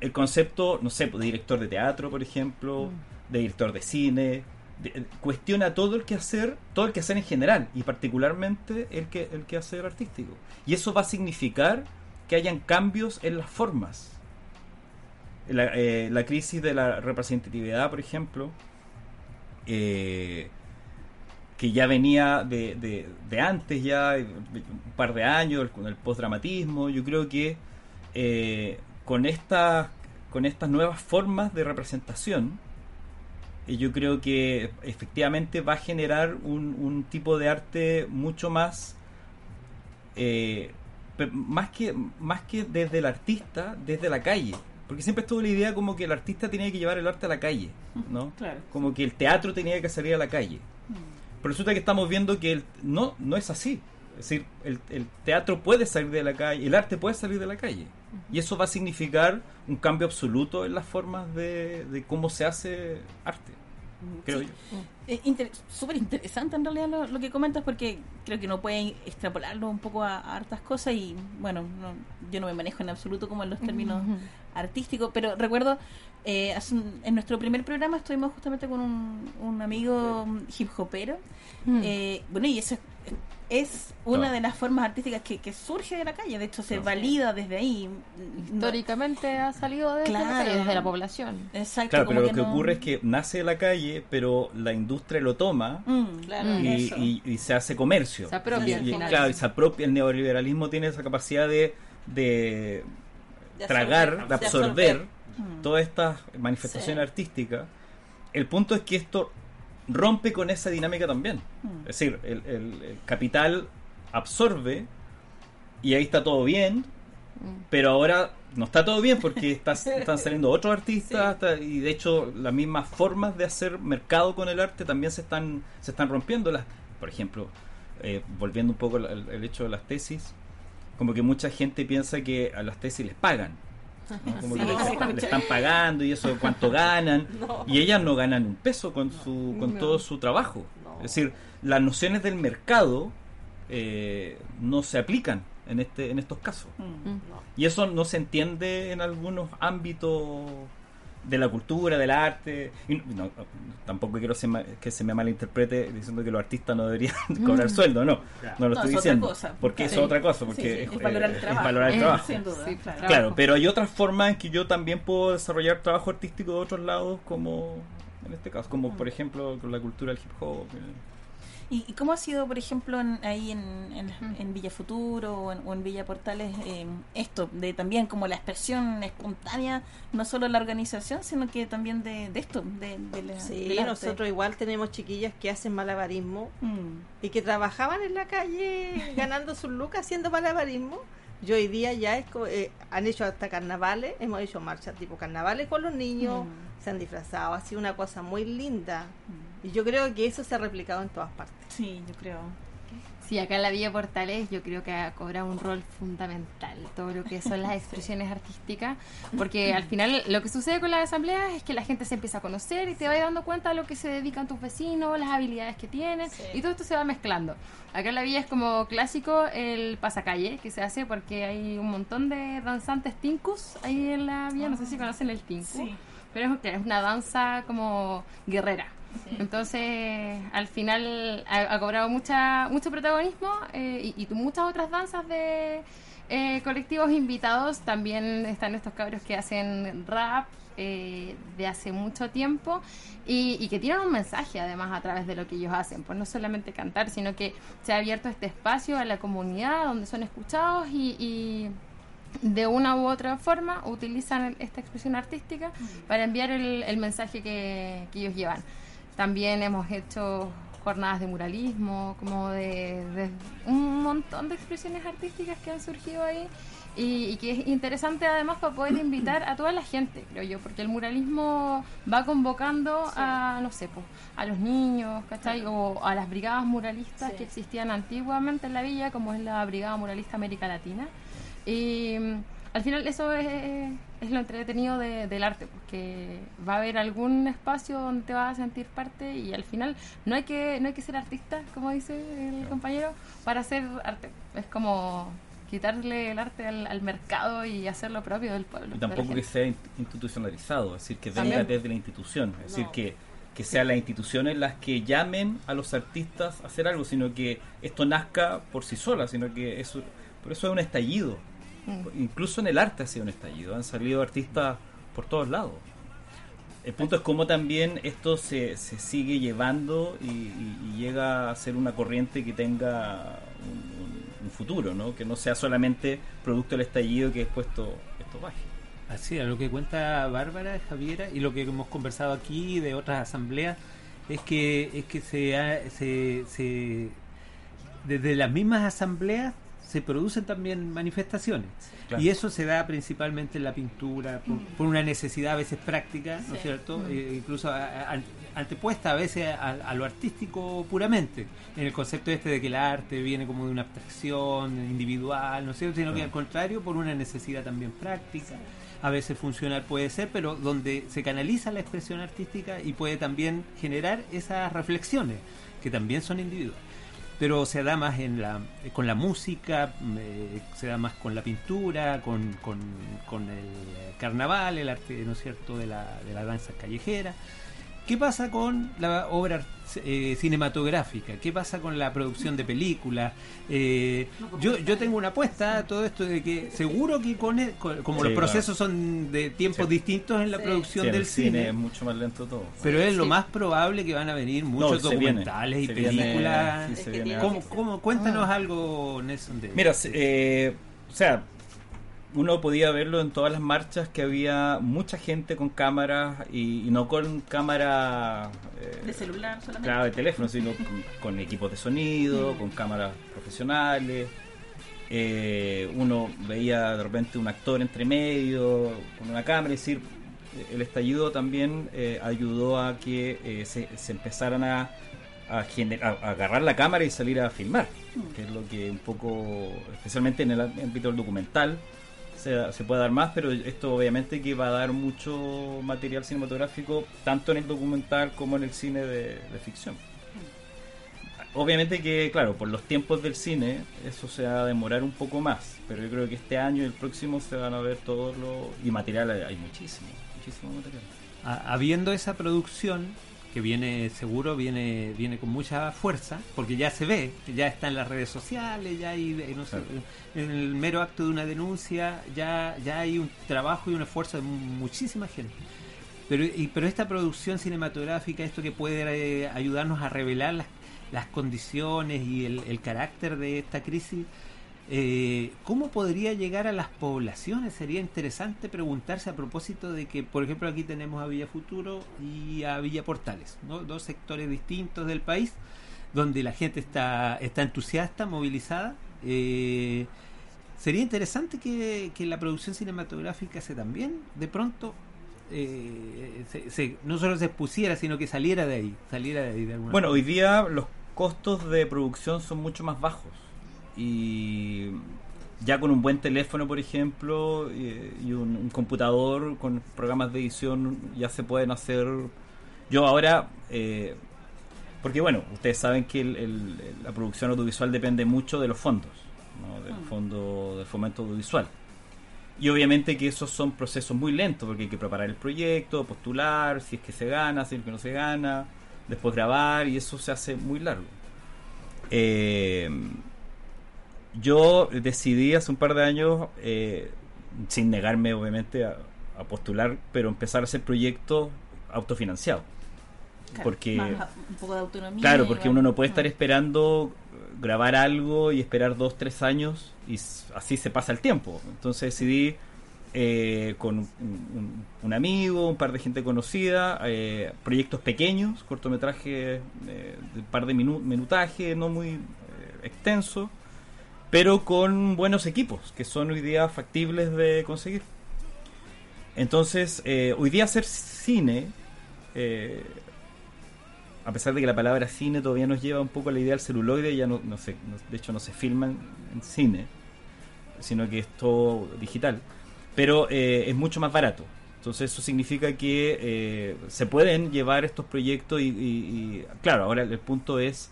el concepto, no sé, pues, de director de teatro, por ejemplo, de director de cine, de- cuestiona todo el quehacer, todo el quehacer en general, y particularmente el que el quehacer artístico. Y eso va a significar que hayan cambios en las formas. La, eh, la crisis de la representatividad, por ejemplo, eh, que ya venía de, de- de antes, ya un par de años, con el postdramatismo, yo creo que eh, con, estas con estas nuevas formas de representación, eh, yo creo que efectivamente va a generar un, un tipo de arte mucho más eh, más que más que desde el artista desde la calle. Porque siempre estuvo la idea como que el artista tenía que llevar el arte a la calle no Claro. como que el teatro tenía que salir a la calle pero resulta que estamos viendo que el, no no es así. Es decir el, el teatro puede salir de la calle el arte puede salir de la calle. Y eso va a significar un cambio absoluto en las formas de, de cómo se hace arte creo Sí. yo Es inter- súper interesante en realidad lo, lo que comentas porque creo que uno puede extrapolarlo un poco a, a hartas cosas y bueno, no- yo no me manejo en absoluto como en los términos artísticos, pero recuerdo eh, hace un- en nuestro primer programa estuvimos justamente con un, un amigo hip hopero, Mm. eh, bueno y eso es, es una No. de las formas artísticas que, que surge de la calle, de hecho se No. valida desde ahí. Históricamente ha salido desde, la Claro. calle, desde la población. Exacto. Claro, como pero lo que no- ocurre es que nace de la calle, pero la industria lo toma Mm, claro, y, y- y se hace comercio. Se apropia Y- al y, final. claro, y se apropia. El neoliberalismo tiene esa capacidad de, de De tragar, absorber. de De absorber absorber. Mm. todas estas manifestaciones artísticas. El punto es que esto rompe con esa dinámica también. Mm. Es decir, el, el- el capital absorbe y ahí está todo bien, pero ahora no está todo bien porque está- están saliendo otros artistas y de hecho las mismas formas de hacer mercado con el arte también se están se están rompiendo las por ejemplo eh, volviendo un poco al- al hecho de las tesis como que mucha gente piensa que a las tesis les pagan ¿no? Como Sí, que le, están pagando y eso cuánto ganan. No. y ellas no ganan un peso con su con No. todo su trabajo. Es decir las nociones del mercado eh, no se aplican en este en estos casos. Y eso no se entiende en algunos ámbitos de la cultura, del arte. Y no- no, tampoco quiero se ma- que se me malinterprete diciendo que los artistas no deberían cobrar Mm. sueldo, no. Claro. No lo No, estoy es otra diciendo. cosa. Porque Sí. es otra cosa, porque sí, es, es valorar el es trabajo. valorar el Eh, trabajo. sin duda, Sí, claro. Claro, pero hay otras formas en que yo también puedo desarrollar trabajo artístico de otros lados, como en este caso, como por ejemplo con la cultura del hip hop. eh. ¿Y, y cómo ha sido, por ejemplo, en- ahí en, en, en Villa Futuro o en, o en Villa Portales eh, esto, de también como la expresión espontánea, no solo la organización, sino que también de, de esto, de, de la, Sí, nosotros igual tenemos chiquillas que hacen malabarismo Mm. y que trabajaban en la calle ganando sus lucas haciendo malabarismo. Y hoy día ya es eh, han hecho hasta carnavales, hemos hecho marchas tipo carnavales con los niños, Mm. se han disfrazado, ha sido una cosa muy linda. Y yo creo que eso se ha replicado en todas partes. Sí, yo creo. Sí, acá en la Villa Portales yo creo que ha cobrado un rol fundamental todo lo que son las expresiones artísticas, porque al final lo que sucede con las asambleas es que la gente se empieza a conocer y te va dando cuenta de lo que se dedican tus vecinos, las habilidades que tienen, y todo esto se va mezclando. Acá en la Villa es como clásico el pasacalle que se hace porque hay un montón de danzantes tincus ahí en la Villa, no sé si conocen el tinku, Sí. pero es, es una danza como guerrera. Entonces, al final ha, ha cobrado mucha, mucho protagonismo eh, y, y muchas otras danzas de eh, colectivos invitados. También están estos cabros que hacen rap eh, de hace mucho tiempo y, y que tienen un mensaje además a través de lo que ellos hacen. Pues no solamente cantar, sino que se ha abierto este espacio a la comunidad donde son escuchados y- y de una u otra forma utilizan esta expresión artística para enviar el, el mensaje que, que ellos llevan. También hemos hecho jornadas de muralismo, como de, de un montón de expresiones artísticas que han surgido ahí y, y que es interesante además para poder invitar a toda la gente, creo yo, porque el muralismo va convocando a, no sé, pues, a los niños, ¿cachai? O a las brigadas muralistas que existían antiguamente en la villa, como es la Brigada Muralista América Latina. Y al final eso es, es lo entretenido de- del arte, porque va a haber algún espacio donde te vas a sentir parte y al final no hay que no hay que ser artista, como dice el compañero, para hacer arte. Es como quitarle el arte al, al mercado y hacer lo propio del pueblo. Y tampoco que sea in- institucionalizado, es decir, que venga También. desde la institución, es decir, que, que sean las instituciones las que llamen a los artistas a hacer algo, sino que esto nazca por sí sola, sino que eso, por eso es un estallido. Mm. Incluso en el arte ha sido un estallido, han salido artistas por todos lados. El punto es cómo también esto se, se sigue llevando y, y- y llega a ser una corriente que tenga un, un- un futuro, ¿no? que no sea solamente producto del estallido que después esto, esto baje. Así es, lo que cuenta Bárbara, Javiera, y lo que hemos conversado aquí de otras asambleas, es que, es que se, ha- se, se- desde las mismas asambleas se producen también manifestaciones. Claro. Y eso se da principalmente en la pintura, por, por una necesidad a veces práctica, ¿no es cierto? Mm. Eh, incluso a- a- antepuesta a veces a, a lo artístico puramente, en el concepto este de que el arte viene como de una abstracción individual, ¿no es cierto? Sino que al contrario, por una necesidad también práctica. A veces funcional puede ser, pero donde se canaliza la expresión artística y puede también generar esas reflexiones, que también son individuales pero se da más en la, con la música, eh, se da más con la pintura, con, con, con el carnaval, el arte, ¿no es cierto?, de la, de la danza callejera. ¿Qué pasa con la obra eh, cinematográfica? ¿Qué pasa con la producción de películas? Eh, yo, yo tengo una apuesta a todo esto de que seguro que con, el- con- como Sí, los procesos son de tiempos Sí. distintos en la Sí. producción Sí, en del el cine cine, es mucho más lento todo. pero es lo más probable que van a venir muchos documentales y viene, películas. viene ¿Cómo, cómo- cuéntanos algo, Nelson. De, Mira, eh, o sea, uno podía verlo en todas las marchas que había mucha gente con cámaras y, y no con cámara eh, De celular solamente. claro, de teléfono, sino con, con equipos de sonido, con cámaras profesionales. Eh, uno veía de repente un actor entre medio con una cámara, es decir, el estallido también eh, ayudó a que eh, se, se empezaran a, a- a agarrar la cámara y salir a filmar, que es lo que un poco, especialmente en el ámbito del documental, se, se puede dar más, pero esto obviamente que va a dar mucho material cinematográfico, tanto en el documental como en el cine de, de ficción. Obviamente que, claro, por los tiempos del cine, eso se va a demorar un poco más, pero yo creo que este año y el próximo se van a ver todos los... Y material hay- hay muchísimo, muchísimo material. A- habiendo esa producción que viene seguro viene viene con mucha fuerza porque ya se ve ya está en las redes sociales ya hay no sé, en el mero acto de una denuncia ya ya hay un trabajo y un esfuerzo de mu- muchísima gente. Pero y- pero esta producción cinematográfica esto que puede eh, ayudarnos a revelar las, las condiciones y el, el carácter de esta crisis eh, ¿Cómo podría llegar a las poblaciones? Sería interesante preguntarse a propósito de que, por ejemplo, aquí tenemos a Villa Futuro y a Villa Portales, ¿no? dos sectores distintos del país, donde la gente está, está entusiasta, movilizada. Eh, sería interesante que, que la producción cinematográfica se también, de pronto, eh, se- se- no solo se expusiera, sino que saliera de ahí, saliera de ahí de alguna Bueno, hoy día los costos de producción son mucho más bajos. Y ya con un buen teléfono, por ejemplo, y, y un, un computador con programas de edición, ya se pueden hacer. Yo ahora. eh, porque bueno, ustedes saben que el- el- la producción audiovisual depende mucho de los fondos, ¿no? del fondo de fomento audiovisual. Y obviamente que esos son procesos muy lentos, porque hay que preparar el proyecto, postular, si es que se gana, si es que no se gana, después grabar, y eso se hace muy largo. Eh, yo decidí hace un par de años, eh, sin negarme obviamente a, a postular, pero empezar a hacer proyectos autofinanciados. Claro, porque más un poco de autonomía. Claro, porque igual. uno no puede estar Mm. esperando grabar algo y esperar dos, tres años y así se pasa el tiempo. Entonces decidí eh, con un, un- un amigo, un par de gente conocida, eh, proyectos pequeños, cortometrajes eh, de un par de minu- minutaje, no muy eh, extenso, pero con buenos equipos que son hoy día factibles de conseguir. Entonces, eh, hoy día hacer cine, eh, a pesar de que la palabra cine todavía nos lleva un poco a la idea del celuloide, ya no, no no- de hecho no se filma en, cine, sino que es todo digital, pero eh, es mucho más barato. Entonces eso significa que se pueden llevar estos proyectos y, claro, ahora el punto es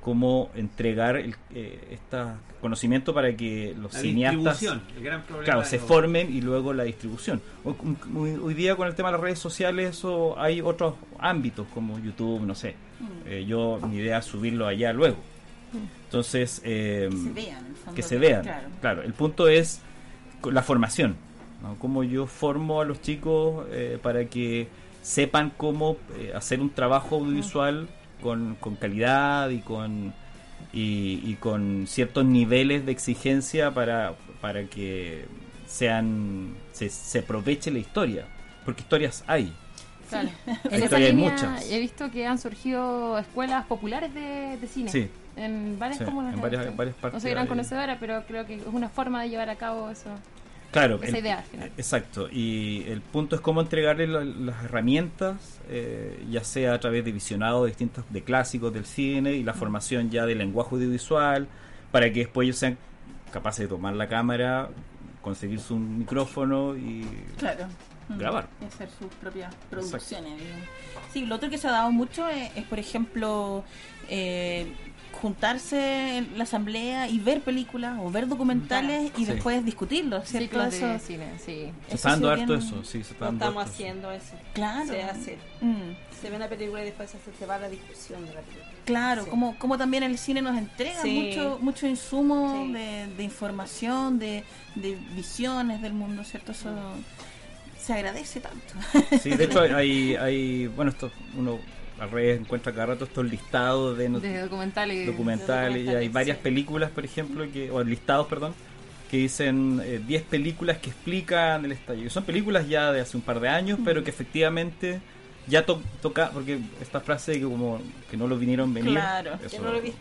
cómo entregar el, eh, este conocimiento para que los La cineastas distribución, el gran problema claro, se los- formen y luego la distribución. Hoy, día con el tema de las redes sociales eso hay otros ámbitos como YouTube, no sé. Mm. Eh, yo mi idea es subirlo allá luego. Entonces, eh, Que se vean, en el fondo, que se que- vean. claro. Claro, el punto es la formación. ¿no? Cómo yo formo a los chicos eh, para que sepan cómo eh, hacer un trabajo audiovisual con, con calidad y con y, y con ciertos niveles de exigencia para, para que sean se, se aproveche la historia porque historias hay Claro. En esa línea muchas he visto que han surgido escuelas populares de, de cine. Sí. En varias Sí, comunas. en varias- varias partes No soy gran conocedora, pero creo que es una forma de llevar a cabo eso. Claro, Esa el- idea al final. Exacto, y el punto es cómo entregarle la- las herramientas, eh, ya sea a través de visionados distintos de clásicos del cine y la formación ya del lenguaje audiovisual, para que después ellos sean capaces de tomar la cámara, conseguirse un micrófono y Claro. Grabar. Y hacer sus propias producciones. Sí, lo otro que se ha dado mucho es, es, por ejemplo, eh, juntarse en la asamblea y ver películas o ver documentales y Sí. después discutirlos, ¿cierto? Ciclos de Eso- cine, sí. Se está dando sí harto eso, sí, se está Lo dando estamos harto haciendo eso. Claro. Se hace. Mm. Se ve una película y después se, se va a la discusión de la película. Claro, Sí. como, como también el cine nos entrega Sí. mucho mucho insumo Sí. de, de información, de, de visiones del mundo, ¿cierto? Eso se agradece tanto. Sí, de hecho hay, hay bueno, esto uno al revés encuentra cada rato estos listados de, documentales. documentales y hay varias sí. películas, por ejemplo, que o listados, perdón, que dicen eh, 10 películas que explican el estallido. Son películas ya de hace un par de años, pero que efectivamente ya to- toca, porque esta frase que como que no lo vinieron venir. Claro, eso- que no lo vi-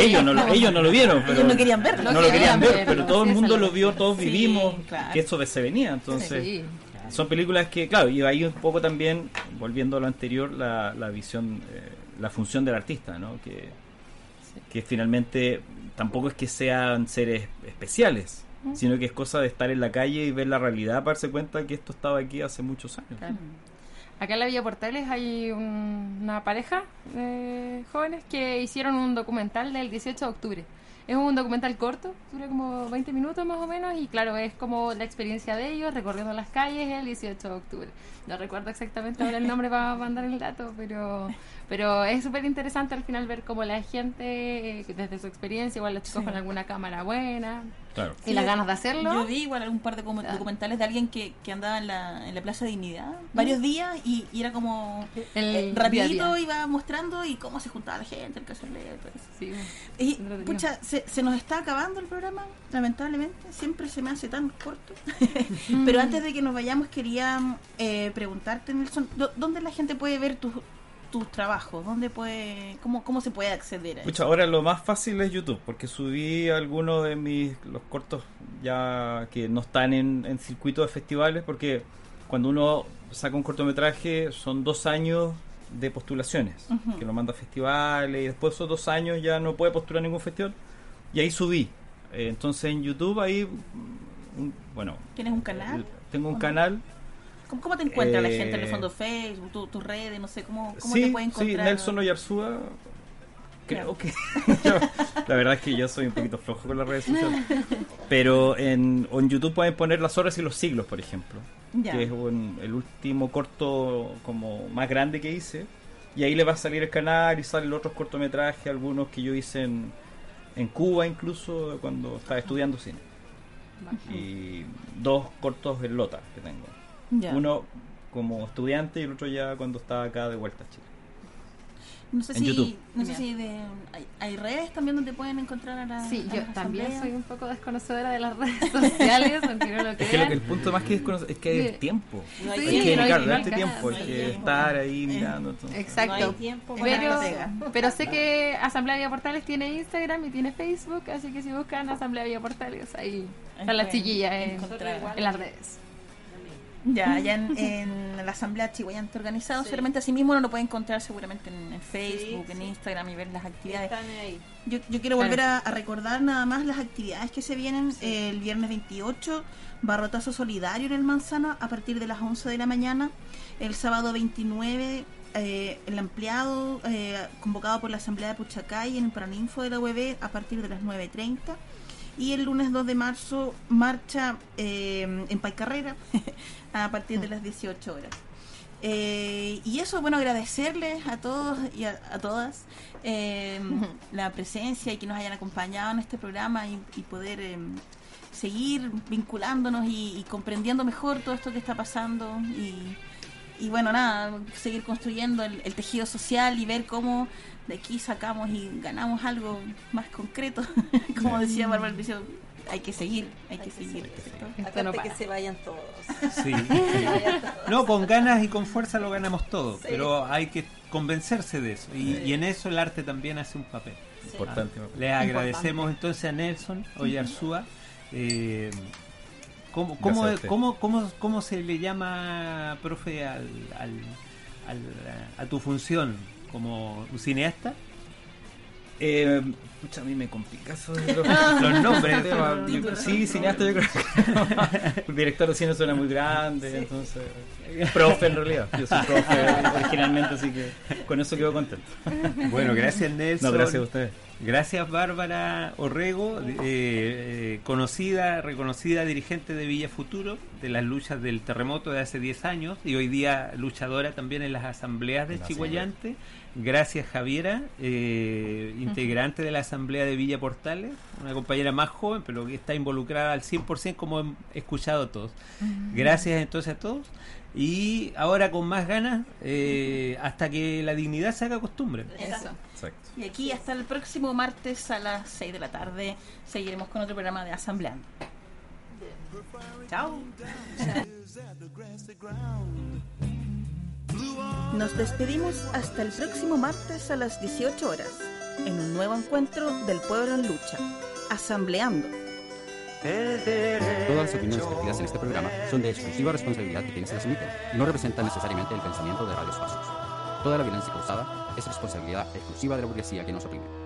ellos, no lo, ellos no lo vieron, Ellos pero no querían verlo. No lo querían ver, pero todo el mundo lo vio, todos Sí, vivimos claro. que eso se venía. Entonces, Sí. Son películas que, claro, y ahí un poco también, volviendo a lo anterior, la, la visión, eh, la función del artista, ¿no? Que, que finalmente tampoco es que sean seres especiales, sino que es cosa de estar en la calle y ver la realidad para darse cuenta que esto estaba aquí hace muchos años. Claro. Acá en la Villa Portales hay un- una pareja de jóvenes que hicieron un documental del 18 de octubre. Es un documental corto, dura como 20 minutos más o menos y claro, es como la experiencia de ellos recorriendo las calles el 18 de octubre. No recuerdo exactamente ahora el nombre para mandar el dato, pero pero es súper interesante al final ver cómo la gente, eh, desde su experiencia, igual los chicos Sí. con alguna cámara buena, Claro. y las ganas de hacerlo. Yo vi igual algún par de docu- documentales de alguien que, que andaba en la, en la Plaza Dignidad varios días y, y era como El eh, rapidito día. iba mostrando y cómo se juntaba la gente, el caso Sí, Y pucha, se, se nos está acabando el programa, lamentablemente, siempre se me hace tan corto. Pero antes de que nos vayamos quería eh, preguntarte, Nelson, ¿dó- ¿dónde la gente puede ver tus tus trabajos? ¿Dónde puede, cómo, cómo se puede acceder a eso? Pucha, ahora lo más fácil es YouTube, porque subí algunos de mis los cortos ya que no están en, en circuitos de festivales, porque cuando uno saca un cortometraje son dos años de postulaciones, Ujú. que lo manda a festivales y después esos dos años ya no puede postular ningún festival. Y ahí subí. Eh, entonces en YouTube ahí, mm, bueno, ¿Tienes un canal? tengo un ¿O no? ¿Cómo, cómo te encuentra la Eh, gente en el fondo Facebook, tu- tus redes, no sé, cómo, cómo sí, te puede sí, encontrar? Nelson Oyarzúa. Creo que. yo- la verdad es que yo soy un poquito flojo con las redes sociales. Pero en, en YouTube pueden poner Las Horas y los Siglos, por ejemplo. Ya. Que es un- el último corto como más grande que hice. Y ahí le va a salir el canal y salen otros cortometrajes, algunos que yo hice en, en Cuba incluso, cuando estaba estudiando cine. Y dos cortos en Lota que tengo. Uno como estudiante y el otro ya cuando estaba acá de vuelta a Chile. No sé en si, YouTube. no sé si de, hay, hay redes también donde pueden encontrar a la Sí, a yo las también asambleas? soy un poco desconocedora de las redes sociales, aunque no lo Es que lo crean. que el punto más que desconoce es que hay Sí. tiempo. No hay que dedicarle no este tiempo, hay que estar ahí Eh, mirando. todo. Exacto. No hay tiempo para pero, sé que Asamblea Villa Portales tiene Instagram y tiene Facebook, así que si buscan Asamblea Villa Portales, ahí están las chiquillas en las redes. Ya, allá en, en la asamblea chihuayante organizado, Sí. seguramente así mismo uno lo puede encontrar seguramente en, en Facebook, Sí, en sí. Instagram y ver las actividades. Están ahí. Yo, yo quiero Claro. volver a, a recordar nada más las actividades que se vienen el viernes 28, barrotazo solidario en el Manzana a partir de las 11 de la mañana, el sábado 29 eh, el ampliado eh, convocado por la Asamblea de Puchacay en el Paraninfo de la UEB a partir de las 9.30 y el lunes 2 de marzo marcha eh, en Paicarrera a partir de las 18 horas. Eh, y eso, bueno, agradecerles a todos y a, a todas eh, la presencia y que nos hayan acompañado en este programa y, y poder eh, seguir vinculándonos y, y comprendiendo mejor todo esto que está pasando y, y bueno, nada, seguir construyendo el, el tejido social y ver cómo de aquí sacamos y ganamos algo más concreto. Como decía Bárbara Patricio, hay que seguir, hay que seguir. ¿cierto? Aparte que se vayan todos. Sí. Se vayan todos. No, con ganas y con fuerza lo ganamos todo, Sí. pero hay que convencerse de eso. Y, y en eso el arte también hace un papel. Importante. Ah, Le agradecemos entonces a Nelson Oyarzúa. Eh, ¿cómo, cómo, cómo, cómo, cómo se le llama, profe, al, al, al- a tu función como cineasta? Eh, pucha, a mí me complica eso de los, los nombres. Sí, Yo- sí, cineasta yo creo que El director de cine suena muy grande, entonces... Profe en realidad, yo soy profe originalmente, así que con eso quedo contento. Bueno, gracias Nelson. No, gracias a ustedes. Gracias Bárbara Orrego, eh, eh, conocida, reconocida dirigente de Villa Futuro, de las luchas del terremoto de hace 10 años y hoy día luchadora también en las asambleas de Chihuayante. Gracias Javiera, eh, integrante de la asamblea de Villa Portales, una compañera más joven pero que está involucrada al 100% como hemos escuchado todos. Gracias entonces a todos. Y ahora con más ganas, eh, hasta que la dignidad se haga costumbre. Eso. Exacto. Y aquí hasta el próximo martes a las 6 de la tarde seguiremos con otro programa de Asambleando. Chao. Nos despedimos hasta el próximo martes a las 18 horas, en un nuevo encuentro del pueblo en lucha, asambleando. Todas las opiniones vertidas en este programa son de exclusiva responsabilidad de quienes las emiten y no representan necesariamente el pensamiento de Radios Pasos. Toda la violencia causada es responsabilidad exclusiva de la burguesía que nos oprime.